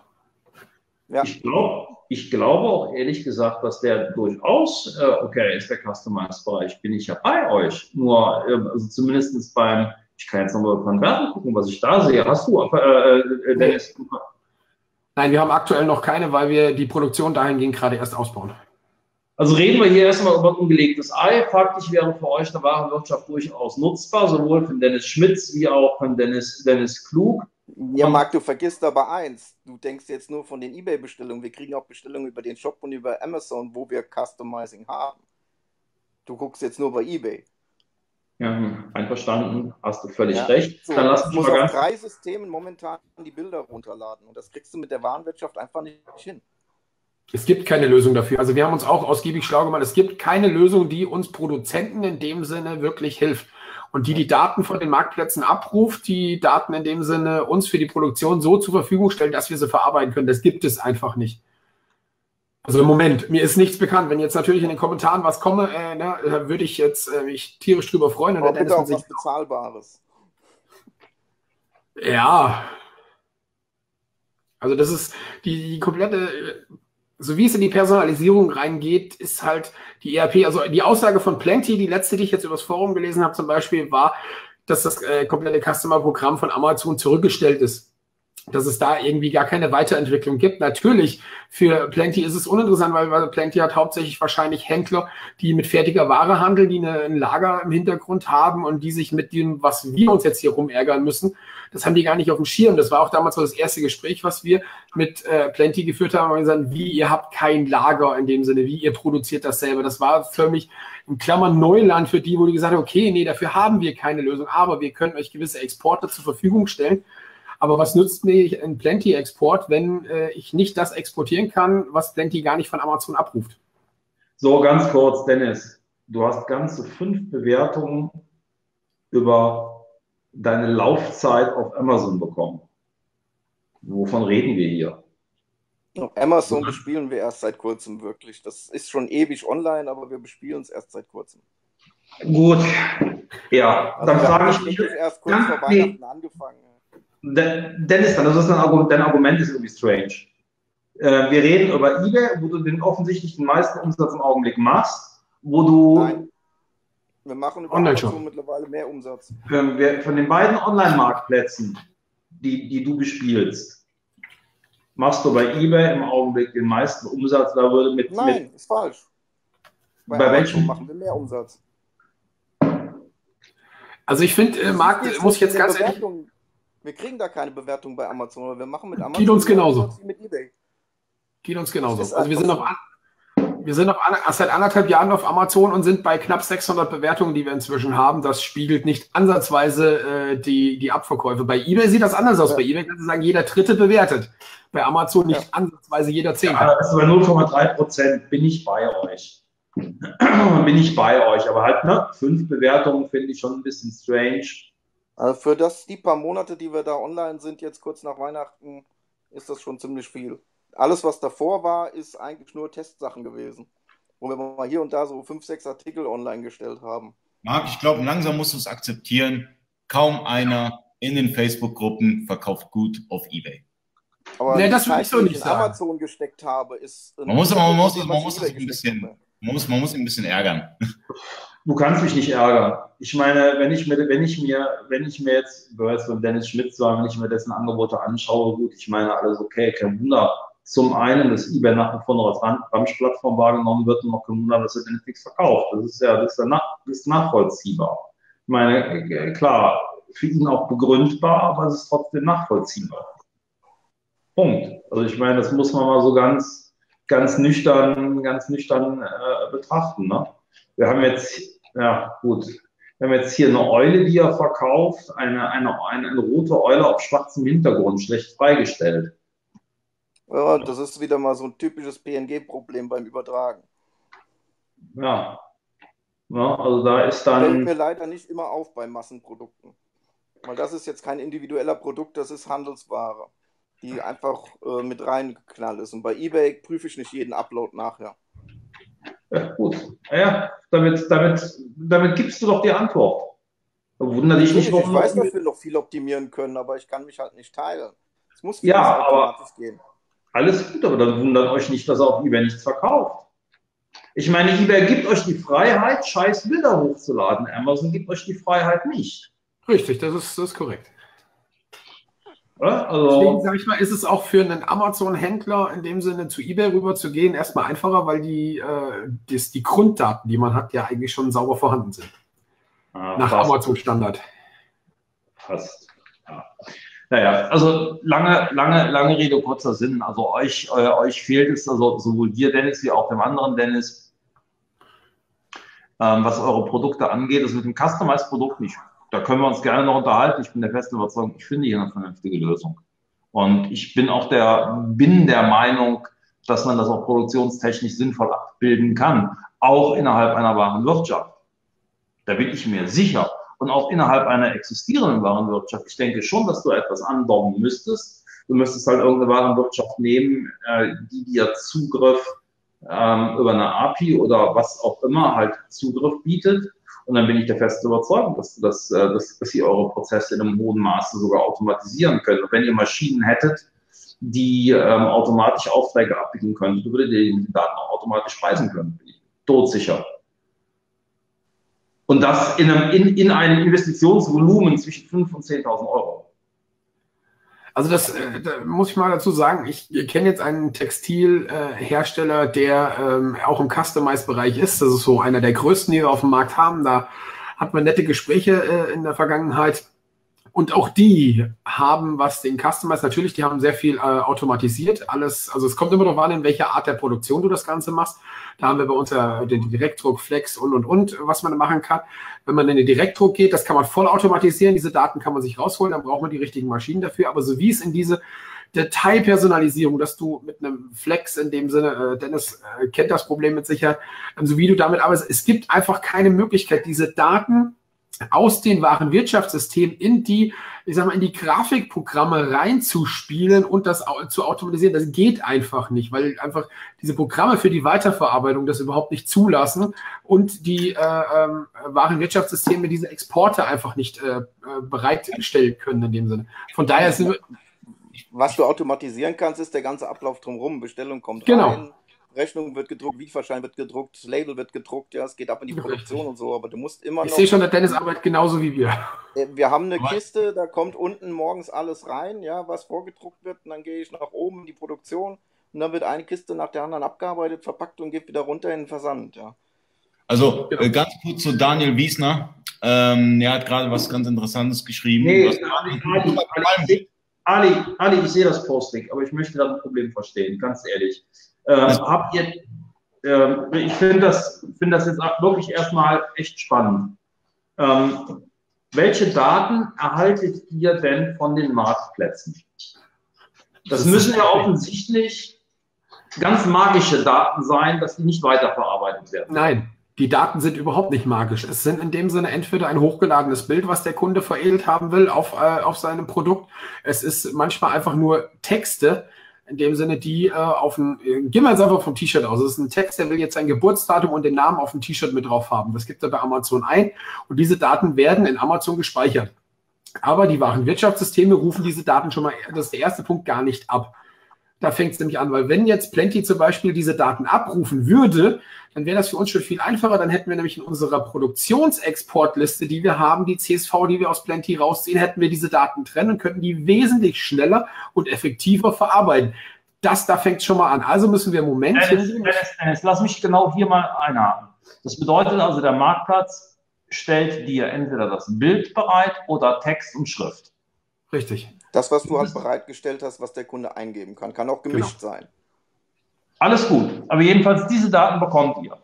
Ja, Ich glaube, ich glaube auch ehrlich gesagt, dass der durchaus äh, okay ist, der Customized-Bereich. Bin ich ja bei euch. Nur, ähm, also zumindest beim, ich kann jetzt nochmal beim Werten gucken, was ich da sehe. Hast du, äh, äh, Dennis? Nein, wir haben aktuell noch keine, weil wir die Produktion dahingehend gerade erst ausbauen. Also reden wir hier erstmal über ein ungelegtes Ei. Faktisch wäre für euch eine Warenwirtschaft durchaus nutzbar, sowohl von Dennis Schmitz wie auch von Dennis, Dennis Klug. Ja, Marc, du vergisst aber eins. Du denkst jetzt nur von den Ebay-Bestellungen. Wir kriegen auch Bestellungen über den Shop und über Amazon, wo wir Customizing haben. Du guckst jetzt nur bei Ebay. Ja, hm, einverstanden, hast du völlig Ja, recht. So, Dann lass du mich mal ganz drei Systemen momentan die Bilder runterladen. Und das kriegst du mit der Warenwirtschaft einfach nicht hin. Es gibt keine Lösung dafür. Also wir haben uns auch ausgiebig schlau gemacht. Es gibt keine Lösung, die uns Produzenten in dem Sinne wirklich hilft. Und die die Daten von den Marktplätzen abruft, die Daten in dem Sinne uns für die Produktion so zur Verfügung stellen, dass wir sie verarbeiten können. Das gibt es einfach nicht. Also im Moment, mir ist nichts bekannt. Wenn jetzt natürlich in den Kommentaren was komme, äh, ne, da würde ich jetzt äh, mich tierisch drüber freuen. Und Aber der bitte auch was Bezahlbares. ja. Also das ist die, die komplette, äh, so wie es in die Personalisierung reingeht, ist halt die ERP, also die Aussage von Plenty, die letzte, die ich jetzt übers Forum gelesen habe zum Beispiel, war, dass das äh, komplette Customer-Programm von Amazon zurückgestellt ist. dass es da irgendwie gar keine Weiterentwicklung gibt. Natürlich, für Plenty ist es uninteressant, weil Plenty hat hauptsächlich wahrscheinlich Händler, die mit fertiger Ware handeln, die ein Lager im Hintergrund haben und die sich mit dem, was wir uns jetzt hier rumärgern müssen, das haben die gar nicht auf dem Schirm. Das war auch damals so das erste Gespräch, was wir mit äh, Plenty geführt haben. Und gesagt, wie ihr habt kein Lager in dem Sinne, wie ihr produziert das selber. Das war für mich in Klammern Neuland für die, wo die gesagt haben, okay, nee, dafür haben wir keine Lösung, aber wir können euch gewisse Exporte zur Verfügung stellen aber was nützt mir ein Plenty-Export, wenn äh, ich nicht das exportieren kann, was Plenty gar nicht von Amazon abruft? So, ganz kurz, Dennis. Du hast ganze fünf Bewertungen über deine Laufzeit auf Amazon bekommen. Wovon reden wir hier? Amazon bespielen wir erst seit kurzem wirklich. Das ist schon ewig online, aber wir bespielen es erst seit kurzem. Gut. Ja, also dann frage ich mich. erst kurz vor Weihnachten nee. angefangen. Dennis, dann, das ist ein Argument, dein Argument ist irgendwie strange. Äh, wir reden über eBay, wo du den offensichtlich den meisten Umsatz im Augenblick machst, wo du. Nein. Wir machen über Amazon mittlerweile mehr Umsatz. Wir, von den beiden Online-Marktplätzen, die, die du bespielst, machst du bei eBay im Augenblick den meisten Umsatz. Da würde mit. Nein, mit, ist falsch. Bei, bei welchem machen wir mehr Umsatz? Also ich finde, äh, Markt muss ich jetzt ganz ehrlich. Wir kriegen da keine Bewertung bei Amazon, aber wir machen mit Amazon. Geht uns genauso. Mit eBay. Geht uns genauso. Also wir sind, noch an, wir sind noch seit anderthalb Jahren auf Amazon und sind bei knapp 600 Bewertungen, die wir inzwischen haben. Das spiegelt nicht ansatzweise äh, die, die Abverkäufe. Bei eBay sieht das anders aus. Ja. Bei eBay kannst du sagen, jeder Dritte bewertet. Bei Amazon nicht ja. ansatzweise jeder Zehnte. Ja, also bei 0,3 Prozent bin ich bei euch. bin ich bei euch. Aber halt, ne, fünf Bewertungen finde ich schon ein bisschen strange. Also für das, die paar Monate, die wir da online sind, jetzt kurz nach Weihnachten, ist das schon ziemlich viel. Alles, was davor war, ist eigentlich nur Testsachen gewesen. Wo wir mal hier und da so fünf, sechs Artikel online gestellt haben. Marc, ich glaube, langsam musst du es akzeptieren. Kaum einer in den Facebook-Gruppen verkauft gut auf Ebay. Aber nee, das würde ich so nicht in sagen. Amazon gesteckt habe, ist. Man muss, man muss, man muss, ein bisschen, man muss, man muss ein bisschen ärgern. Du kannst mich nicht ärgern. Ich meine, wenn ich mir, wenn ich mir, wenn ich mir jetzt, du jetzt von Dennis Schmidt sagen, wenn ich mir dessen Angebote anschaue, gut, ich meine, alles okay, kein Wunder. Zum einen, dass eBay nach wie vor noch als Ramsch-Plattform wahrgenommen wird und noch kein Wunder, dass er denn nichts verkauft. Das ist ja, das ist ja nach, das ist nachvollziehbar. Ich meine, klar, für ihn auch begründbar, aber es ist trotzdem nachvollziehbar. Punkt. Also ich meine, das muss man mal so ganz, ganz nüchtern, ganz nüchtern äh, betrachten. Ne? Wir haben jetzt, ja gut, wir haben jetzt hier eine Eule, die er verkauft, eine, eine, eine, eine rote Eule auf schwarzem Hintergrund, schlecht freigestellt. Ja, das ist wieder mal so ein typisches PNG-Problem beim Übertragen. Ja. ja. Also da ist dann. Fällt mir leider nicht immer auf bei Massenprodukten. Weil das ist jetzt kein individueller Produkt, das ist Handelsware, die einfach äh, mit reingeknallt ist. Und bei eBay prüfe ich nicht jeden Upload nachher. Ja, gut. Ja, damit, damit, damit gibst du doch die Antwort. Wunder dich nicht, warum. Ich weiß, dass wir noch viel optimieren können, aber ich kann mich halt nicht teilen. Es muss ja, automatisch gehen. Alles gut, aber dann wundert euch nicht, dass er auf eBay nichts verkauft. Ich meine, eBay gibt euch die Freiheit, scheiß Bilder hochzuladen. Amazon gibt euch die Freiheit nicht. Richtig, das ist, das ist korrekt. Also, Deswegen sage ich mal, ist es auch für einen Amazon-Händler in dem Sinne zu eBay rüber zu gehen erstmal einfacher, weil die, äh, das, die Grunddaten, die man hat, ja eigentlich schon sauber vorhanden sind. Ah, Nach Amazon-Standard. Fast. Ja. Naja, also lange, lange, lange Rede, kurzer Sinn. Also euch, äh, euch fehlt es, also sowohl dir, Dennis, wie auch dem anderen Dennis, ähm, was eure Produkte angeht, das mit dem Customized-Produkt nicht da können wir uns gerne noch unterhalten. Ich bin der festen Überzeugung, ich finde hier eine vernünftige Lösung. Und ich bin auch der, bin der Meinung, dass man das auch produktionstechnisch sinnvoll abbilden kann, auch innerhalb einer wahren Wirtschaft. Da bin ich mir sicher. Und auch innerhalb einer existierenden Warenwirtschaft. Ich denke schon, dass du etwas anbauen müsstest. Du müsstest halt irgendeine Warenwirtschaft nehmen, äh, die dir Zugriff ähm, über eine API oder was auch immer halt Zugriff bietet und dann bin ich der festen Überzeugung, dass, dass, äh, dass, dass ihr eure Prozesse in einem hohen Maße sogar automatisieren könnt. Und wenn ihr Maschinen hättet, die ähm, automatisch Aufträge abwickeln können, würdet ihr die Daten auch automatisch speisen können, bin ich todsicher. Und das in einem, in, in einem Investitionsvolumen zwischen 5.000 und 10.000 Euro. Also das äh, da muss ich mal dazu sagen, ich kenne jetzt einen Textilhersteller, äh, der ähm, auch im Customize-Bereich ist. Das ist so einer der größten, die wir auf dem Markt haben. Da hat man nette Gespräche äh, in der Vergangenheit. Und auch die haben, was den Customize, natürlich, die haben sehr viel äh, automatisiert. Alles, also es kommt immer darauf an, in welcher Art der Produktion du das Ganze machst. Da haben wir bei uns ja den Direktdruck, Flex und, und, und, was man machen kann. Wenn man in den Direktdruck geht, das kann man voll automatisieren. Diese Daten kann man sich rausholen, dann braucht man die richtigen Maschinen dafür. Aber so wie es in diese Detailpersonalisierung, dass du mit einem Flex in dem Sinne, äh, Dennis äh, kennt das Problem mit Sicherheit, so wie du damit arbeitest, es gibt einfach keine Möglichkeit, diese Daten aus den wahren Wirtschaftssystemen in die, ich sag mal, in die Grafikprogramme reinzuspielen und das zu automatisieren. Das geht einfach nicht, weil einfach diese Programme für die Weiterverarbeitung das überhaupt nicht zulassen und die äh, äh, wahren Wirtschaftssysteme diese Exporte einfach nicht äh, äh, bereitstellen können in dem Sinne. Von daher sind wir, was du automatisieren kannst, ist der ganze Ablauf drumherum. Bestellung kommt genau. rein, Rechnung wird gedruckt, Lieferschein wird gedruckt, das Label wird gedruckt, ja, es geht ab in die Produktion und so, aber du musst immer ich noch. Ich sehe schon, der Dennis arbeitet genauso wie wir. Äh, wir haben eine was? Kiste, da kommt unten morgens alles rein, ja, was vorgedruckt wird, und dann gehe ich nach oben in die Produktion und dann wird eine Kiste nach der anderen abgearbeitet, verpackt und geht wieder runter in den Versand, ja. Also genau. äh, ganz kurz zu Daniel Wiesner. Ähm, er hat gerade was ganz Interessantes geschrieben. Nee, Ali, Ali, Ali, Ali, ich sehe das Posting, aber ich möchte da ein Problem verstehen, ganz ehrlich. Äh, habt ihr, äh, ich finde das, find das jetzt wirklich erstmal echt spannend. Ähm, welche Daten erhaltet ihr denn von den Marktplätzen? Das müssen ja offensichtlich ganz magische Daten sein, dass die nicht weiterverarbeitet werden. Nein, die Daten sind überhaupt nicht magisch. Es sind in dem Sinne entweder ein hochgeladenes Bild, was der Kunde veredelt haben will auf, äh, auf seinem Produkt. Es ist manchmal einfach nur Texte, in dem Sinne, die äh, auf ein, äh, gehen wir jetzt einfach vom T-Shirt aus. Das ist ein Text, der will jetzt sein Geburtsdatum und den Namen auf dem T-Shirt mit drauf haben. Das gibt er bei Amazon ein und diese Daten werden in Amazon gespeichert. Aber die wahren Wirtschaftssysteme rufen diese Daten schon mal, das ist der erste Punkt, gar nicht ab. Da fängt es nämlich an, weil wenn jetzt Plenty zum Beispiel diese Daten abrufen würde, dann wäre das für uns schon viel einfacher. Dann hätten wir nämlich in unserer Produktionsexportliste, die wir haben, die CSV, die wir aus Plenty rausziehen, hätten wir diese Daten trennen und könnten die wesentlich schneller und effektiver verarbeiten. Das, da fängt schon mal an. Also müssen wir im Moment. Dennis, Dennis, Dennis, lass mich genau hier mal einhaken. Das bedeutet also, der Marktplatz stellt dir entweder das Bild bereit oder Text und Schrift. Richtig. Das, was du halt bereitgestellt hast, was der Kunde eingeben kann, kann auch gemischt genau. sein. Alles gut, aber jedenfalls diese Daten bekommt ihr.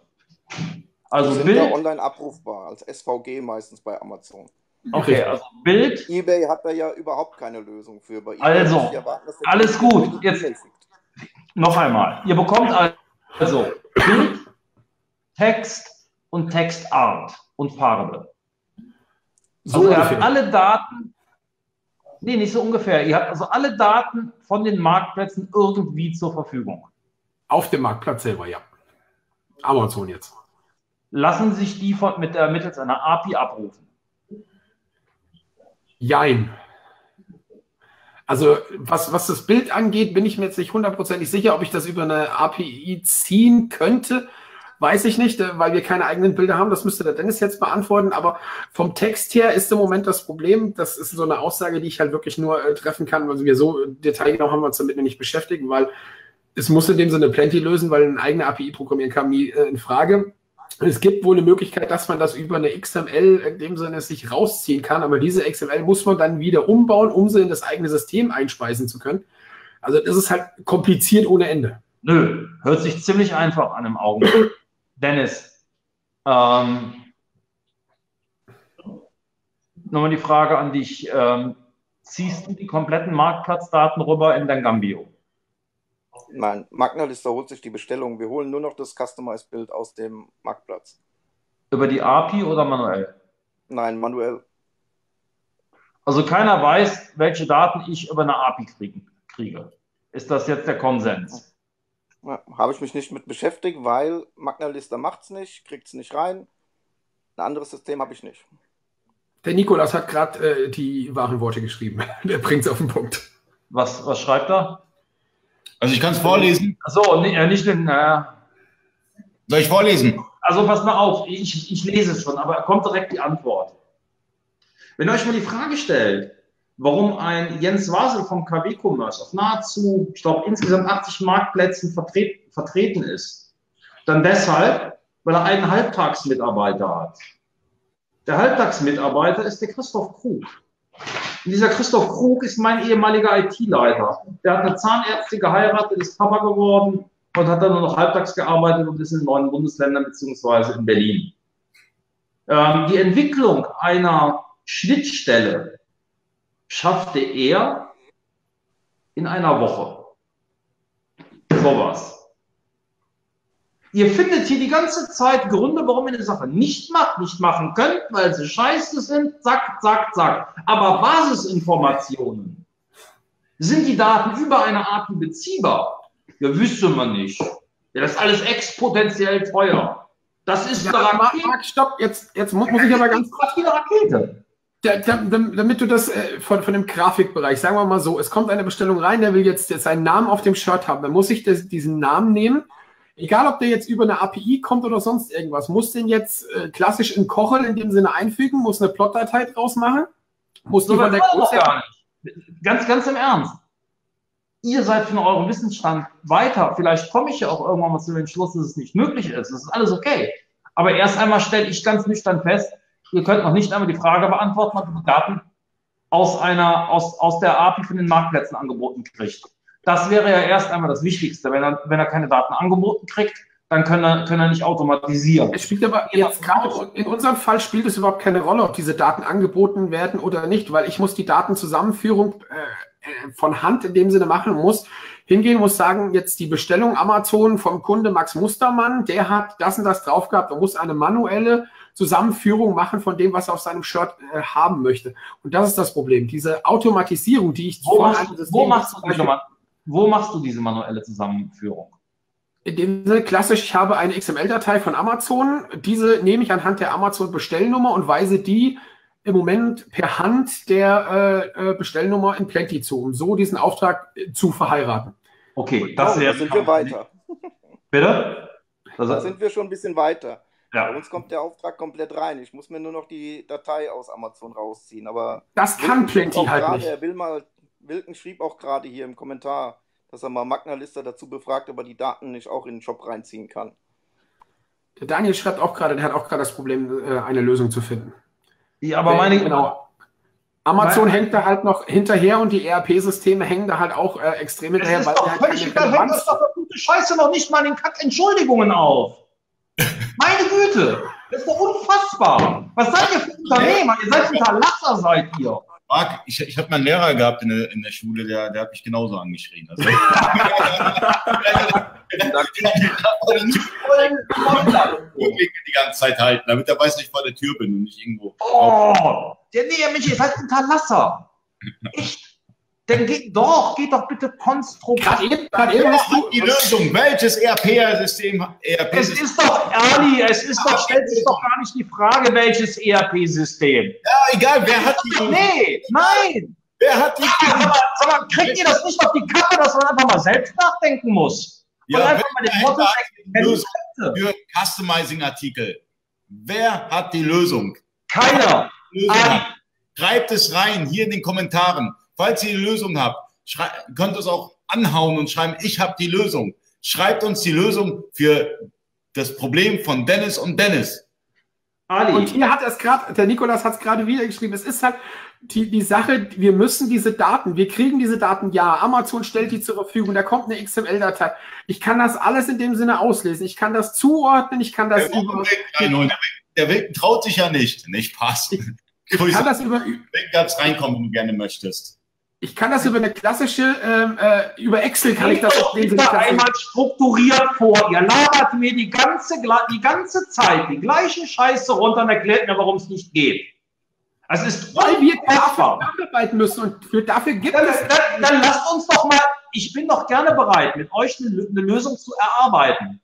Also sind Bild, ja online abrufbar, als SVG meistens bei Amazon. Okay, also Bild. eBay hat da ja überhaupt keine Lösung für. also, erwarten, alles gut. Jetzt noch einmal. Ihr bekommt also Bild, Text und Textart und Farbe. So also ihr habt alle Daten Nee, nicht so ungefähr. Ihr habt also alle Daten von den Marktplätzen irgendwie zur Verfügung. Auf dem Marktplatz selber, ja. Amazon jetzt. Lassen sich die von, mit der, mittels einer API abrufen? Jein. Also was, was das Bild angeht, bin ich mir jetzt nicht hundertprozentig sicher, ob ich das über eine API ziehen könnte. Weiß ich nicht, äh, weil wir keine eigenen Bilder haben. Das müsste der Dennis jetzt beantworten. Aber vom Text her ist im Moment das Problem. Das ist so eine Aussage, die ich halt wirklich nur äh, treffen kann. Also wir so detailgenau haben wir uns damit nicht beschäftigt, weil es muss in dem Sinne Plenty lösen, weil eine eigene API programmieren kam nie äh, in Frage. Es gibt wohl eine Möglichkeit, dass man das über eine XML in dem Sinne sich rausziehen kann, aber diese XML muss man dann wieder umbauen, um sie in das eigene System einspeisen zu können. Also das ist halt kompliziert ohne Ende. Nö, hört sich ziemlich einfach an im Augenblick. Dennis, ähm, nochmal die Frage an dich. Ähm, ziehst du die kompletten Marktplatzdaten rüber in dein Gambio? Nein, Magnalista holt sich die Bestellung. Wir holen nur noch das Customized-Bild aus dem Marktplatz. Über die API oder manuell? Nein, manuell. Also keiner weiß, welche Daten ich über eine API kriegen, kriege. Ist das jetzt der Konsens? Ja, Habe ich mich nicht mit beschäftigt, weil Magnalista macht es nicht, kriegt es nicht rein. Ein anderes System habe ich nicht. Der Nikolas hat gerade äh, die wahren Worte geschrieben. Der bringt es auf den Punkt. Was, was schreibt er? Also ich kann es vorlesen. Achso, nicht, äh, nicht den. Äh... Soll ich vorlesen? Also pass mal auf, ich, ich lese es schon, aber kommt direkt die Antwort. Wenn ihr euch mal die Frage stellt, warum ein Jens Wasel vom KW Commerce auf nahezu, ich glaube, insgesamt 80 Marktplätzen vertret, vertreten ist. Dann deshalb, weil er einen Halbtagsmitarbeiter hat. Der Halbtagsmitarbeiter ist der Christoph Krug. Und dieser Christoph Krug ist mein ehemaliger IT-Leiter. Der hat eine Zahnärztin geheiratet, ist Papa geworden und hat dann nur noch halbtags gearbeitet und ist in neuen Bundesländern beziehungsweise in Berlin. Ähm, die Entwicklung einer Schnittstelle schaffte er in einer Woche. Sowas. Ihr findet hier die ganze Zeit Gründe, warum ihr eine Sache nicht macht, nicht machen könnt, weil sie scheiße sind, zack, zack, zack. Aber Basisinformationen, sind die Daten über eine API beziehbar? Ja, wüsste man nicht. Ja, das ist alles exponentiell teuer. Das ist ja, eine Rakete. Marc, stopp, jetzt, jetzt muss, muss ich aber ganz kurz. Eine Rakete. Da, da, damit du das äh, von, von dem Grafikbereich, sagen wir mal so, es kommt eine Bestellung rein, der will jetzt, jetzt seinen Namen auf dem Shirt haben, dann muss ich das, diesen Namen nehmen, egal ob der jetzt über eine API kommt oder sonst irgendwas, muss den jetzt äh, klassisch in Kochel in dem Sinne einfügen, muss eine Plotdatei draus machen, muss so die von der Größe gar nicht. Ganz, ganz im Ernst. Ihr seid von eurem Wissensstand weiter. Vielleicht komme ich ja auch irgendwann mal zu dem Schluss, dass es nicht möglich ist. Das ist alles okay. Aber erst einmal stelle ich ganz nüchtern fest, ihr könnt noch nicht einmal die Frage beantworten, ob ihr Daten aus einer, aus, aus der API von den Marktplätzen angeboten kriegt. Das wäre ja erst einmal das Wichtigste. Wenn er, wenn er keine Daten angeboten kriegt, dann können er, können er nicht automatisieren. Es spielt aber jetzt gerade in unserem Fall spielt es überhaupt keine Rolle, ob diese Daten angeboten werden oder nicht, weil ich muss die Datenzusammenführung äh, äh von Hand in dem Sinne machen muss hingehen, muss sagen, jetzt die Bestellung Amazon vom Kunde Max Mustermann, der hat das und das drauf gehabt und muss eine manuelle Zusammenführung machen von dem, was er auf seinem Shirt äh, haben möchte. Und das ist das Problem. Diese Automatisierung, die ich wo machst, wo machst, du diese, wo machst du diese manuelle Zusammenführung? In dem Sinne klassisch, ich habe eine XML-Datei von Amazon. Diese nehme ich anhand der Amazon-Bestellnummer und weise die im Moment per Hand der äh, äh Bestellnummer in Plenty zu, um so diesen Auftrag äh, zu verheiraten. Okay, das oh, da sind wir weiter. Bitte? Da sind wir schon ein bisschen weiter. Ja. Bei uns kommt der Auftrag komplett rein. Ich muss mir nur noch die Datei aus Amazon rausziehen. Aber das kann Plenty halt grade, nicht. Er will mal, Wilken schrieb auch gerade hier im Kommentar, dass er mal Magna Lister dazu befragt, ob er die Daten nicht auch in den Shop reinziehen kann. Der Daniel schreibt auch gerade, der hat auch gerade das Problem, äh, eine Lösung zu finden. Ja, aber meine genau. Amazon weil, hängt da halt noch hinterher und die ERP-Systeme hängen da halt auch äh, extrem hinterher, weil doch halt völlig egal, hängt das doch gute Scheiße noch nicht mal in den Kack Entschuldigungen auf. Meine Güte, das ist doch unfassbar. Was seid ihr für Unternehmer? Ihr seid Unterlasser, seid ihr. Marc, ich, ich habe mal Lehrer gehabt in der, in der Schule, der, der hat mich genauso angeschrien. Also, die ganze Zeit halten, damit er weiß, dass ich vor der Tür bin und nicht irgendwo. Oh, der, nee, Mensch, ihr seid Unterlasser. Echt? Dann geht doch, geht doch bitte konstruktiv. Gerade eben, hast du die Lösung. Welches ERP-System? ERP es ist doch, Erli, es ist doch, stellt sich doch gar nicht die Frage, welches ERP-System. Ja, egal, wer hat die. Nee, nein. Wer hat die. Ja, aber, aber kriegt ihr das nicht auf die Kappe, dass man einfach mal selbst nachdenken muss? Ja, einfach mal den Motto Lösung für Customizing-Artikel. Wer hat die Lösung? Keiner. Schreibt es rein, hier in den Kommentaren. Falls ihr die Lösung habt, könnt ihr es auch anhauen und schreiben, ich habe die Lösung. Schreibt uns die Lösung für das Problem von Dennis und Dennis. Ali. Und hier hat es gerade, der Nikolas hat es gerade wieder geschrieben, es ist halt die, die Sache, wir müssen diese Daten, wir kriegen diese Daten, ja, Amazon stellt die zur Verfügung, da kommt eine XML-Datei. Ich kann das alles in dem Sinne auslesen, ich kann das zuordnen, ich kann das der über... Nein, der, Weg, traut sich ja nicht, nicht passen. Ich, ich kann das über... Ganz reinkommen, wenn du gerne möchtest. Ich kann das über eine klassische, ähm, äh, über Excel kann ich das auch lesen. einmal strukturiert vor. Ihr labert mir die ganze, die ganze Zeit die gleiche Scheiße runter und erklärt mir, warum es nicht geht. Es ist Weil wir dafür arbeiten müssen und für, dafür gibt dann, es... Dann, dann lasst uns doch mal, ich bin doch gerne bereit, mit euch eine, eine Lösung zu erarbeiten.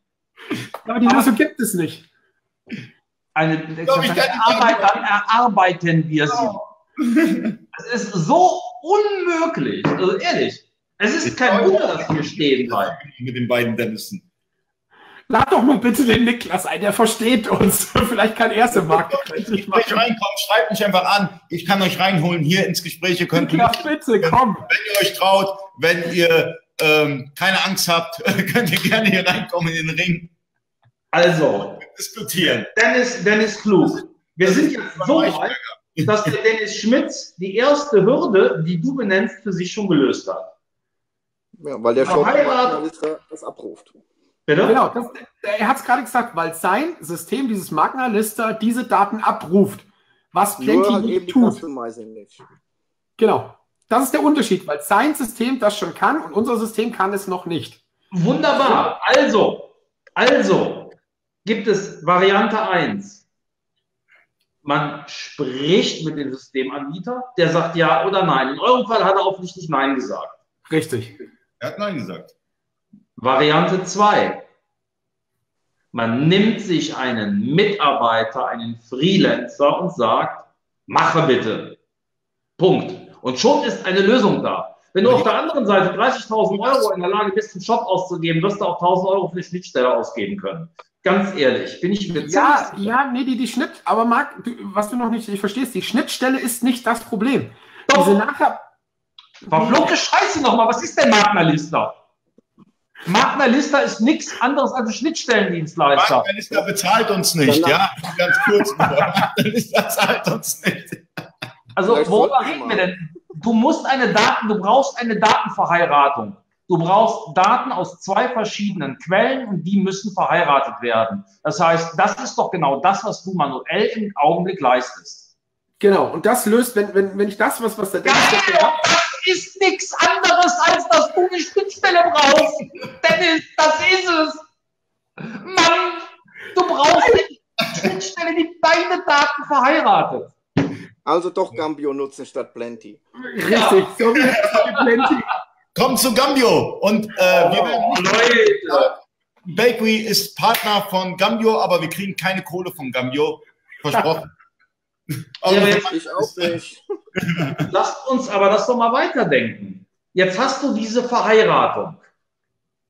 Aber die Lösung gibt es nicht. Eine, eine, eine Arbeit, dann erarbeiten wir sie. Es ist so unmöglich. Also ehrlich. Es ist kein Wunder, dass wir stehen bleiben. Mit den beiden Dennison. Lad doch mal bitte den Niklas ein, der versteht uns. Vielleicht kann er es im Markt Wenn ich reinkomme, schreibt mich einfach an. Ich kann euch reinholen hier ins Gespräch. Ihr könnt Niklas, bitte, komm. Wenn ihr euch traut, wenn ihr ähm, keine Angst habt, könnt ihr gerne hier reinkommen in den Ring. Also, diskutieren. Dennis, Dennis Klug. Wir sind jetzt so weit, dass der Dennis Schmitz die erste Hürde, die du benennst, für sich schon gelöst hat. Ja, weil der Shop das abruft. Bitte? Genau, das, er hat es gerade gesagt, weil sein System, dieses Magna-Lister, diese Daten abruft. Was Plenty halt nicht tut. Nicht. Genau. Das ist der Unterschied, weil sein System das schon kann und unser System kann es noch nicht. Wunderbar. Also, also gibt es Variante 1. Man spricht mit dem Systemanbieter, der sagt ja oder nein. In eurem Fall hat er offensichtlich Nein gesagt. Richtig. Er hat Nein gesagt. Variante 2. Man nimmt sich einen Mitarbeiter, einen Freelancer und sagt, mache bitte. Punkt. Und schon ist eine Lösung da. Wenn du auf der anderen Seite 30.000 Euro in der Lage bist, einen Shop auszugeben, wirst du auch 1.000 Euro für die Schnittstelle ausgeben können. Ganz ehrlich, bin ich mir Ja, ja, nee, die, die Schnitt, aber Marc, du, was du noch nicht, ich verstehst, die Schnittstelle ist nicht das Problem. Doch. Diese nachher. Verfluchte Scheiße nochmal, was ist denn Magna Magna Lista ist nichts anderes als ein Schnittstellendienstleister. Magna Lista bezahlt uns nicht, ja? Ganz kurz. Magna Lista zahlt uns nicht. Also, worüber reden wir denn? Du musst eine Daten, du brauchst eine Datenverheiratung. Du brauchst Daten aus zwei verschiedenen Quellen und die müssen verheiratet werden. Das heißt, das ist doch genau das, was du manuell im Augenblick leistest. Genau, und das löst, wenn, wenn, wenn ich das, was, was der Dennis ja, ist nichts anderes, als dass du eine Schnittstelle brauchst. Dennis, das ist es. Mann, du brauchst eine Schnittstelle, die deine Daten verheiratet. Also doch Gambio nutzen statt Plenty. Richtig, ja. so wie Plenty. Kommt zu Gambio und äh, wir werden Leute. Bakery ist Partner von Gambio, aber wir kriegen keine Kohle von Gambio. Versprochen. ja, ich auch nicht. Lasst uns aber das doch mal weiterdenken. Jetzt hast du diese Verheiratung.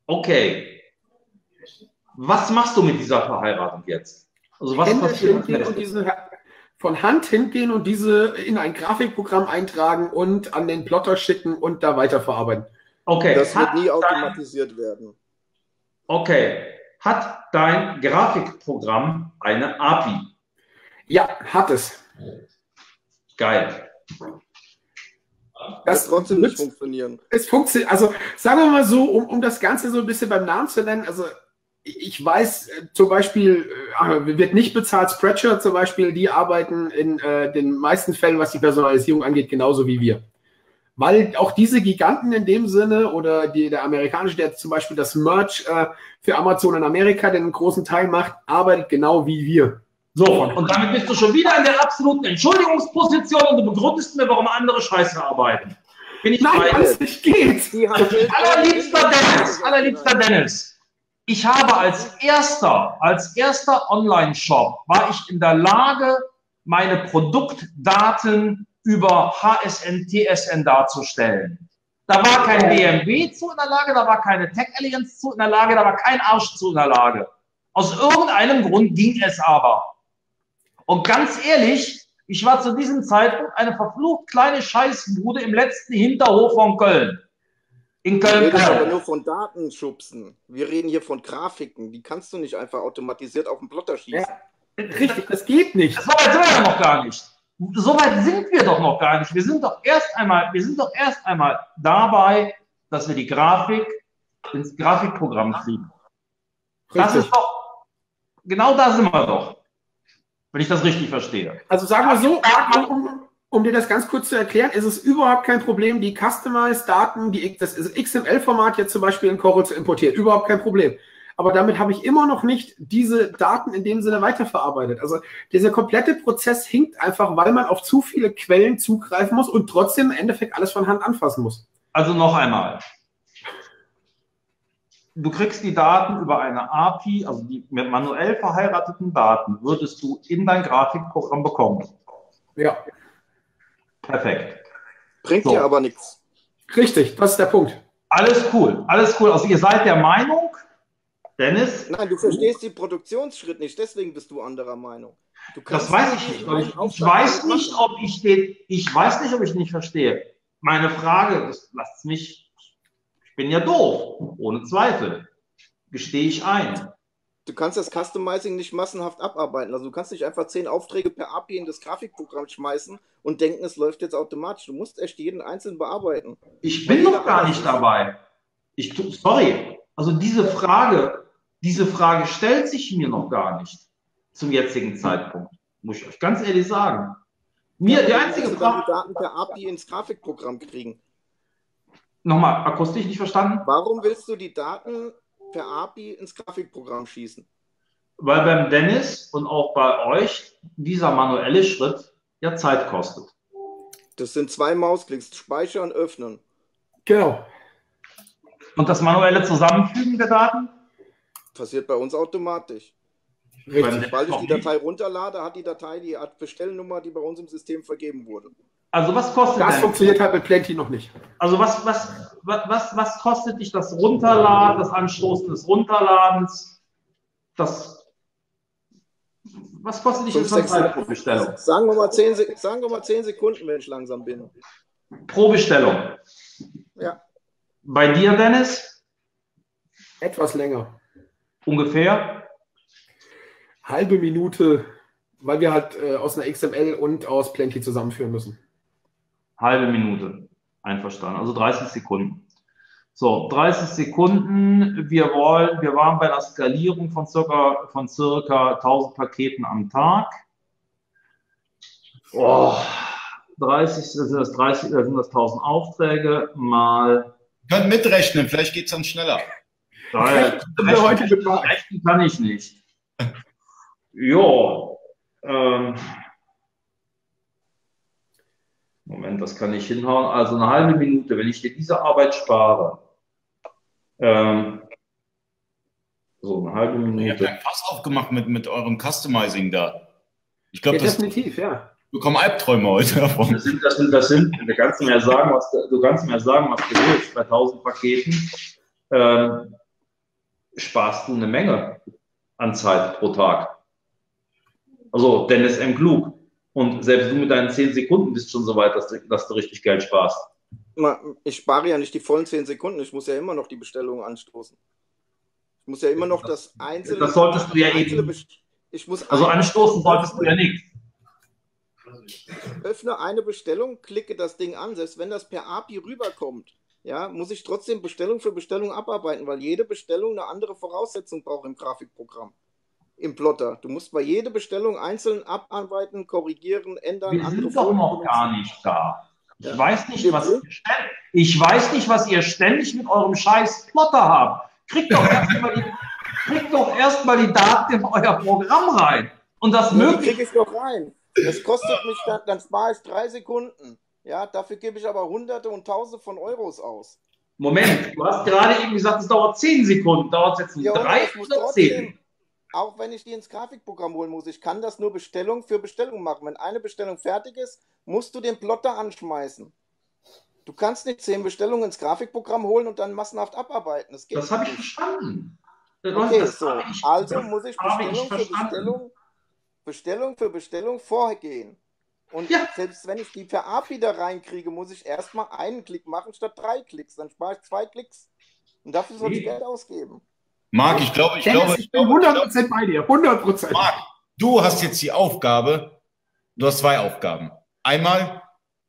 Okay. Was machst du mit dieser Verheiratung jetzt? Also was passiert? Und diese, von Hand hingehen und diese in ein Grafikprogramm eintragen und an den Plotter schicken und da weiterverarbeiten. Okay. Das wird nie automatisiert dein, werden. Okay. Hat dein Grafikprogramm eine API? Ja, hat es. Geil. Das wird trotzdem nicht funktionieren. Es funktioniert, also sagen wir mal so, um, um das Ganze so ein bisschen beim Namen zu nennen, also ich weiß äh, zum Beispiel, äh, wird nicht bezahlt, Spreadshirt zum Beispiel, die arbeiten in äh, den meisten Fällen, was die Personalisierung angeht, genauso wie wir. Weil auch diese Giganten in dem Sinne oder die, der amerikanische, der zum Beispiel das Merch äh, für Amazon in Amerika, den einen großen Teil macht, arbeitet genau wie wir. So, und damit bist du schon wieder in der absoluten Entschuldigungsposition und du begründest mir, warum andere Scheiße arbeiten. Bin ich Nein, alles nicht geht. Allerliebster Dennis, allerliebster Dennis. Ich habe als erster, als erster Online-Shop war ich in der Lage, meine Produktdaten über HSN, TSN darzustellen. Da war kein BMW zu in der Lage, da war keine Tech Alliance zu in der Lage, da war kein Arsch zu in der Lage. Aus irgendeinem Grund ging es aber. Und ganz ehrlich, ich war zu diesem Zeitpunkt eine verflucht kleine Scheißbude im letzten Hinterhof von Köln. In Köln. Wir reden aber nur von Datenschubsen. Wir reden hier von Grafiken. Die kannst du nicht einfach automatisiert auf den Plotter schießen. Ja, richtig, das geht nicht. So weit sind wir noch gar nicht. So weit sind wir doch noch gar nicht. Wir sind doch erst einmal, wir sind doch erst einmal dabei, dass wir die Grafik ins Grafikprogramm kriegen. Das ist doch, genau da sind wir doch. Wenn ich das richtig verstehe. Also sagen wir so, um, um dir das ganz kurz zu erklären, ist es überhaupt kein Problem, die Customized-Daten, die, das XML-Format jetzt zum Beispiel in Corel zu importieren. Überhaupt kein Problem aber damit habe ich immer noch nicht diese Daten in dem Sinne weiterverarbeitet. Also dieser komplette Prozess hinkt einfach, weil man auf zu viele Quellen zugreifen muss und trotzdem im Endeffekt alles von Hand anfassen muss. Also noch einmal. Du kriegst die Daten über eine API, also die mit manuell verheirateten Daten, würdest du in dein Grafikprogramm bekommen. Ja. Perfekt. Bringt so. dir aber nichts. Richtig, das ist der Punkt. Alles cool, alles cool. Also ihr seid der Meinung, Dennis? Nein, du verstehst den Produktionsschritt nicht, deswegen bist du anderer Meinung. Du Das kannst weiß ich nicht. aber Ich, ich weiß nicht, ob ich den, ich weiß nicht, ob ich nicht verstehe. Meine Frage, das lasst mich, ich bin ja doof, ohne Zweifel. Gestehe ich ein. Du kannst das Customizing nicht massenhaft abarbeiten. Also du kannst nicht einfach zehn Aufträge per API in das Grafikprogramm schmeißen und denken, es läuft jetzt automatisch. Du musst echt jeden einzeln bearbeiten. Ich bin noch gar nicht dabei. Ich, sorry. Also diese Frage, diese Frage stellt sich mir noch gar nicht zum jetzigen Zeitpunkt. Muss ich euch ganz ehrlich sagen. Mir, die einzige Frage, die Daten per API ins Grafikprogramm kriegen. nochmal, akustisch nicht verstanden? Warum willst du die Daten per API ins Grafikprogramm schießen? Weil beim Dennis und auch bei euch dieser manuelle Schritt ja Zeit kostet. Das sind zwei Mausklicks, speichern, öffnen. Genau. Und das manuelle Zusammenfügen der Daten? Passiert bei uns automatisch. Richtig. Sobald ich die Datei runterlade, hat die Datei die Art Bestellnummer, die bei uns im System vergeben wurde. Also was kostet Das denn, funktioniert halt mit Plenty noch nicht. also was, was, was, was, was kostet dich das Runterladen, das Anstoßen des Runterladens, das, was kostet dich das Zeit pro Bestellung? Sagen wir mal 10, Sek- sagen wir mal 10 Sekunden, wenn ich langsam bin. Pro Bestellung. Ja. Bei dir, Dennis, Etwas länger. ungefähr? Halbe Minute, weil wir halt äh, aus einer XML und aus Plenty zusammenführen müssen. Halbe Minute. Einverstanden. Also 30 Sekunden. So, 30 Sekunden. Wir wollen, wir waren bei einer Skalierung von circa, von circa 1000 Paketen am Tag. Oh, 30, das sind das 30, das sind das 1000 Aufträge mal. Könnt mitrechnen, vielleicht geht's dann schneller. Mit Marc? Rechnen kann ich nicht. Jo. Ähm, Moment, das kann ich hinhauen. Also eine halbe Minute, wenn ich dir diese Arbeit spare. Ähm, so, eine halbe Ihr habt Minute. ein Fass aufgemacht mit, mit eurem Customizing da. Ich Ja, glaube, das definitiv, ja. bekommen Albträume heute davon. Das sind, das sind, das sind, du kannst mir ja sagen, was, du kannst mir ja sagen, was du willst. Bei 1000 Paketen ähm, sparst du eine Menge an Zeit pro Tag. Also Dennis M. Klug. Und selbst du mit deinen 10 Sekunden bist schon so weit, dass du, dass du richtig Geld sparst. Ich spare ja nicht die vollen 10 Sekunden, ich muss ja immer noch die Bestellung anstoßen. Ich muss ja immer noch das einzelne. Das solltest du ja eben- Ich muss Also anstoßen solltest du ja nicht. öffne eine Bestellung, klicke das Ding an, selbst wenn das per API rüberkommt, ja, muss ich trotzdem Bestellung für Bestellung abarbeiten, weil jede Bestellung eine andere Voraussetzung braucht im Grafikprogramm. Im Plotter. Du musst bei jeder Bestellung einzeln abarbeiten, korrigieren, ändern. Wir sind doch noch gar nicht da. Ich Ja. weiß nicht, was ihr ständig, ich weiß nicht, was ihr ständig mit eurem scheiß Plotter habt. Kriegt doch erstmal die, kriegt doch erst mal die Daten in euer Programm rein. Und das Ja, möglich. kriege ich doch rein. Das kostet mich, dann, dann spare ich drei Sekunden. Ja, dafür gebe ich aber Hunderte und Tausende von Euros aus. Moment, du hast gerade eben gesagt, es dauert 10 Sekunden. Dauert es jetzt nur Ja, und 3 ich muss oder 10? Auch wenn ich die ins Grafikprogramm holen muss, ich kann das nur Bestellung für Bestellung machen. Wenn eine Bestellung fertig ist, musst du den Plotter anschmeißen. Du kannst nicht zehn Bestellungen ins Grafikprogramm holen und dann massenhaft abarbeiten. Das Das habe ich verstanden. Okay, das so. ich, Also muss ich habe ich Bestellung für. Bestellung, Bestellung für Bestellung vorgehen. Und Ja. selbst wenn ich die per API da reinkriege, muss ich erstmal einen Klick machen statt drei Klicks. Dann spare ich zwei Klicks. Und dafür soll ich Nee. Geld ausgeben. Marc, ich glaube, ich Dennis, glaube, ich ich bin glaube, 100% bei dir. 100%. Marc, du hast jetzt die Aufgabe, du hast zwei Aufgaben. Einmal,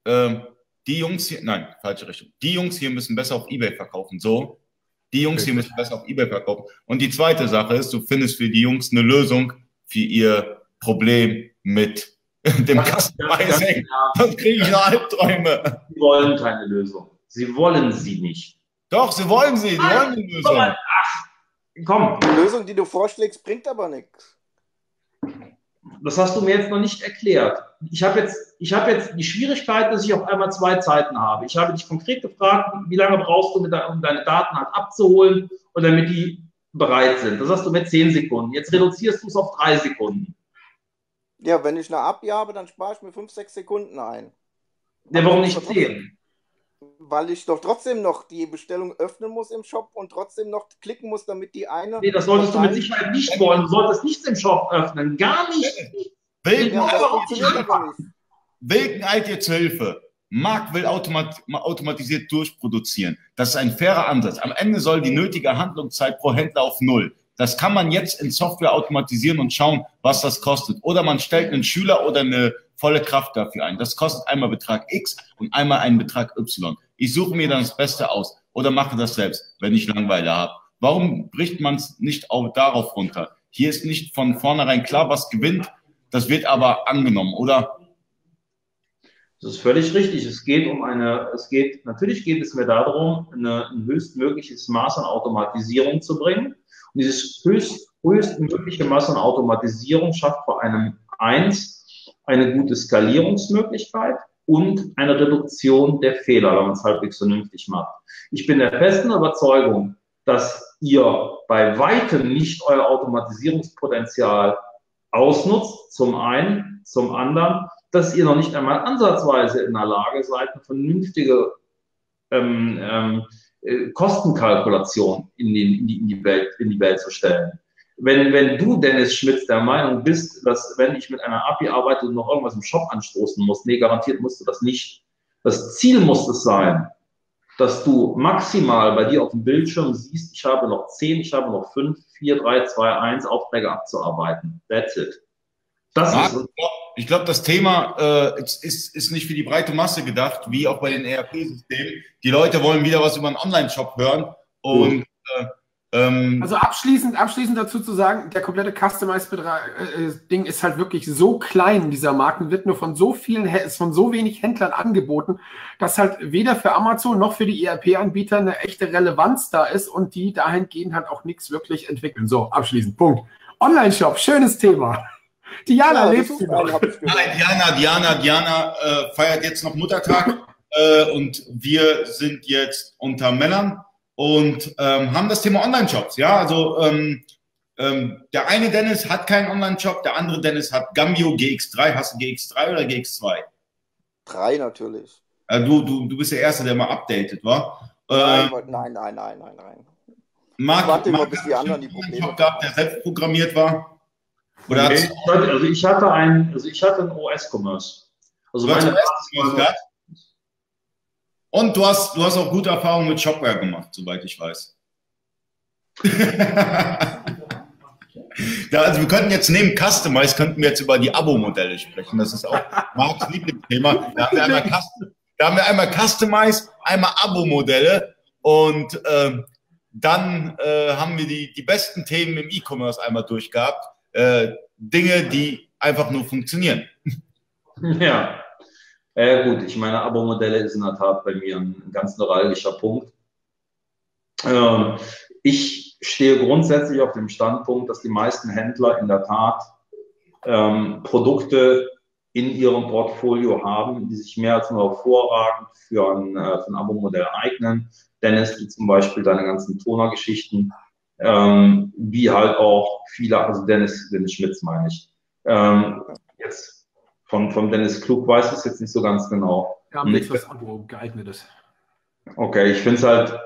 ähm, die Jungs hier, nein, falsche Richtung. Die Jungs hier müssen besser auf Ebay verkaufen. So. Die Jungs hier müssen besser auf Ebay verkaufen. Und die zweite Sache ist, du findest für die Jungs eine Lösung für ihr Problem mit dem Customizing. Sonst kriege ich nur Albträume. Sie wollen keine Lösung. Sie wollen sie nicht. Doch, sie wollen sie, die wollen eine Lösung. ach, komm, Die Lösung, die du vorschlägst, bringt aber nichts. das hast du mir jetzt noch nicht erklärt. Ich habe jetzt, ich habe jetzt die Schwierigkeit, dass ich auf einmal zwei Zeiten habe. Ich habe dich konkret gefragt, wie lange brauchst du, um deine Daten halt abzuholen und damit die bereit sind. Das hast du mit zehn Sekunden. Jetzt reduzierst du es auf drei Sekunden. Ja, wenn ich eine API habe, dann spare ich mir fünf, sechs Sekunden ein. Ja, warum nicht zehn? Weil ich doch trotzdem noch die Bestellung öffnen muss im Shop und trotzdem noch klicken muss, damit die eine. Nee, das solltest du mit Sicherheit nicht wollen. Du solltest nichts im Shop öffnen. Gar nicht. Wilken, Ja, nicht. Wilken eilt dir zur Hilfe. Markt will automat automatisiert durchproduzieren. Das ist ein fairer Ansatz. Am Ende soll die nötige Handlungszeit pro Händler auf Null. Das kann man jetzt in Software automatisieren und schauen, was das kostet. Oder man stellt einen Schüler oder eine volle Kraft dafür ein. Das kostet einmal Betrag X und einmal einen Betrag Y. Ich suche mir dann das Beste aus oder mache das selbst, wenn ich Langeweile habe. Warum bricht man es nicht auch darauf runter? Hier ist nicht von vornherein klar, was gewinnt. Das wird aber angenommen, oder? Das ist völlig richtig. Es geht um eine, es geht, natürlich geht es mir darum, eine, ein höchstmögliches Maß an Automatisierung zu bringen. Und dieses höchst, höchstmögliche Maß an Automatisierung schafft vor einem eins eine gute Skalierungsmöglichkeit und eine Reduktion der Fehler, wenn man es halbwegs vernünftig macht. Ich bin der festen Überzeugung, dass ihr bei weitem nicht euer Automatisierungspotenzial ausnutzt, zum einen, zum anderen, dass ihr noch nicht einmal ansatzweise in der Lage seid, eine vernünftige ähm, ähm, äh, Kostenkalkulation in die, in, die, in, die Welt, in die Welt zu stellen. Wenn, wenn du, Dennis Schmitz, der Meinung bist, dass wenn ich mit einer API arbeite und noch irgendwas im Shop anstoßen muss, nee, garantiert musst du das nicht. Das Ziel muss es sein, dass du maximal bei dir auf dem Bildschirm siehst, ich habe noch 10, ich habe noch 5, 4, 3, 2, 1 Aufträge abzuarbeiten. That's it. Das Ja, ist Ich glaube, das Thema äh, ist, ist, ist nicht für die breite Masse gedacht, wie auch bei den ERP-Systemen. Die Leute wollen wieder was über einen Online-Shop hören und äh, ähm, Also abschließend, abschließend dazu zu sagen, der komplette Customize-Ding ist halt wirklich so klein, dieser Marken wird nur von so vielen, ist von so wenig Händlern angeboten, dass halt weder für Amazon noch für die ERP-Anbieter eine echte Relevanz da ist und die dahingehend halt auch nichts wirklich entwickeln. So, abschließend, Punkt. Online-Shop, schönes Thema. Diana, Ja, lebst du noch? gehört. Nein, Diana, Diana, Diana äh, feiert jetzt noch Muttertag äh, und wir sind jetzt unter Männern und ähm, haben das Thema Online-Shops. Ja, also ähm, ähm, der eine Dennis hat keinen Online-Shop, der andere Dennis hat Gambio GX3. Hast du GX3 oder GX2? Drei natürlich. Äh, du, du, du bist der Erste, der mal updated war. Nein, Äh, weil- nein, nein, nein, nein, nein. Marc, warte Marc bis die anderen die einen Probleme Shop gehabt, der selbst programmiert war. Oder hatte- Also ich hatte ein, also ich hatte ein OS-Commerce. Also meine gehabt? Und du hast, du hast auch gute Erfahrungen mit Shopware gemacht, soweit ich weiß. ja, also wir könnten jetzt neben Customize, könnten wir jetzt über die Abo-Modelle sprechen. Das ist auch Marks Lieblingsthema. Da haben wir einmal, Cust- da haben wir einmal Customize, einmal Abo-Modelle und ähm, dann äh, haben wir die, die besten Themen im E-Commerce einmal durchgehabt. Äh, Dinge, die einfach nur funktionieren. Ja. Äh, gut, ich meine, Abo-Modelle ist in der Tat bei mir ein ganz neuralgischer Punkt. Ähm, ich stehe grundsätzlich auf dem Standpunkt, dass die meisten Händler in der Tat ähm, Produkte in ihrem Portfolio haben, die sich mehr als nur hervorragend für ein, äh, für ein Abo-Modell eignen. Dennis, wie zum Beispiel deine ganzen Toner-Geschichten, ähm, wie halt auch viele, also Dennis, Dennis Schmitz meine ich. Ähm, jetzt von, von Dennis Klug weiß ich es jetzt nicht so ganz genau. Wir haben nichts, was Abo geeignet ist. Okay, ich finde es halt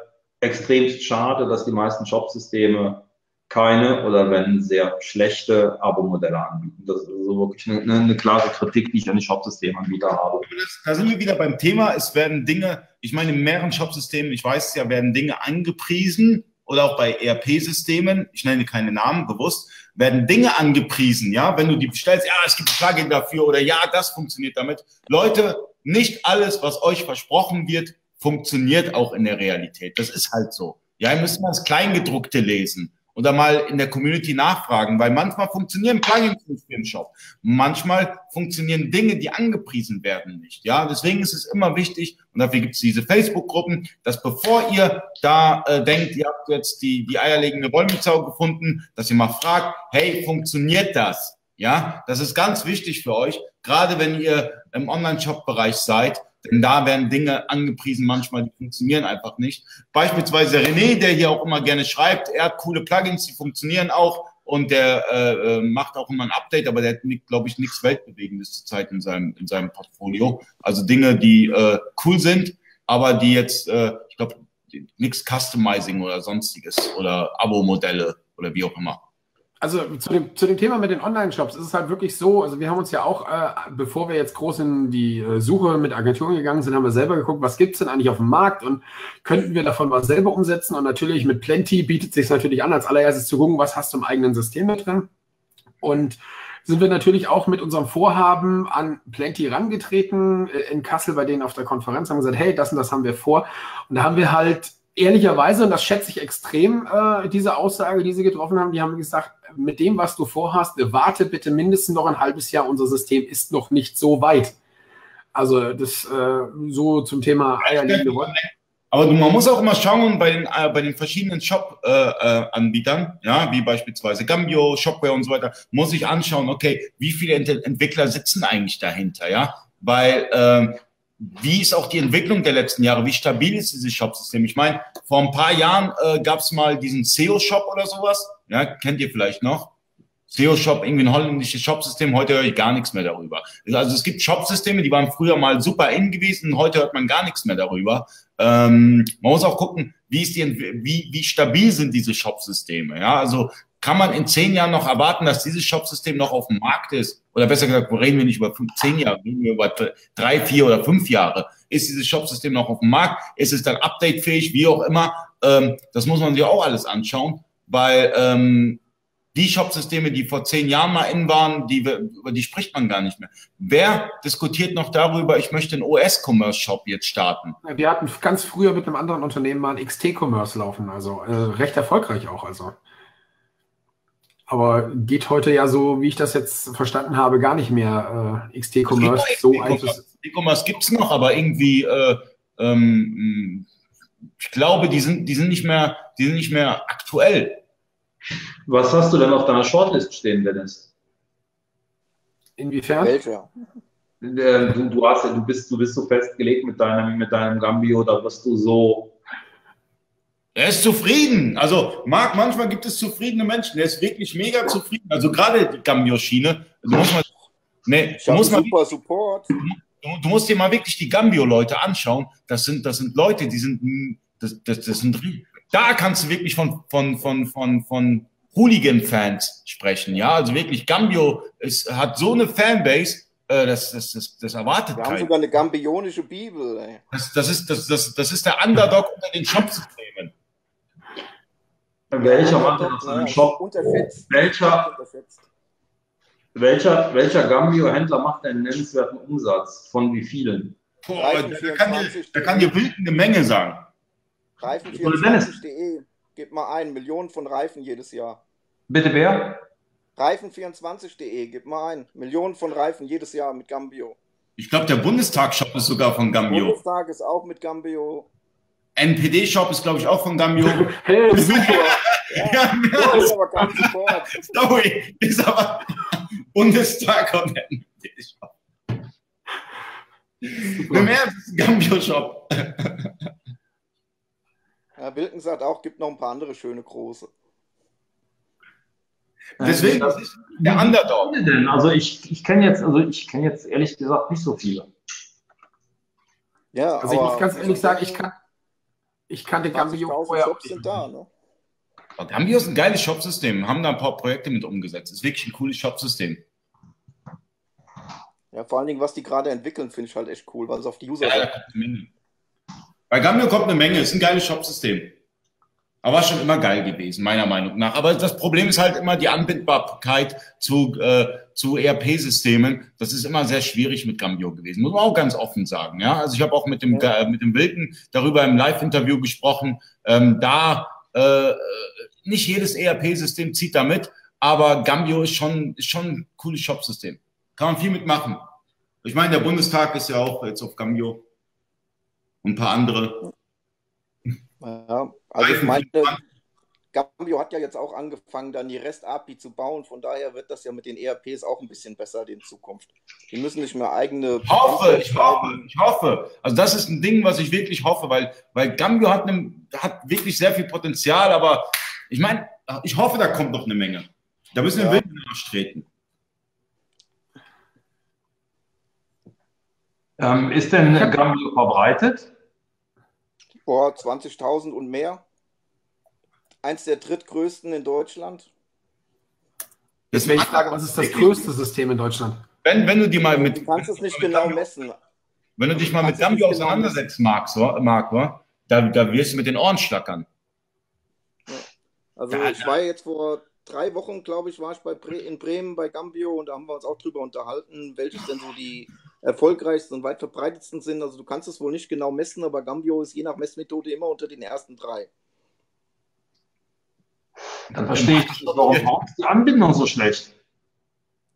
extrem schade, dass die meisten Shopsysteme keine oder wenn sehr schlechte Abo-Modelle anbieten. Das ist also wirklich eine, eine klare Kritik, die ich an die Shopsystemanbieter habe. Da sind wir wieder beim Thema. Es werden Dinge, ich meine, in mehreren Shopsystemen, ich weiß es ja, werden Dinge angepriesen oder auch bei ERP-Systemen, ich nenne keine Namen bewusst, werden Dinge angepriesen, ja, wenn du die bestellst, ja, es gibt Plugin dafür oder ja, das funktioniert damit. Leute, nicht alles, was euch versprochen wird, funktioniert auch in der Realität. Das ist halt so. Ja, ihr müsst mal das Kleingedruckte lesen oder mal in der Community nachfragen, weil manchmal funktionieren Plugins nicht den Shop. Manchmal funktionieren Dinge, die angepriesen werden, nicht. Ja, deswegen ist es immer wichtig, und dafür gibt es diese Facebook-Gruppen, dass bevor ihr da äh, denkt, ihr habt jetzt die, die eierlegende Wollmilchsau gefunden, dass ihr mal fragt, hey, funktioniert das? Ja, das ist ganz wichtig für euch, gerade wenn ihr im Online-Shop-Bereich seid, denn da werden Dinge angepriesen, manchmal die funktionieren einfach nicht. Beispielsweise René, der hier auch immer gerne schreibt, er hat coole Plugins, die funktionieren auch und der äh, äh, macht auch immer ein Update, aber der hat, glaube ich, nichts Weltbewegendes zurzeit in seinem, in seinem Portfolio. Also Dinge, die äh, cool sind. aber die jetzt, äh, ich glaube, nichts Customizing oder sonstiges oder Abo-Modelle oder wie auch immer. Also zu dem, zu dem Thema mit den Online-Shops ist es halt wirklich so, also wir haben uns ja auch, äh, bevor wir jetzt groß in die äh, Suche mit Agenturen gegangen sind, haben wir selber geguckt, was gibt es denn eigentlich auf dem Markt und könnten wir davon was selber umsetzen? Und natürlich mit Plenty bietet sich natürlich an, als allererstes zu gucken, was hast du im eigenen System mit drin? Und sind wir natürlich auch mit unserem Vorhaben an Plenty rangetreten äh, in Kassel bei denen auf der Konferenz, haben gesagt, hey, das und das haben wir vor. Und da haben wir halt ehrlicherweise, und das schätze ich extrem, äh, diese Aussage, die sie getroffen haben, die haben gesagt, mit dem, was du vorhast, warte bitte mindestens noch ein halbes Jahr, unser System ist noch nicht so weit. Also das äh, so zum Thema eierlegende Wolle. Aber man muss auch immer schauen bei den, äh, bei den verschiedenen Shop-Anbietern, äh, äh ja, wie beispielsweise Gambio, Shopware und so weiter, muss ich anschauen, okay, wie viele Ent Entwickler sitzen eigentlich dahinter, ja? Weil ähm, wie ist auch die Entwicklung der letzten Jahre? Wie stabil ist dieses Shop-System? Ich meine, vor ein paar Jahren äh, gab es mal diesen SEO-Shop oder sowas. Ja, kennt ihr vielleicht noch? SEO-Shop, irgendwie ein holländisches Shop-System. Heute höre ich gar nichts mehr darüber. Also es gibt Shop-Systeme, die waren früher mal super in gewesen. Heute hört man gar nichts mehr darüber. Ähm, man muss auch gucken, wie, ist die, wie, wie stabil sind diese Shop-Systeme. Ja, also kann man in zehn Jahren noch erwarten, dass dieses Shop-System noch auf dem Markt ist? Oder besser gesagt, reden wir nicht über fünf, zehn Jahre, reden wir über drei, vier oder fünf Jahre. Ist dieses Shop-System noch auf dem Markt? Ist es dann updatefähig, wie auch immer? Ähm, das muss man sich auch alles anschauen, weil ähm, die Shop-Systeme, die vor zehn Jahren mal in waren, die, über die spricht man gar nicht mehr. Wer diskutiert noch darüber, ich möchte einen OS-Commerce-Shop jetzt starten? Wir hatten ganz früher mit einem anderen Unternehmen mal ein XT-Commerce laufen, also äh, recht erfolgreich auch. Also. Aber geht heute ja so, wie ich das jetzt verstanden habe, gar nicht mehr äh, XT-Commerce so XT-Commerce gibt es noch, aber irgendwie, äh, ähm, ich glaube, die sind, die sind nicht mehr, die sind nicht mehr aktuell. Was hast du denn auf deiner Shortlist stehen, Dennis? Inwiefern? Welcher? Du, du, hast, du, bist, du bist so festgelegt mit deinem, mit deinem Gambio, da wirst du so er ist zufrieden. Also, Marc, manchmal gibt es zufriedene Menschen. Er ist wirklich mega zufrieden. Also, gerade die Gambio-Schiene. Du musst mal, nee, du musst mal, super Support. Du, du, musst dir mal wirklich die Gambio-Leute anschauen. Das sind, das sind Leute, die sind, das, das, das sind, da kannst du wirklich von, von, von, von, von Hooligan-Fans sprechen. Ja, also wirklich, Gambio ist, hat so eine Fanbase, äh, das, das, das, das erwartet Wir haben sogar eine gambionische Bibel. Ey. Das, das, ist, das, das, das ist der Underdog unter den Shop-Systemen. Welcher macht denn aus einem Shop? Welcher, welcher, welcher Gambio-Händler macht einen nennenswerten Umsatz? Von wie vielen? Boah, da, kann dir, kann dir wild eine Menge sagen. Reifen24.de, gib mal ein, Millionen von Reifen jedes Jahr. Bitte wer? Reifen24.de, gib mal ein, Millionen von Reifen jedes Jahr mit Gambio. Ich glaube, der Bundestag-Shop ist sogar von Gambio. Der Bundestag ist auch mit Gambio. NPD-Shop ist, glaube ich, auch von Gambio. hey, super. ja, ja, ja, ist aber kein Support. Sorry, ist aber Bundestag und NPD-Shop. Im Ernst, Gambio-Shop. Ja, Wilken sagt auch, gibt noch ein paar andere schöne große. Deswegen, das ist der Underdog. Denn? Also ich, ich kenne jetzt, also ich kenne jetzt ehrlich gesagt nicht so viele. Ja, also ich muss ganz ehrlich sagen, ich kann, ich kannte Gambio vorher. Shops sind da, ne? Gambio ist ein geiles Shopsystem, haben da ein paar Projekte mit umgesetzt. Ist wirklich ein cooles Shopsystem. Ja, vor allen Dingen, was die gerade entwickeln, finde ich halt echt cool, weil es auf die User. Ja, Bei Gambio kommt eine Menge, ist ein geiles Shopsystem. Aber war schon immer geil gewesen, meiner Meinung nach. Aber das Problem ist halt immer die Anbindbarkeit zu, äh, zu ERP-Systemen. Das ist immer sehr schwierig mit Gambio gewesen. Muss man auch ganz offen sagen. Ja, also ich habe auch mit dem, ja. äh, mit dem Wilken darüber im Live-Interview gesprochen. Ähm, da äh, nicht jedes ERP-System zieht da mit, aber Gambio ist schon, ist schon ein cooles Shop-System. Kann man viel mitmachen. Ich meine, der Bundestag ist ja auch jetzt auf Gambio. Und ein paar andere. Ja, also ich meine, Gambio hat ja jetzt auch angefangen, dann die REST-API zu bauen. Von daher wird das ja mit den ERPs auch ein bisschen besser in Zukunft. Die müssen nicht mehr eigene. Ich hoffe, ich hoffe, ich hoffe. Also das ist ein Ding, was ich wirklich hoffe, weil, weil Gambio hat, ne, hat wirklich sehr viel Potenzial, aber ich meine, ich hoffe, da kommt noch eine Menge. Da müssen wir ja. wirklich nachstreten. Ähm, ist denn Gambio verbreitet? Boah, 20.000 und mehr. Eins der drittgrößten in Deutschland. Deswegen frage, was ist das größte System in Deutschland? Wenn, wenn du die mal mit. Du kannst es nicht genau messen. Wenn du dich mal mit Gambio genau auseinandersetzen magst, so, Marc, wa? da, da wirst du mit den Ohren schlackern. Also ich war jetzt vor drei Wochen, glaube ich, war ich bei Bre in Bremen bei Gambio und da haben wir uns auch drüber unterhalten, welches denn so die erfolgreichsten und weit verbreitetsten sind. Also du kannst es wohl nicht genau messen, aber Gambio ist je nach Messmethode immer unter den ersten drei. Dann verstehe ich nicht, warum, warum ist die Anbindung so schlecht?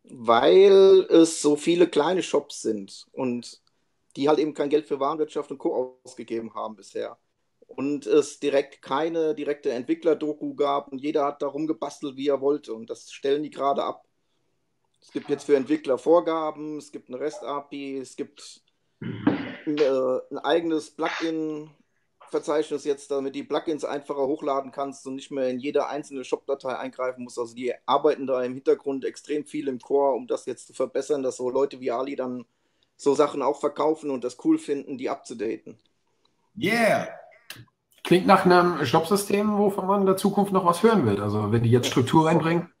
Weil es so viele kleine Shops sind und die halt eben kein Geld für Warenwirtschaft und Co. ausgegeben haben bisher. Und es direkt keine direkte Entwickler-Doku gab und jeder hat darum gebastelt, wie er wollte. Und das stellen die gerade ab. Es gibt jetzt für Entwickler Vorgaben, es gibt eine REST-API, es gibt äh, ein eigenes Plugin-Verzeichnis jetzt, damit die Plugins einfacher hochladen kannst und nicht mehr in jede einzelne Shop-Datei eingreifen musst. Also die arbeiten da im Hintergrund extrem viel im Core, um das jetzt zu verbessern, dass so Leute wie Ali dann so Sachen auch verkaufen und das cool finden, die abzudaten. Yeah! Klingt nach einem Shopsystem, wovon man in der Zukunft noch was hören wird. Also wenn die jetzt Struktur reinbringen.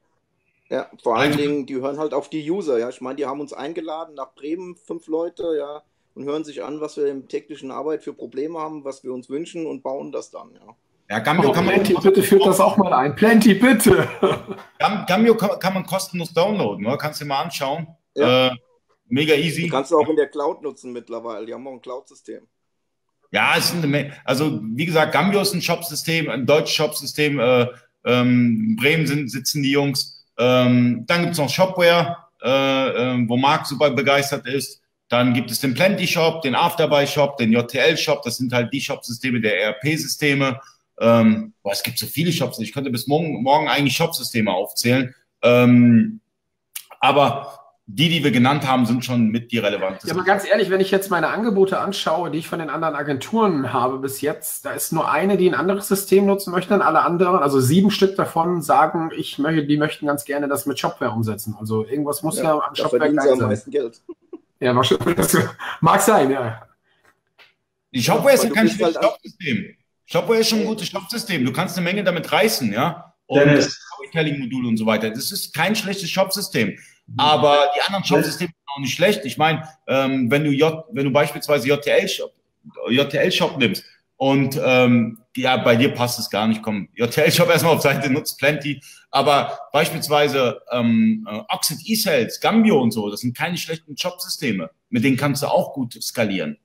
Ja, vor allen Dingen, die hören halt auf die User, ja. Ich meine, die haben uns eingeladen nach Bremen, fünf Leute, ja, und hören sich an, was wir im täglichen Arbeit für Probleme haben, was wir uns wünschen und bauen das dann, ja. Ja, Gambio Oh, kann man, Plenty, bitte führt das auch mal ein. Plenty, bitte. Gam- Gambio kann, kann man kostenlos downloaden, ne? kannst du dir mal anschauen. Ja. Äh, mega Die easy. kannst du auch in der Cloud nutzen mittlerweile. Die haben auch ein Cloud-System. Ja, es eine Menge. Also, wie gesagt, Gambio ist ein Shopsystem, ein deutsches Shopsystem. Äh, ähm, in Bremen sind, sitzen die Jungs. Ähm, dann gibt's noch Shopware, äh, äh, wo Marc super begeistert ist. Dann gibt es den Plenty Shop, den Afterbuy Shop, den JTL Shop. Das sind halt die Shopsysteme der ERP-Systeme. Ähm, boah, es gibt so viele Shops. Ich könnte bis morgen, morgen eigentlich Shopsysteme aufzählen. Ähm, aber die, die wir genannt haben, sind schon mit die Ja, relevantesten. aber ganz ehrlich, wenn ich jetzt meine Angebote anschaue, die ich von den anderen Agenturen habe bis jetzt, da ist nur eine, die ein anderes System nutzen möchte, und alle anderen, also sieben Stück davon sagen, ich möchte, die möchten ganz gerne das mit Shopware umsetzen. Also irgendwas muss ja, an da Shopware sie geil am sein. meisten Geld. Ja. Das mag sein, ja. Die Shopware ist ja kein bist schlechtes halt- Shopsystem. Shopware ist schon ein gutes Shopsystem. Du kannst eine Menge damit reißen, ja. Und Dennis. Storytelling-Modul und so weiter. Das ist kein schlechtes Shopsystem. Aber die anderen Shopsysteme sind auch nicht schlecht. Ich meine, ähm, wenn du J, wenn du beispielsweise JTL-Shop, JTL-Shop nimmst und ähm, ja, bei dir passt es gar nicht. Komm, JTL-Shop erstmal auf Seite, nutzt plenty. Aber beispielsweise ähm, äh, Oxid E-Cells, Gambio und so, das sind keine schlechten Shopsysteme. Mit denen kannst du auch gut skalieren.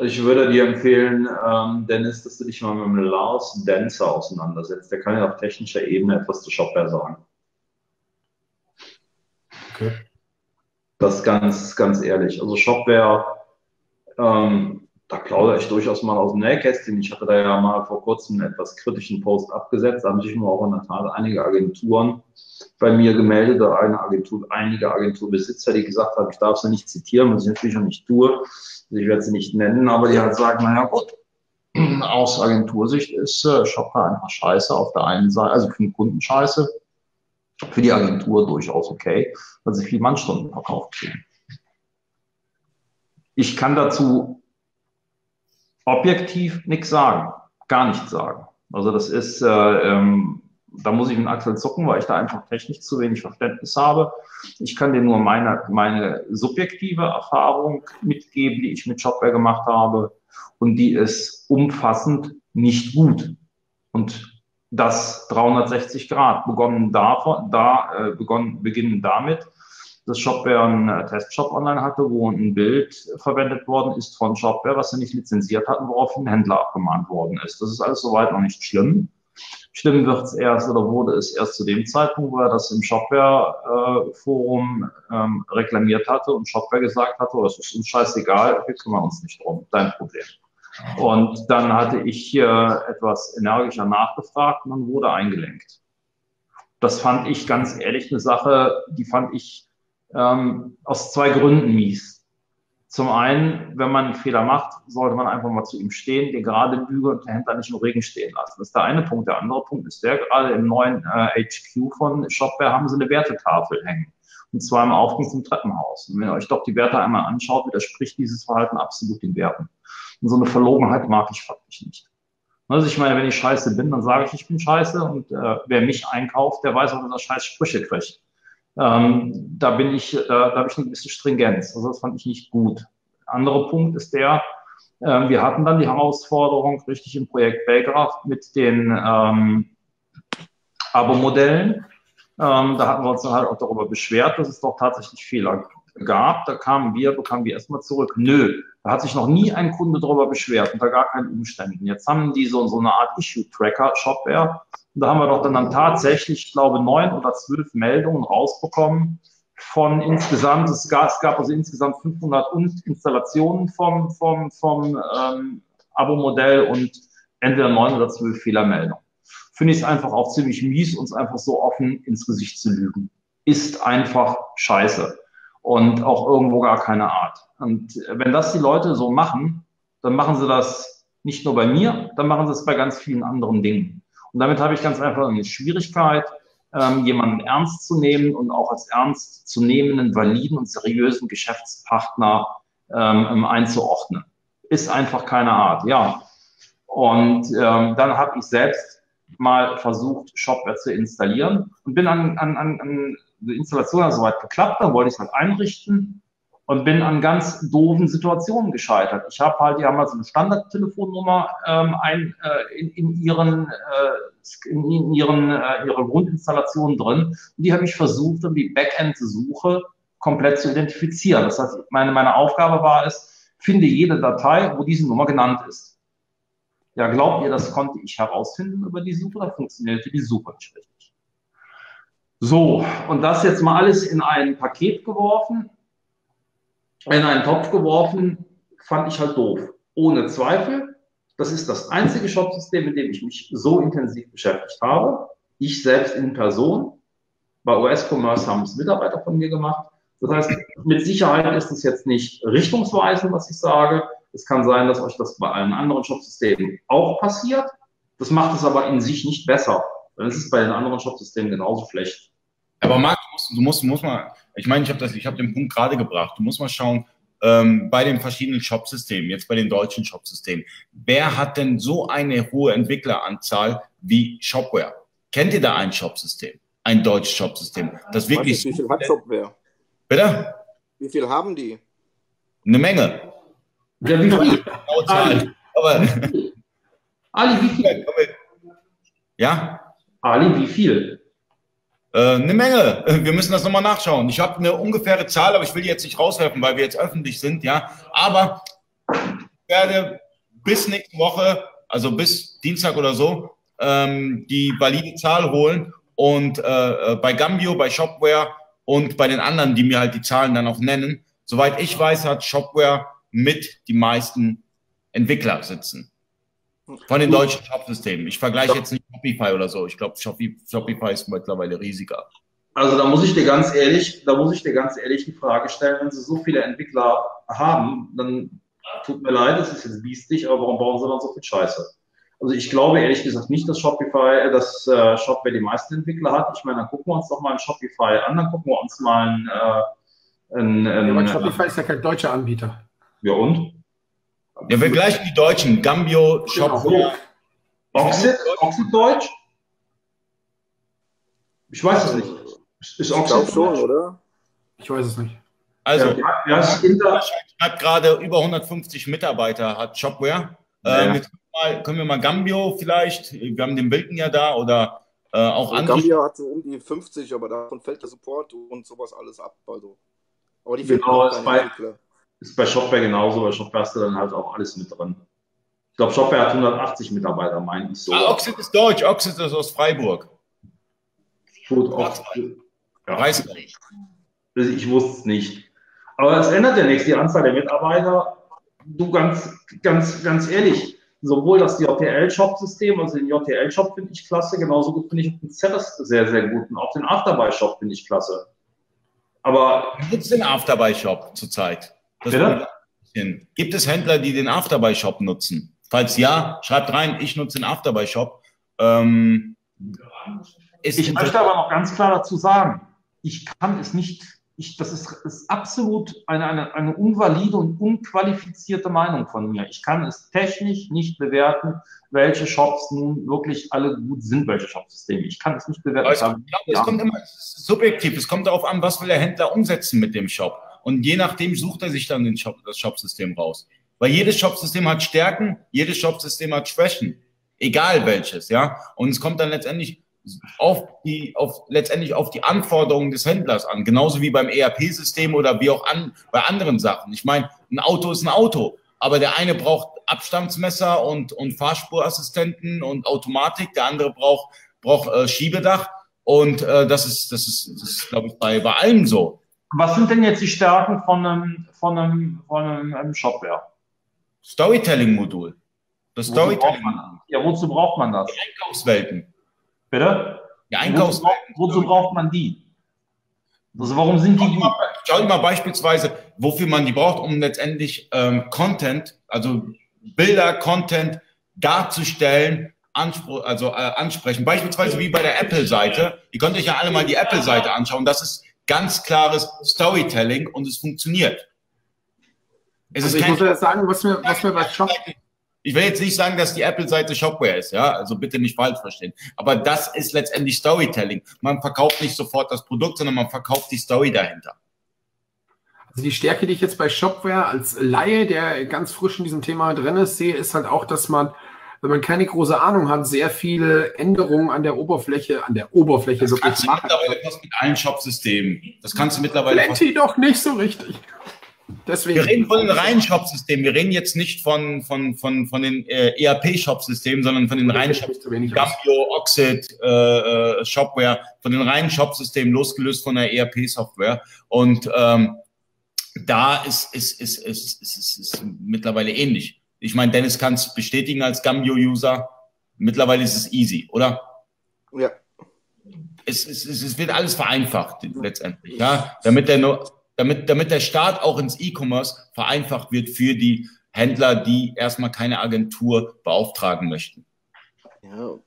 Ich würde dir empfehlen, ähm, Dennis, dass du dich mal mit dem Lars Dancer auseinandersetzt. Der kann ja auf technischer Ebene etwas zu Shopware sagen. Okay. Das ganz, ganz ehrlich. Also Shopware, ähm, da plaudere ich durchaus mal aus dem Nähkästchen. Ich hatte da ja mal vor kurzem einen etwas kritischen Post abgesetzt. Da haben sich nur auch in der Tat einige Agenturen bei mir gemeldet, eine Agentur, einige Agenturbesitzer, die gesagt haben, ich darf sie nicht zitieren, was ich natürlich auch nicht tue. Also ich werde sie nicht nennen, aber die halt sagen, naja gut, aus Agentursicht ist äh, Shopware einfach scheiße auf der einen Seite, also für den Kunden scheiße, für die Agentur durchaus okay, weil sie viel Mannstunden verkauft kriegen. Ich kann dazu objektiv nichts sagen, gar nichts sagen. Also das ist, äh, ähm, da muss ich mit Axel zucken, weil ich da einfach technisch zu wenig Verständnis habe. Ich kann dir nur meine, meine subjektive Erfahrung mitgeben, die ich mit Shopware gemacht habe. Und die ist umfassend nicht gut. Und das 360 Grad. Begonnen davon, da, äh, begonnen, beginnen damit, dass Shopware einen äh, Testshop online hatte, wo ein Bild verwendet worden ist von Shopware, was sie nicht lizenziert hatten, woraufhin ein Händler abgemahnt worden ist. Das ist alles soweit noch nicht schlimm. Schlimm wird es erst oder wurde es erst zu dem Zeitpunkt, wo er das im Shopware-Forum ähm, reklamiert hatte und Shopware gesagt hatte, oh, das ist uns scheißegal, wir kümmern uns nicht drum, dein Problem. Und dann hatte ich hier etwas energischer nachgefragt dann wurde eingelenkt. Das fand ich ganz ehrlich eine Sache, die fand ich ähm, aus zwei Gründen mies. Zum einen, wenn man einen Fehler macht, sollte man einfach mal zu ihm stehen, den gerade bügeln und den Händler nicht im Regen stehen lassen. Das ist der eine Punkt. Der andere Punkt ist der, gerade im neuen äh, HQ von Shopware haben sie eine Wertetafel hängen. Und zwar im Aufgang zum Treppenhaus. Und wenn ihr euch doch die Werte einmal anschaut, widerspricht dieses Verhalten absolut den Werten. Und so eine Verlogenheit mag ich faktisch nicht. Also ich meine, wenn ich scheiße bin, dann sage ich, ich bin scheiße und äh, wer mich einkauft, der weiß auch, dass er scheiß Sprüche kriegt. Ähm, da bin ich, äh, da habe ich eine gewisse Stringenz. Also das fand ich nicht gut. Anderer Punkt ist der, äh, wir hatten dann die Herausforderung richtig im Projekt Belgrad mit den ähm, Abo-Modellen. Ähm, da hatten wir uns dann halt auch darüber beschwert, dass es doch tatsächlich Fehler gab. Da kamen wir, bekamen wir erstmal zurück. Nö, da hat sich noch nie ein Kunde darüber beschwert, unter gar keinen Umständen. Jetzt haben die so, so eine Art Issue-Tracker, Shopware. Und da haben wir doch dann, dann tatsächlich, ich glaube, neun oder zwölf Meldungen rausbekommen von insgesamt, es gab, es gab also insgesamt 500 Installationen vom, vom, vom ähm, Abo-Modell und entweder neun oder zwölf Fehlermeldungen. Finde ich es einfach auch ziemlich mies, uns einfach so offen ins Gesicht zu lügen. Ist einfach scheiße und auch irgendwo gar keine Art. Und wenn das die Leute so machen, dann machen sie das nicht nur bei mir, dann machen sie es bei ganz vielen anderen Dingen. Und damit habe ich ganz einfach eine Schwierigkeit, ähm, jemanden ernst zu nehmen und auch als ernst zu nehmenden, validen und seriösen Geschäftspartner ähm, einzuordnen. Ist einfach keine Art, ja. Und ähm, dann habe ich selbst mal versucht, Shopware zu installieren und bin an, an, an, an die Installation hat soweit geklappt, dann wollte ich es halt einrichten und bin an ganz doofen Situationen gescheitert. Ich habe halt, die haben halt so eine Standardtelefonnummer ähm, ein, äh, in, in ihren, äh, in, in ihren äh, ihrer Grundinstallation drin und die habe ich versucht, um die Backend-Suche komplett zu identifizieren. Das heißt, meine, meine Aufgabe war es, finde jede Datei, wo diese Nummer genannt ist. Ja, glaubt ihr, das konnte ich herausfinden über die Suche, da funktionierte die Suche nicht. So, und das jetzt mal alles in ein Paket geworfen, in einen Topf geworfen, fand ich halt doof. Ohne Zweifel, das ist das einzige Shopsystem, mit dem ich mich so intensiv beschäftigt habe. Ich selbst in Person. Bei OS Commerce haben es Mitarbeiter von mir gemacht. Das heißt, mit Sicherheit ist es jetzt nicht richtungsweisend, was ich sage. Es kann sein, dass euch das bei allen anderen Shopsystemen auch passiert. Das macht es aber in sich nicht besser. Dann ist es bei den anderen Shopsystemen genauso schlecht. Aber Marc, du musst, du musst, du musst mal, ich meine, ich habe das, den Punkt gerade gebracht. Du musst mal schauen, ähm, bei den verschiedenen Shopsystemen, jetzt bei den deutschen Shopsystemen, wer hat denn so eine hohe Entwickleranzahl wie Shopware? Kennt ihr da ein Shopsystem? Ein deutsches Shopsystem? Das wirklich. Wie viel hat Shopware? Bitte? Wie viel haben die? Eine Menge. Ja, wie viel? Ali. Aber, Ali, wie viel? Ja? Ali, wie viel? Äh, eine Menge. Wir müssen das nochmal nachschauen. Ich habe eine ungefähre Zahl, aber ich will die jetzt nicht rauswerfen, weil wir jetzt öffentlich sind, ja. Aber ich werde bis nächste Woche, also bis Dienstag oder so, ähm, die valide Zahl holen und äh, äh, bei Gambio, bei Shopware und bei den anderen, die mir halt die Zahlen dann auch nennen. Soweit ich weiß, hat Shopware mit die meisten Entwickler sitzen. Von den deutschen Shop-Systemen. Ich vergleiche jetzt nicht Shopify oder so. Ich glaube, Shopify ist mittlerweile riesiger. Also da muss ich dir ganz ehrlich, da muss ich dir ganz ehrlich die Frage stellen, wenn sie so viele Entwickler haben, dann tut mir leid, das ist jetzt biestig, aber warum bauen sie dann so viel Scheiße? Also ich glaube ehrlich gesagt nicht, dass Shopify, äh, dass äh, Shopware die meisten Entwickler hat. Ich meine, dann gucken wir uns doch mal ein Shopify an, dann gucken wir uns mal ein, äh, ein, ein ja, aber Shopify ist ja kein deutscher Anbieter. Ja und? Ja, wir gleichen die Deutschen. Gambio, Shopware. Genau. Oxid, Oxid Deutsch? Ich weiß es nicht. Ist Oxid schon, oder? Ich weiß es nicht. Also, ja, ja, Inter hat gerade über 150 Mitarbeiter, hat Shopware. Ja. Ähm, jetzt mal, können wir mal Gambio vielleicht, wir haben den Bilden ja da oder äh, auch also andere. Gambio hat so um die 50, aber davon fällt der Support und sowas alles ab. Also. Aber die genau, ist bei, ist bei Shopware genauso, bei Shopware hast du dann halt auch alles mit drin. Ich glaube, Shopware hat 180 Mitarbeiter, meine ich so. Ah, Oxid ist deutsch, Oxid ist aus Freiburg. Gut, Oxid. Ja. Weiß nicht. Ich wusste es nicht. Aber es ändert ja nichts, die Anzahl der Mitarbeiter. Du ganz, ganz, ganz ehrlich, sowohl das JTL-Shop-System, also den JTL-Shop finde ich klasse, genauso gut finde ich den Zeres sehr, sehr gut und auch den Afterbuy-Shop finde ich klasse. Aber. Wie nutzt den Afterbuy-Shop zurzeit? Gibt es Händler, die den Afterbuy-Shop nutzen? Falls ja, schreibt rein, ich nutze den Afterbuy-Shop. Ähm, ich möchte aber noch ganz klar dazu sagen, ich kann es nicht ich, das ist, ist absolut eine, eine, eine unvalide und unqualifizierte Meinung von mir. Ich kann es technisch nicht bewerten, welche Shops nun wirklich alle gut sind, welche Shopsysteme. Ich kann es nicht bewerten. Ich glaube, es kommt immer subjektiv. Es kommt darauf an, was will der Händler umsetzen mit dem Shop. Und je nachdem sucht er sich dann den Shop, das Shopsystem raus. Weil jedes Shopsystem hat Stärken, jedes Shopsystem hat Schwächen. Egal welches, ja. Und es kommt dann letztendlich auf die, auf, letztendlich auf die Anforderungen des Händlers an. Genauso wie beim ERP-System oder wie auch an, bei anderen Sachen. Ich meine, ein Auto ist ein Auto, aber der eine braucht Abstandsmesser und, und Fahrspurassistenten und Automatik, der andere braucht, braucht äh, Schiebedach. Und äh, das ist, das ist, das ist glaube ich, bei, bei allen so. Was sind denn jetzt die Stärken von einem, von einem, von einem, einem Shopware? Storytelling-Modul. Das wozu Storytelling. Ja, wozu braucht man das? Die Einkaufswelten. Bitte? Die Einkaufswelten. Wozu, wozu braucht man die? Also warum sind die gut? Schau dir mal beispielsweise, wofür man die braucht, um letztendlich ähm, Content, also Bilder, Content darzustellen, Anspruch, also äh, ansprechen. Beispielsweise wie bei der Apple-Seite. Ihr könnt euch ja alle mal die Apple-Seite anschauen. Das ist ganz klares Storytelling und es funktioniert. Es also ich muss ja sagen, was mir, was mir bei Shop... Ich will jetzt nicht sagen, dass die Apple-Seite Shopware ist, ja, also bitte nicht falsch verstehen. Aber das ist letztendlich Storytelling. Man verkauft nicht sofort das Produkt, sondern man verkauft die Story dahinter. Also die Stärke, die ich jetzt bei Shopware als Laie, der ganz frisch in diesem Thema drin ist, sehe, ist halt auch, dass man, wenn man keine große Ahnung hat, sehr viele Änderungen an der Oberfläche, an der Oberfläche das wirklich kannst machen. Du mittlerweile fast mit allen Shopsystemen. Das kannst du mittlerweile. Plenty doch nicht so richtig. Deswegen. Wir reden von den reinen Shop-Systemen. Wir reden jetzt nicht von, von, von, von den äh, ERP-Shop-Systemen, sondern von den reinen Shop-Systemen. Gambio, Oxid, äh, äh, Shopware, von den reinen Shop-Systemen, losgelöst von der ERP-Software. Und ähm, da ist, ist, ist, ist, ist, ist, ist mittlerweile ähnlich. Ich meine, Dennis kann es bestätigen als Gambio-User. Mittlerweile ist es easy, oder? Ja. Es, es, es wird alles vereinfacht letztendlich, ja, damit der nur damit, damit der Start auch ins E-Commerce vereinfacht wird für die Händler, die erstmal keine Agentur beauftragen möchten. Ja,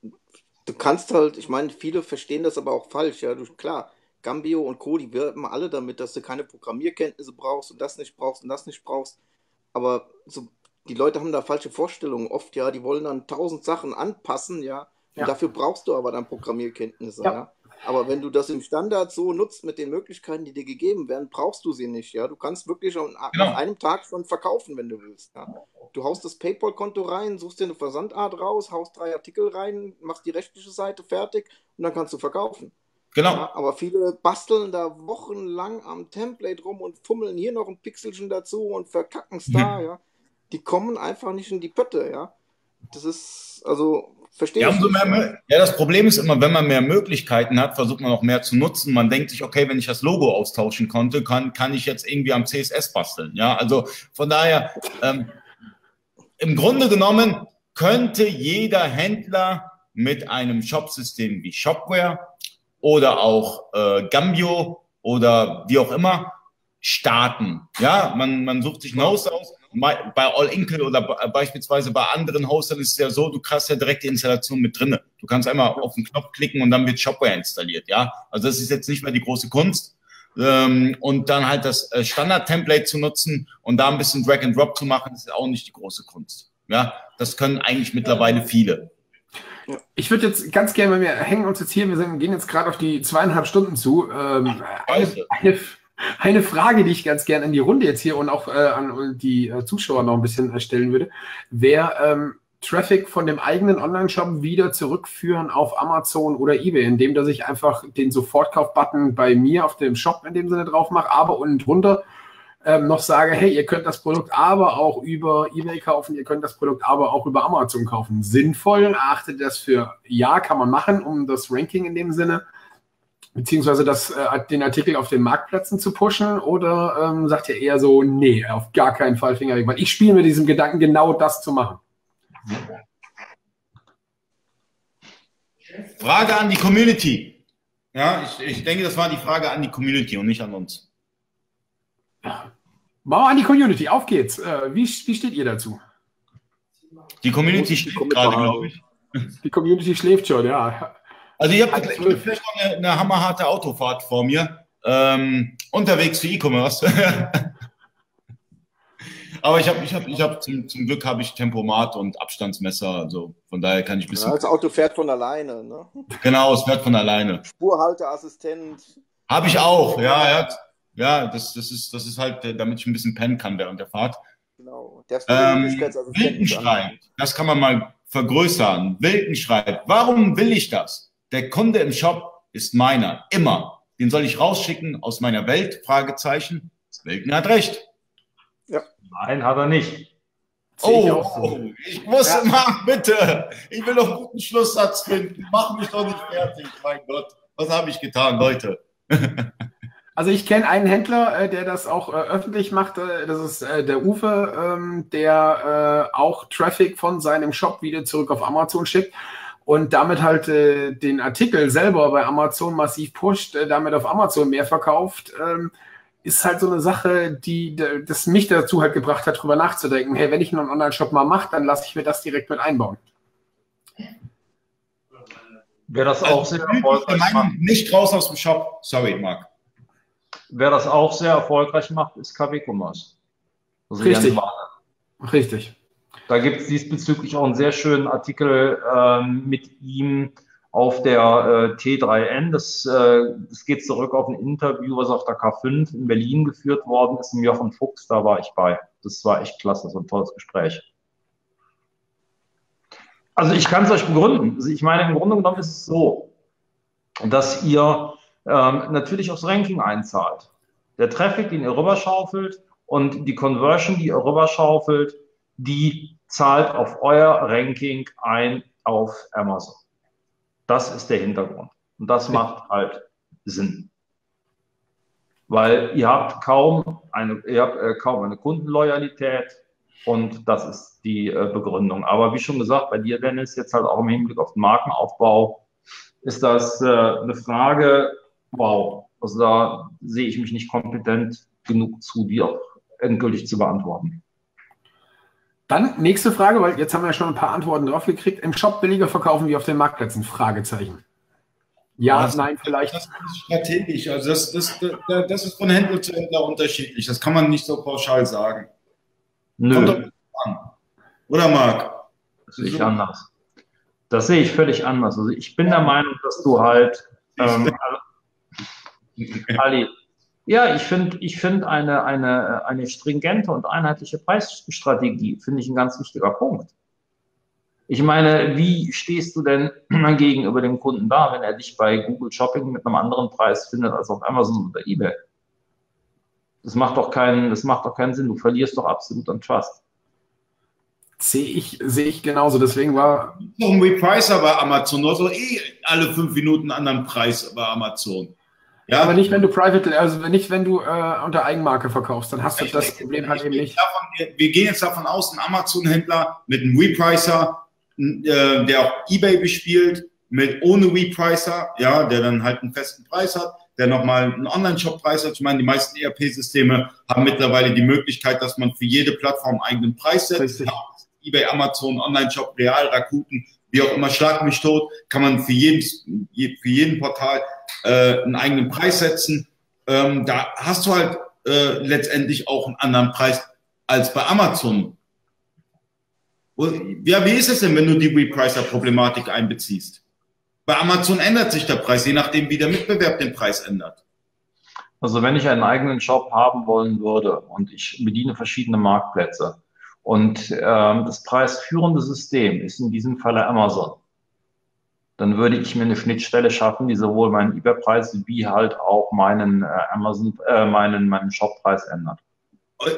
du kannst halt, ich meine, viele verstehen das aber auch falsch, ja, du, klar, Gambio und Co., die werben alle damit, dass du keine Programmierkenntnisse brauchst und das nicht brauchst und das nicht brauchst, aber so, die Leute haben da falsche Vorstellungen oft, ja, die wollen dann tausend Sachen anpassen, ja, und ja. dafür brauchst du aber dann Programmierkenntnisse, ja. ja. Aber wenn du das im Standard so nutzt mit den Möglichkeiten, die dir gegeben werden, brauchst du sie nicht. Ja, du kannst wirklich an, genau. einem Tag schon verkaufen, wenn du willst. Ja? Du haust das PayPal-Konto rein, suchst dir eine Versandart raus, haust drei Artikel rein, machst die rechtliche Seite fertig und dann kannst du verkaufen. Genau. Ja, aber viele basteln da wochenlang am Template rum und fummeln hier noch ein Pixelchen dazu und verkacken es da. Mhm. Ja, die kommen einfach nicht in die Pötte. Ja, das ist also Verstehe ja, umso mehr, ja, das Problem ist immer, wenn man mehr Möglichkeiten hat, versucht man auch mehr zu nutzen. Man denkt sich, okay, wenn ich das Logo austauschen konnte, kann, kann ich jetzt irgendwie am CSS basteln. Ja, also von daher, ähm, im Grunde genommen könnte jeder Händler mit einem Shopsystem wie Shopware oder auch äh, Gambio oder wie auch immer starten. Ja, man, man sucht sich ein Haus aus, bei All Inkle oder beispielsweise bei anderen Hostern ist es ja so, du hast ja direkt die Installation mit drinne. Du kannst einmal auf den Knopf klicken und dann wird Shopware installiert, ja. Also das ist jetzt nicht mehr die große Kunst. Ähm, und dann halt das äh, Standard-Template zu nutzen und da ein bisschen Drag and Drop zu machen, ist auch nicht die große Kunst. Ja, das können eigentlich mittlerweile viele. Ich würde jetzt ganz gerne, wir hängen uns jetzt hier, wir gehen jetzt gerade auf die zweieinhalb Stunden zu. Ähm, eine, eine, eine Frage, die ich ganz gerne in die Runde jetzt hier und auch äh, an die äh, Zuschauer noch ein bisschen äh, stellen würde, wäre ähm, Traffic von dem eigenen Online-Shop wieder zurückführen auf Amazon oder eBay, indem dass ich einfach den Sofortkauf-Button bei mir auf dem Shop in dem Sinne drauf mache, aber unten drunter ähm, noch sage, hey, ihr könnt das Produkt aber auch über eBay kaufen, ihr könnt das Produkt aber auch über Amazon kaufen. Sinnvoll, achtet das für ja, kann man machen, um das Ranking in dem Sinne beziehungsweise das, äh, den Artikel auf den Marktplätzen zu pushen oder ähm, sagt ihr eher so, nee, auf gar keinen Fall Finger weg, weil ich spiele mit diesem Gedanken, genau das zu machen. Frage an die Community. Ja, ich, ich denke, das war die Frage an die Community und nicht an uns. Ja. Machen wir an die Community. Auf geht's. Äh, wie, wie steht ihr dazu? Die Community steht gerade, glaube ich. Die Community schläft schon, ja. Also ich habe vielleicht noch eine, eine hammerharte Autofahrt vor mir. ähm, unterwegs für E-Commerce. Aber ich habe, ich habe, ich habe zum, zum Glück habe ich Tempomat und Abstandsmesser, also von daher kann ich ein bisschen. Ja, das Auto fährt von alleine, ne? Genau, es fährt von alleine. Spurhalteassistent. Habe ich auch, ja, ja. Ja, das, das ist, das ist halt, äh, damit ich ein bisschen pennen kann während der Fahrt. Genau. Der Ähm, Wilken schreibt, das kann man mal vergrößern. Wilken schreibt, warum will ich das? Der Kunde im Shop ist meiner, immer. Den soll ich rausschicken aus meiner Welt? Fragezeichen. Wilken hat recht. Nein, hat er nicht. Ich Oh, auch so. ich muss, Ja. mach bitte. Ich will noch einen guten Schlusssatz finden. Mach mich doch nicht fertig, mein Gott. Was habe ich getan, Leute? Also ich kenne einen Händler, äh, der das auch äh, öffentlich macht. Äh, das ist der Uwe, ähm, der auch Traffic von seinem Shop wieder zurück auf Amazon schickt und damit halt äh, den Artikel selber bei Amazon massiv pusht, äh, damit auf Amazon mehr verkauft. Ähm, ist halt so eine Sache, die das mich dazu halt gebracht hat, drüber nachzudenken. Hey, wenn ich einen Online-Shop mal mache, dann lasse ich mir das direkt mit einbauen. Wer das auch sehr erfolgreich macht, Nein, nicht raus aus dem Shop. Sorry, Marc. wer das auch sehr erfolgreich macht, ist KW Commerce. Also Richtig. Richtig. Da gibt es diesbezüglich auch einen sehr schönen Artikel ähm, mit ihm auf der äh, T3N. Das, äh, das geht zurück auf ein Interview, was auf der K5 in Berlin geführt worden ist, im Jochen Fuchs. Da war ich bei. Das war echt klasse, so ein tolles Gespräch. Also ich kann es euch begründen. Also ich meine, im Grunde genommen ist es so, dass ihr ähm, natürlich aufs Ranking einzahlt. Der Traffic, den ihr rüberschaufelt und die Conversion, die ihr rüberschaufelt, die zahlt auf euer Ranking ein auf Amazon. Das ist der Hintergrund. Und das macht halt Sinn. Weil ihr habt kaum eine, ihr habt äh, kaum eine Kundenloyalität und das ist die äh, Begründung. Aber wie schon gesagt, bei dir, Dennis, jetzt halt auch im Hinblick auf den Markenaufbau, ist das äh, eine Frage, wow, also da sehe ich mich nicht kompetent genug zu, die auch endgültig zu beantworten. Dann nächste Frage, weil jetzt haben wir ja schon ein paar Antworten drauf gekriegt. Im Shop billiger verkaufen wie auf den Marktplätzen? Fragezeichen. Ja, Was? nein, vielleicht. Das ist strategisch. Also das, das, das, das ist von Händler zu Händler unterschiedlich. Das kann man nicht so pauschal sagen. Nö, an. Oder Marc? das sehe ich anders. Das sehe ich völlig anders. Also ich bin der Meinung, dass du halt, ähm, Ali, ja, ich finde, ich finde eine, eine, eine stringente und einheitliche Preisstrategie, finde ich ein ganz wichtiger Punkt. Ich meine, wie stehst du denn gegenüber dem Kunden da, wenn er dich bei Google Shopping mit einem anderen Preis findet als auf Amazon oder eBay? Das macht doch keinen, das macht doch keinen Sinn. Du verlierst doch absolut an Trust. Sehe ich, sehe ich genauso. Deswegen war, noch ein Repricer bei Amazon, also eh alle fünf Minuten einen anderen Preis bei Amazon. Ja, aber nicht, wenn du Private, also nicht, wenn du äh, unter Eigenmarke verkaufst, dann hast du das Problem halt eben nicht. Davon, wir gehen jetzt davon aus, ein Amazon-Händler mit einem Repricer, äh, der auch eBay bespielt, mit ohne Repricer, ja, der dann halt einen festen Preis hat, der nochmal einen Online-Shop-Preis hat. Ich meine, die meisten ERP-Systeme haben mittlerweile die Möglichkeit, dass man für jede Plattform einen eigenen Preis setzt. Richtig. eBay, Amazon, Online-Shop, Real, Rakuten, wie auch immer, schlag mich tot, kann man für, jedes, je- für jeden Portal äh, einen eigenen Preis setzen. Ähm, da hast du halt äh, letztendlich auch einen anderen Preis als bei Amazon. Ja, wie ist es denn, wenn du die Repricer-Problematik einbeziehst? Bei Amazon ändert sich der Preis, je nachdem, wie der Mitbewerb den Preis ändert. Also wenn ich einen eigenen Shop haben wollen würde und ich bediene verschiedene Marktplätze und ähm, das preisführende System ist in diesem Falle Amazon, dann würde ich mir eine Schnittstelle schaffen, die sowohl meinen eBay-Preis wie halt auch meinen äh, Amazon, äh, meinen, meinen Shoppreis ändert.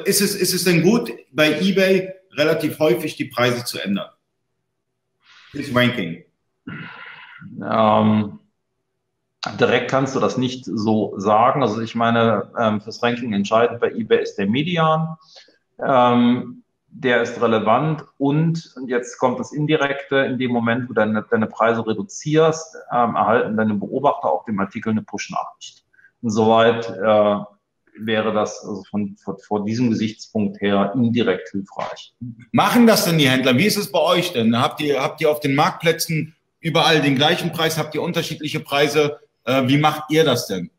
Ist es, ist es denn gut, bei eBay relativ häufig die Preise zu ändern? Das Ranking. Ähm, direkt kannst du das nicht so sagen. Also ich meine, ähm, fürs Ranking entscheidend bei eBay ist der Median. Ähm, der ist relevant und, und jetzt kommt das Indirekte, in dem Moment, wo deine, deine Preise reduzierst, ähm, erhalten deine Beobachter auf dem Artikel eine Push-Nachricht. Insoweit äh, wäre das also von, von, vor diesem Gesichtspunkt her indirekt hilfreich. Machen das denn die Händler? Wie ist es bei euch denn? Habt ihr, habt ihr auf den Marktplätzen überall den gleichen Preis? Habt ihr unterschiedliche Preise? Äh, wie macht ihr das denn?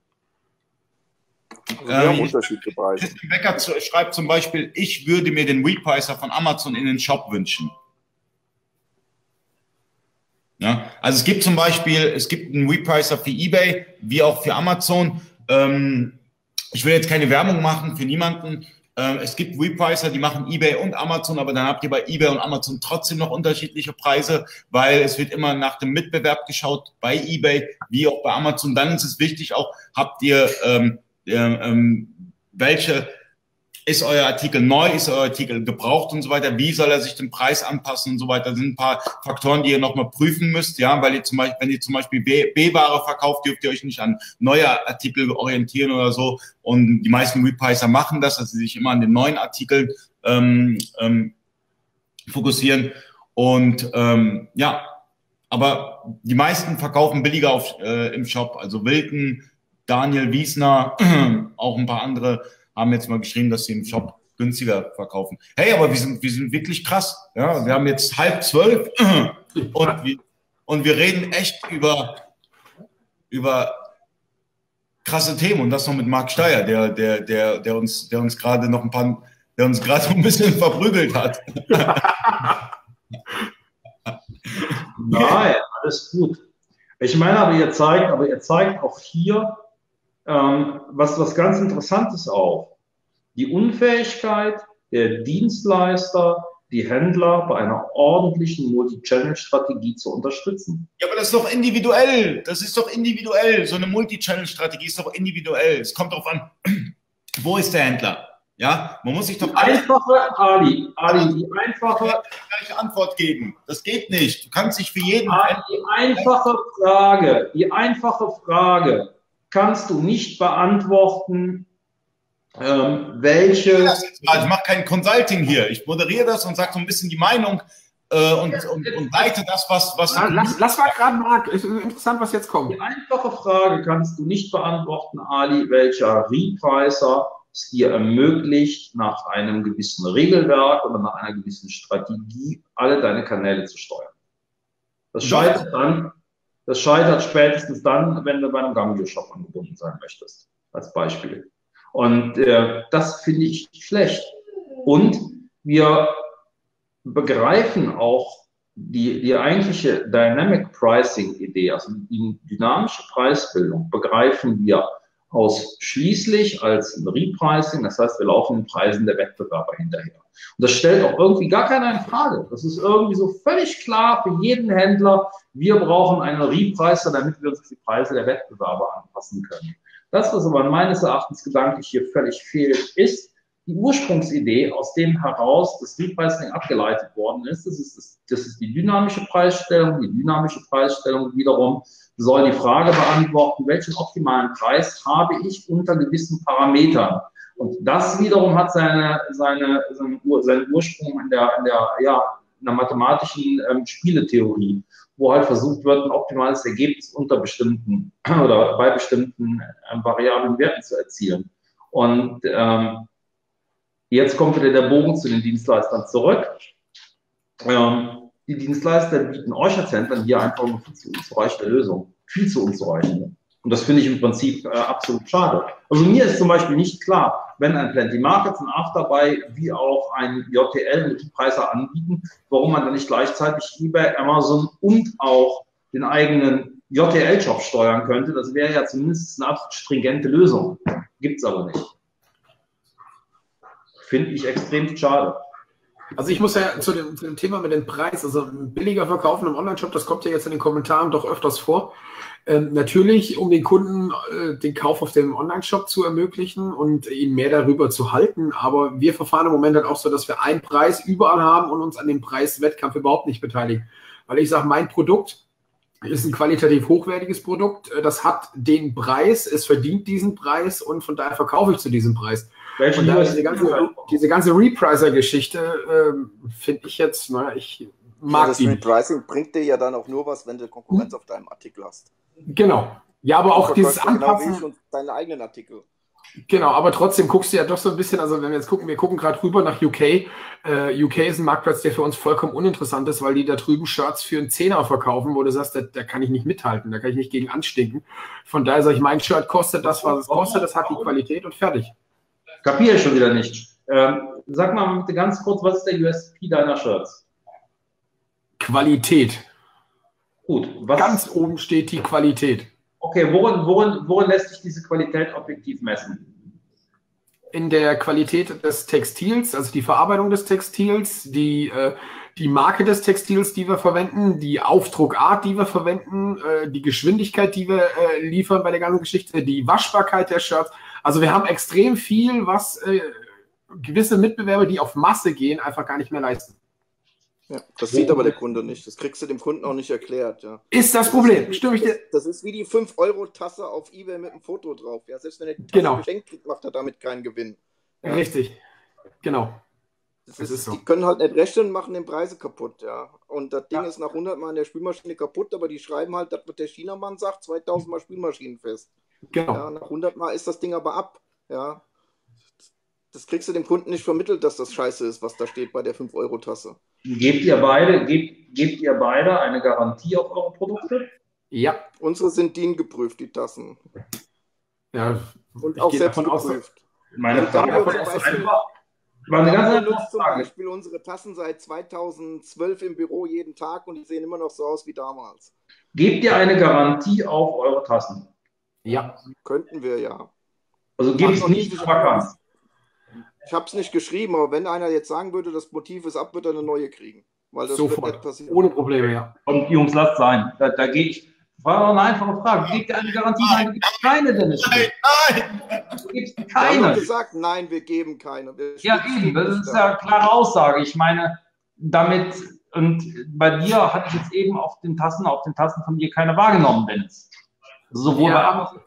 Also wir haben Ähm, unterschiedliche Preise. Christian Becker zu- schreibt zum Beispiel, ich würde mir den Repricer von Amazon in den Shop wünschen. Ja, also es gibt zum Beispiel, es gibt einen Repricer für eBay, wie auch für Amazon. Ähm, ich will jetzt keine Werbung machen für niemanden. Ähm, es gibt Repricer, die machen eBay und Amazon, aber dann habt ihr bei eBay und Amazon trotzdem noch unterschiedliche Preise, weil es wird immer nach dem Mitbewerb geschaut bei eBay wie auch bei Amazon. Dann ist es wichtig auch, habt ihr ähm, ähm, ähm, welche ist euer Artikel neu, ist euer Artikel gebraucht und so weiter, wie soll er sich dem Preis anpassen und so weiter. Das sind ein paar Faktoren, die ihr nochmal prüfen müsst, ja, weil ihr zum Beispiel, wenn ihr zum Beispiel B-Ware verkauft, dürft ihr euch nicht an neue Artikel orientieren oder so. Und die meisten Repricer machen das, dass sie sich immer an den neuen Artikeln ähm, ähm, fokussieren. Und ähm, ja, aber die meisten verkaufen billiger auf, äh, im Shop. Also Wilken, Daniel Wiesner, auch ein paar andere haben jetzt mal geschrieben, dass sie im Shop günstiger verkaufen. Hey, aber wir sind, wir sind wirklich krass. Ja, wir haben jetzt halb zwölf und wir, und wir reden echt über, über krasse Themen und das noch mit Marc Steyer, der, der, der, der uns, der uns gerade noch ein paar, der uns gerade ein bisschen verprügelt hat. Nein, alles gut. Ich meine, aber ihr zeigt, aber ihr zeigt auch hier ähm, was, was ganz Interessantes auch. Die Unfähigkeit der Dienstleister, die Händler bei einer ordentlichen Multi-Channel-Strategie zu unterstützen. Ja, aber das ist doch individuell. Das ist doch individuell. So eine Multi-Channel-Strategie ist doch individuell. Es kommt darauf an, wo ist der Händler? Ja, man muss sich doch Die einfache, Ali, Ali, die einfache, die gleiche Antwort geben. Das geht nicht. Du kannst dich für jeden Ali, die einfache Frage, die einfache Frage kannst du nicht beantworten, ähm, welche. Ich mache kein Consulting hier. Ich moderiere das und sage so ein bisschen die Meinung äh, und, und, und leite das, was. was Lass, lass mal gerade, Marc. Ist interessant, was jetzt kommt. Die einfache Frage kannst du nicht beantworten, Ali, welcher Repricer es dir ermöglicht, nach einem gewissen Regelwerk oder nach einer gewissen Strategie alle deine Kanäle zu steuern. Das scheitert dann, das scheitert spätestens dann, wenn du bei einem Gambio-Shop angebunden sein möchtest, als Beispiel. Und äh, das finde ich schlecht. Und wir begreifen auch die, die eigentliche Dynamic Pricing Idee, also die dynamische Preisbildung, begreifen wir ausschließlich als Repricing. Das heißt, wir laufen den Preisen der Wettbewerber hinterher. Und das stellt auch irgendwie gar keiner in Frage. Das ist irgendwie so völlig klar für jeden Händler. Wir brauchen einen Repricer, damit wir uns die Preise der Wettbewerber anpassen können. Das, was aber meines Erachtens gedanklich hier völlig fehlt, ist die Ursprungsidee, aus dem heraus das Repricing abgeleitet worden ist. Das ist, das, das ist die dynamische Preisstellung. Die dynamische Preisstellung wiederum soll die Frage beantworten, welchen optimalen Preis habe ich unter gewissen Parametern. Und das wiederum hat seine, seine, seine, seinen Ursprung in der, in der, ja, in der mathematischen ähm, Spieletheorie, wo halt versucht wird, ein optimales Ergebnis unter bestimmten oder bei bestimmten ähm, variablen Werten zu erzielen. Und ähm, jetzt kommt wieder der Bogen zu den Dienstleistern zurück. Ähm, die Dienstleister bieten euch als Händlern hier einfach eine viel zu unzureichende Lösung. Viel zu unzureichende. Und das finde ich im Prinzip äh, absolut schade. Also mir ist zum Beispiel nicht klar, wenn ein Plenty Markets, ein Afterbuy, wie auch ein JTL mit Preise anbieten, warum man dann nicht gleichzeitig eBay, Amazon und auch den eigenen JTL-Shop steuern könnte. Das wäre ja zumindest eine absolut stringente Lösung. Gibt's aber nicht. Finde ich extrem schade. Also ich muss ja zu dem, zu dem Thema mit dem Preis, also billiger verkaufen im Online-Shop, das kommt ja jetzt in den Kommentaren doch öfters vor. Ähm, natürlich, um den Kunden äh, den Kauf auf dem Online-Shop zu ermöglichen und ihn mehr darüber zu halten. Aber wir verfahren im Moment halt auch so, dass wir einen Preis überall haben und uns an dem Preiswettkampf überhaupt nicht beteiligen. Weil ich sage, mein Produkt ist ein qualitativ hochwertiges Produkt. Das hat den Preis, es verdient diesen Preis und von daher verkaufe ich zu diesem Preis. Und da diese ganze, diese ganze Repricer-Geschichte ähm, finde ich jetzt, naja, ich mag ja, das die. Repricing bringt dir ja dann auch nur was, wenn du Konkurrenz auf deinem Artikel hast. Genau. Ja, aber auch dieses genau Anpassen. schon deine eigenen Artikel. Genau, aber trotzdem guckst du ja doch so ein bisschen, also wenn wir jetzt gucken, wir gucken gerade rüber nach UK. Äh, UK ist ein Marktplatz, der für uns vollkommen uninteressant ist, weil die da drüben Shirts für einen Zehner verkaufen, wo du sagst, da, da kann ich nicht mithalten, da kann ich nicht gegen anstinken. Von daher sage ich, mein Shirt kostet das, was es kostet, das hat die Qualität und fertig. Kapiere ich schon wieder nicht. Ähm, sag mal bitte ganz kurz, was ist der USP deiner Shirts? Qualität. Gut. Ganz oben steht die Qualität. okay, worin, worin, worin lässt sich diese Qualität objektiv messen? in der Qualität des Textils, also die Verarbeitung des Textils, die, äh, die Marke des Textils, die wir verwenden, die Aufdruckart, die wir verwenden, äh, die Geschwindigkeit, die wir äh, liefern bei der ganzen Geschichte, die Waschbarkeit der Shirts. Also wir haben extrem viel, was äh, gewisse Mitbewerber, die auf Masse gehen, einfach gar nicht mehr leisten. Ja, das sieht aber der Kunde nicht. Das kriegst du dem Kunden auch nicht erklärt. Ja. Ist das Problem? Stimme ich dir? Das ist wie die 5-Euro-Tasse auf Ebay mit einem Foto drauf. Ja, selbst wenn er die Tasse Genau. geschenkt kriegt, macht er damit keinen Gewinn. Ja. Richtig. Genau. Das Das ist, so. Die können halt nicht rechnen und machen den Preise kaputt, ja. Und das Ding Ja. ist nach 100 Mal in der Spülmaschine kaputt, aber die schreiben halt, das wird der Chinamann sagt, 2000 Mal Spülmaschinenfest. Genau. Ja, nach 100 Mal ist das Ding aber ab, ja. Das kriegst du dem Kunden nicht vermittelt, dass das scheiße ist, was da steht bei der 5-Euro-Tasse. Gebt ihr beide, gebt, gebt ihr beide eine Garantie auf eure Produkte? Ja. Unsere sind DIN geprüft, die Tassen. ja. Und Ich auch gehe selbst davon aus, geprüft. Meine Ja, Frage davon ist einfach, war eine ganz nutzen zum. Beispiel unsere Tassen seit 2012 im Büro jeden Tag und die sehen immer noch so aus wie damals. Gebt ihr eine Garantie auf eure Tassen? Ja. Könnten wir ja. Also Macht noch nicht zur Vakanz. Ich habe es nicht geschrieben, aber wenn einer jetzt sagen würde, das Motiv ist ab, wird er eine neue kriegen. Weil das wird Sofort. nicht passieren. Ohne Probleme, ja. Und Jungs, lasst sein. Da, da gehe ich. War doch eine einfache Frage. Gebt ihr eine Garantie? Nein, du gibst keine, Dennis. Nein, nein! Du gibst Wir haben doch keine. gesagt, nein, wir geben keine. Wir Ja, eben. Das nicht ist ja eine klare Aussage. Ich meine, damit, und bei dir hatte ich jetzt eben auf den Tassen, auf den Tassen von dir keine wahrgenommen, Dennis. Sowohl Ja, bei Amazon,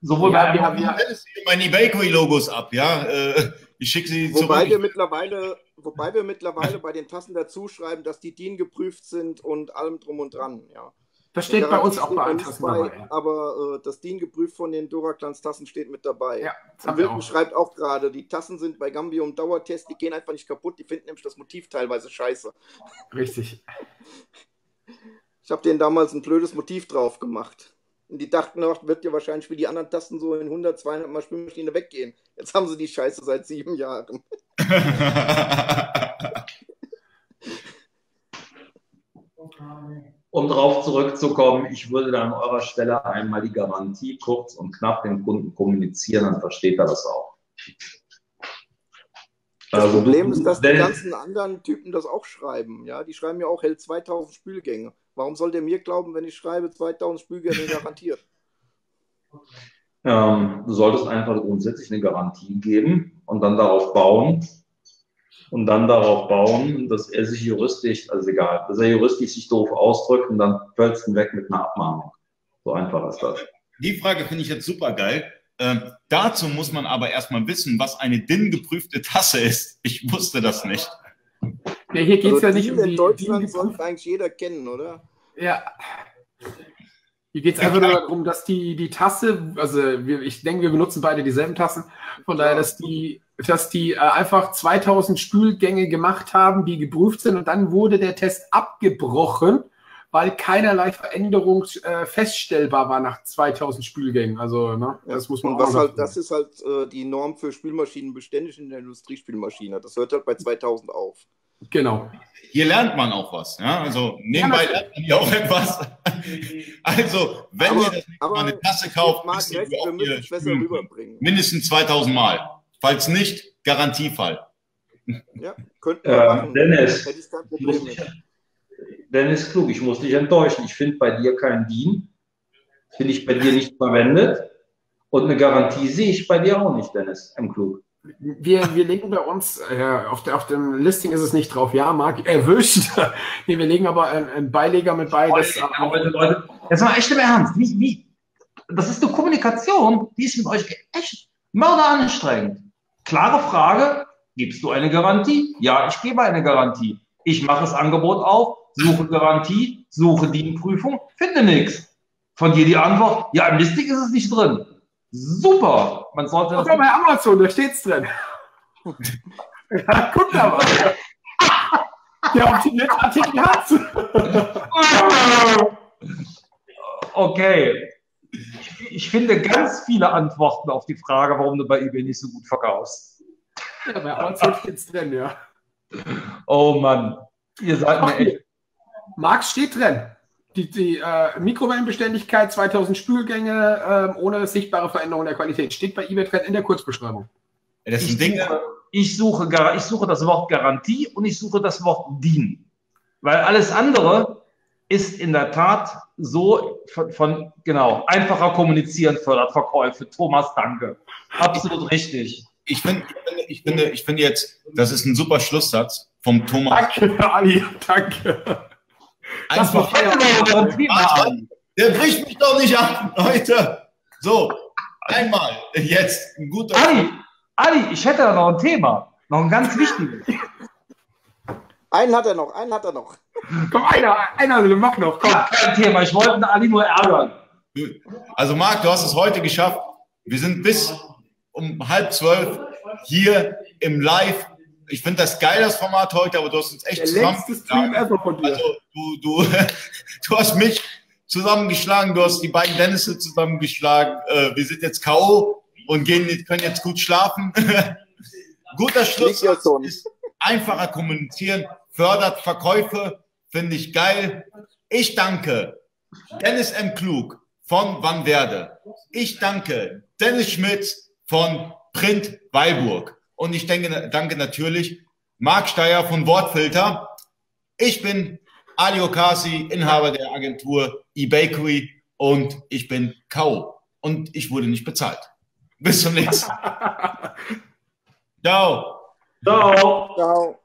sowohl Ja, bei wir Amazon. meine Bakery-Logos ab, ja? Äh, Ich schicke sie Wobei zurück. wir mittlerweile, wobei wir mittlerweile bei den Tassen dazu schreiben, dass die DIN geprüft sind und allem drum und dran. Ja. Das steht bei uns auch bei allen Tassen bei, dabei. Aber äh, das DIN geprüft von den Doraclans Tassen steht mit dabei. ja das Und Wilken auch. schreibt auch gerade, die Tassen sind bei Gambium Dauertest, die gehen einfach nicht kaputt, die finden nämlich das Motiv teilweise scheiße. Richtig. Ich habe denen damals ein blödes Motiv drauf gemacht. Und die dachten auch, wird ja wahrscheinlich wie die anderen Tasten so in 100, 200 Mal Spülmaschine weggehen. Jetzt haben sie die Scheiße seit sieben Jahren. Um darauf zurückzukommen, ich würde an eurer Stelle einmal die Garantie kurz und knapp dem Kunden kommunizieren, dann versteht er das auch. Das Also, Problem ist, dass die ganzen anderen Typen das auch schreiben. Ja, die schreiben ja auch, hält 2000 Spülgänge. Warum soll der mir glauben, wenn ich schreibe 2000 Spülgänge garantiert? ähm, du solltest einfach grundsätzlich eine Garantie geben und dann darauf bauen und dann darauf bauen, dass er sich juristisch, also egal, dass er juristisch sich doof ausdrückt und dann fällst du weg mit einer Abmahnung. So einfach ist das. Die Frage finde ich jetzt super geil. Ähm, dazu muss man aber erstmal wissen, was eine DIN-geprüfte Tasse ist. Ich wusste das nicht. Nee, hier geht es Also ja nicht um in die. Deutschland die sollte eigentlich jeder kennen, oder? ja. Hier geht es einfach nur darum, dass die, die Tasse, also wir, ich denke, wir benutzen beide dieselben Tassen, von daher, Ja. dass die, dass die äh, einfach 2000 Spülgänge gemacht haben, die geprüft sind und dann wurde der Test abgebrochen, weil keinerlei Veränderung äh, feststellbar war nach 2000 Spülgängen. Also, ne, das muss man auch halt, das ist halt äh, die Norm für Spülmaschinen beständig in der Industriespülmaschine. Das hört halt bei 2000 auf. Genau. Hier lernt man auch was. Ja? Also nebenbei Ja, lernt man hier auch etwas. Also, wenn Aber- ihr das nächste aber Mal eine Tasse kauft, Marc wisst ihr, recht, wie wir oft müssen ihr es besser rüberbringen. Mindestens 2000 Mal. Falls nicht, Garantiefall. Ja, könnten wir Äh, machen. Dennis, Hätte ich kein Problem mit. Dennis Klug, ich muss dich enttäuschen. Ich finde bei dir kein DIN. Finde ich bei dir nicht verwendet. Und eine Garantie sehe ich bei dir auch nicht, Dennis M. Klug. Wir, wir legen bei uns, äh, auf, der, auf dem Listing ist es nicht drauf, ja, Marc, erwischt. nee, wir legen aber einen, einen Beileger mit bei, das, Leute, jetzt mal echt im Ernst. Wie, wie, das ist eine Kommunikation, die ist mit euch echt mörderanstrengend. Klare Frage, gibst du eine Garantie? Ja, ich gebe eine Garantie. Ich mache das Angebot auf, suche Garantie, suche DIN-Prüfung, finde nichts. Von dir die Antwort, ja, im Listing ist es nicht drin. super. Man sollte. Guck mal bei Amazon, da steht's drin. ja, guck da mal. Der optimierte Artikel hat's. Okay. Ich, ich finde ganz viele Antworten auf die Frage, warum du bei eBay nicht so gut verkaufst. Ja, bei Amazon steht's drin, ja. Oh Mann, ihr seid mir echt. Marx steht drin. Die, die äh, Mikrowellenbeständigkeit, 2000 Spülgänge äh, ohne sichtbare Veränderung der Qualität. Steht bei eBay drin in der Kurzbeschreibung. Das Ich Dinge, suche, ich, suche, Gar- ich suche das Wort Garantie und ich suche das Wort DIN. Weil alles andere ist in der Tat so von, von genau, einfacher kommunizieren fördert Verkäufe. Thomas, danke. Absolut richtig. ich finde, ich finde, ich finde, ich finde jetzt, das ist ein super Schlusssatz vom Thomas. Danke, Ali, danke. Das war der bricht mich doch nicht an, Leute. So, einmal, jetzt, ein guter. Ali, Ali, ich hätte da noch ein Thema. Noch ein ganz wichtiges. Einen hat er noch, einen hat er noch. Komm, einer, einer, mach noch, komm. Ja, kein Thema. Ich wollte Ali nur ärgern. Also Marc, du hast es heute geschafft. Wir sind bis um halb zwölf hier im Live. Ich finde das geil, das Format heute, aber du hast uns echt Der längste Stream zusammengeschlagen. ever von dir. Also du, du, du hast mich zusammengeschlagen, du hast die beiden Dennisse zusammengeschlagen. Äh, wir sind jetzt K.O. und gehen, können jetzt gut schlafen. Guter Schluss ist einfacher kommunizieren, fördert Verkäufe, finde ich geil. Ich danke Dennis M. Klug von Van Werde. Ich danke Dennis Schmitz von Print Weilburg. Und ich denke, danke natürlich Marc Steyer von Wortfilter. Ich bin Ali Okasi, Inhaber der Agentur eBakery und ich bin K.O. Und ich wurde nicht bezahlt. Bis zum nächsten Mal. Ciao. Ciao. Ciao.